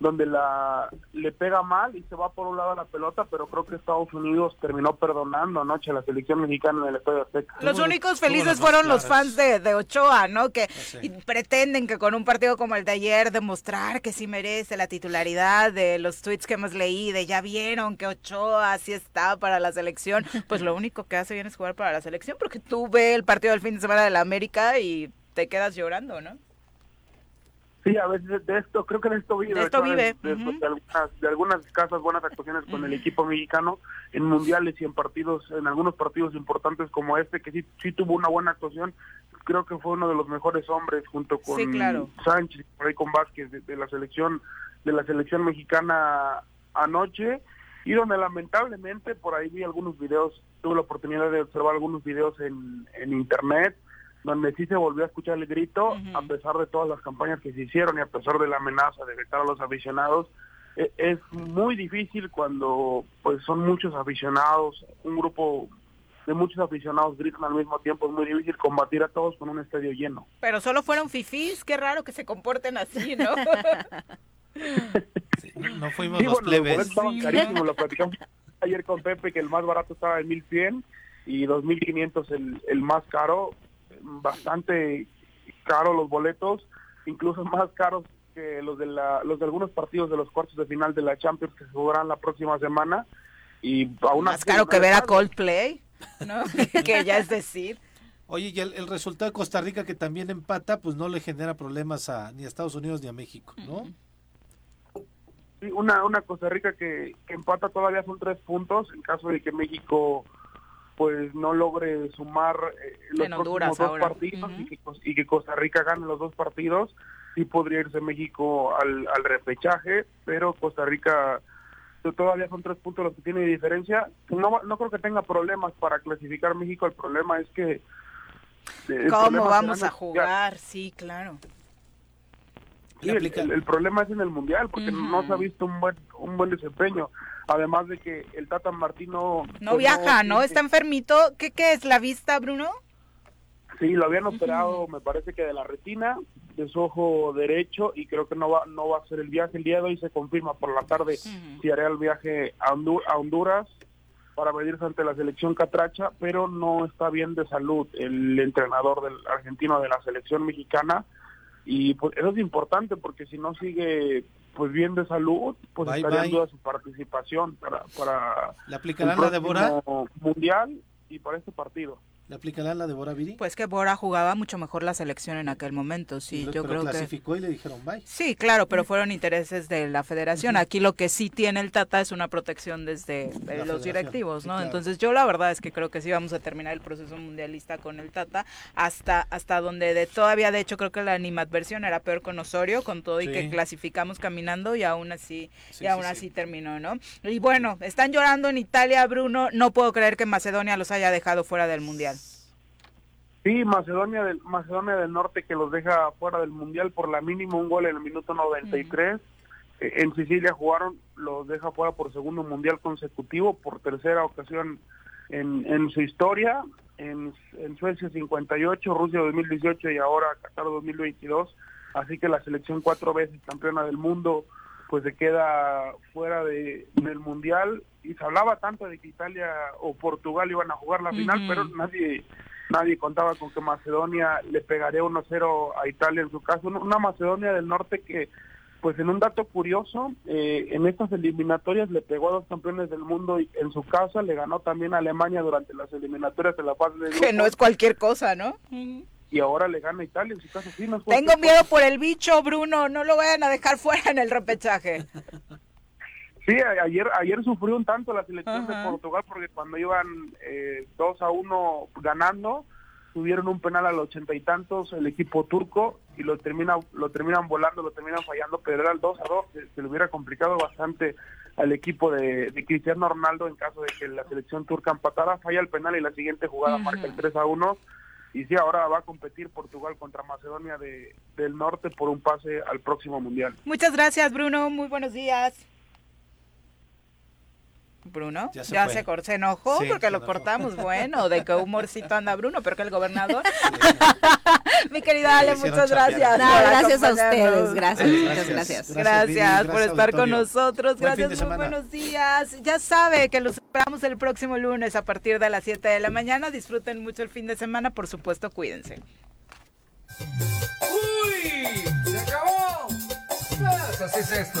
donde la le pega mal y se va por un lado a la pelota, pero creo que Estados Unidos terminó perdonando anoche a la selección mexicana en el Estadio Azteca. Los únicos felices fueron los fans de, de Ochoa, ¿no? Que pretenden que con un partido como el de ayer demostrar que sí merece la titularidad de los tweets que hemos leído, de ya vieron que Ochoa sí está para la selección, pues lo único que hace bien es jugar para la selección, porque tú ves el partido del fin de semana de la América y te quedas llorando, ¿no? Sí, a veces de esto, creo que de esto vive. De esto vive. De, algunas, de algunas escasas buenas actuaciones con el equipo mexicano en mundiales y en partidos, en algunos partidos importantes como este, que sí, sí tuvo una buena actuación. Creo que fue uno de los mejores hombres junto con Sánchez, por ahí con Vázquez de, la selección, de la selección mexicana anoche. Y donde lamentablemente por ahí vi algunos videos, tuve la oportunidad de observar algunos videos en, en internet, donde sí se volvió a escuchar el grito, a pesar de todas las campañas que se hicieron y a pesar de la amenaza de vetar a los aficionados, e, es muy difícil cuando pues son muchos aficionados, un grupo de muchos aficionados gritan al mismo tiempo, es muy difícil combatir a todos con un estadio lleno. Pero solo fueron fifís, qué raro que se comporten así, ¿no? no fuimos los plebes. lo platicamos ayer con Pepe que el más barato estaba en 1100 y 2500 el, el más caro bastante caros los boletos, incluso más caros que los de la, los de algunos partidos de los cuartos de final de la Champions que se jugarán la próxima semana y aún más caro que ver a Coldplay, ¿no? que ya es decir. Oye, y el, resultado de Costa Rica que también empata, pues no le genera problemas a ni a Estados Unidos ni a México, ¿no? Sí, una, una Costa Rica que, que empata todavía son tres puntos en caso de que México pues no logre sumar eh, los próximos dos partidos y, que, Costa Rica gane los dos partidos, sí podría irse México al, al repechaje, pero Costa Rica todavía son tres puntos los que tiene de diferencia. No, no creo que tenga problemas para clasificar México, el problema es que... ¿Cómo vamos a jugar? Sí, claro. el, problema es en el mundial porque no se ha visto un buen un buen desempeño además de que el Tata Martino... No pues, viaja, ¿no? Está enfermito. ¿Qué, ¿Qué es la vista, Bruno? Sí, lo habían operado, me parece que de la retina, de su ojo derecho, y creo que no va, no va a hacer el viaje el día de hoy. Se confirma por la tarde si hará el viaje a, a Honduras para medirse ante la selección catracha, pero no está bien de salud el entrenador del argentino de la selección mexicana. Y pues eso es importante porque si no sigue pues bien de salud, pues estaría en duda su participación para, para ¿Le aplicarán la Débora? mundial y para este partido. ¿Le aplicarán la de Bora Viri? Pues que Bora jugaba mucho mejor la selección en aquel momento, sí, yo pero creo que... clasificó y le dijeron bye. Sí, claro, pero fueron intereses de la federación. Aquí lo que sí tiene el Tata es una protección desde eh, los directivos, ¿no? Entonces yo la verdad es que creo que sí vamos a terminar el proceso mundialista con el Tata hasta hasta donde de todavía de hecho creo que la animadversión era peor con Osorio, con todo y que clasificamos caminando y aún así Sí, y aún sí, así terminó, ¿no? Y bueno, están llorando en Italia, Bruno, no puedo creer que Macedonia los haya dejado fuera del mundial. Sí, Macedonia del, Macedonia del Norte que los deja fuera del Mundial por la mínima un gol en el minuto 93. Eh, En Sicilia jugaron, los deja fuera por segundo Mundial consecutivo, por tercera ocasión en, en su historia. En, en Suecia 58, Rusia 2018 y ahora Qatar 2022. Así que la selección cuatro veces campeona del mundo pues se queda fuera de, del Mundial. Y se hablaba tanto de que Italia o Portugal iban a jugar la final, pero nadie nadie contaba con que Macedonia le pegaría 1-0 a Italia en su caso. Una Macedonia del Norte que, pues en un dato curioso, eh, en estas eliminatorias le pegó a dos campeones del mundo y en su casa le ganó también a Alemania durante las eliminatorias de la fase de Que no es cualquier cosa, ¿no? y ahora le gana a Italia en su casa. Sí, no es Tengo miedo por el bicho, Bruno, no lo vayan a dejar fuera en el repechaje. Sí, ayer ayer sufrió un tanto la selección Ajá. de Portugal porque cuando iban eh, 2 a 1 ganando, tuvieron un penal a los ochenta y tantos el equipo turco y lo termina lo terminan volando, lo terminan fallando, pero era el 2 a 2, se, se le hubiera complicado bastante al equipo de, de Cristiano Ronaldo en caso de que la selección turca empatara, falla el penal y la siguiente jugada marca el 3 a 1 y sí, ahora va a competir Portugal contra Macedonia de, del Norte por un pase al próximo Mundial. Muchas gracias, Bruno. Muy buenos días. Bruno, Ya ya se cor- se enojó Sí, porque se lo enojó. cortamos. Bueno, de qué humorcito anda Bruno, pero que el gobernador. Mi querida Ale, muchas gracias. No, gracias a ustedes, gracias, muchas gracias. Gracias, por estar con nosotros. Buen Gracias, muy buenos días. Ya sabe que los esperamos el próximo lunes a partir de las 7 de la mañana. Disfruten mucho el fin de semana, por supuesto, cuídense. ¡Uy! ¡Se acabó! Pues así es esto.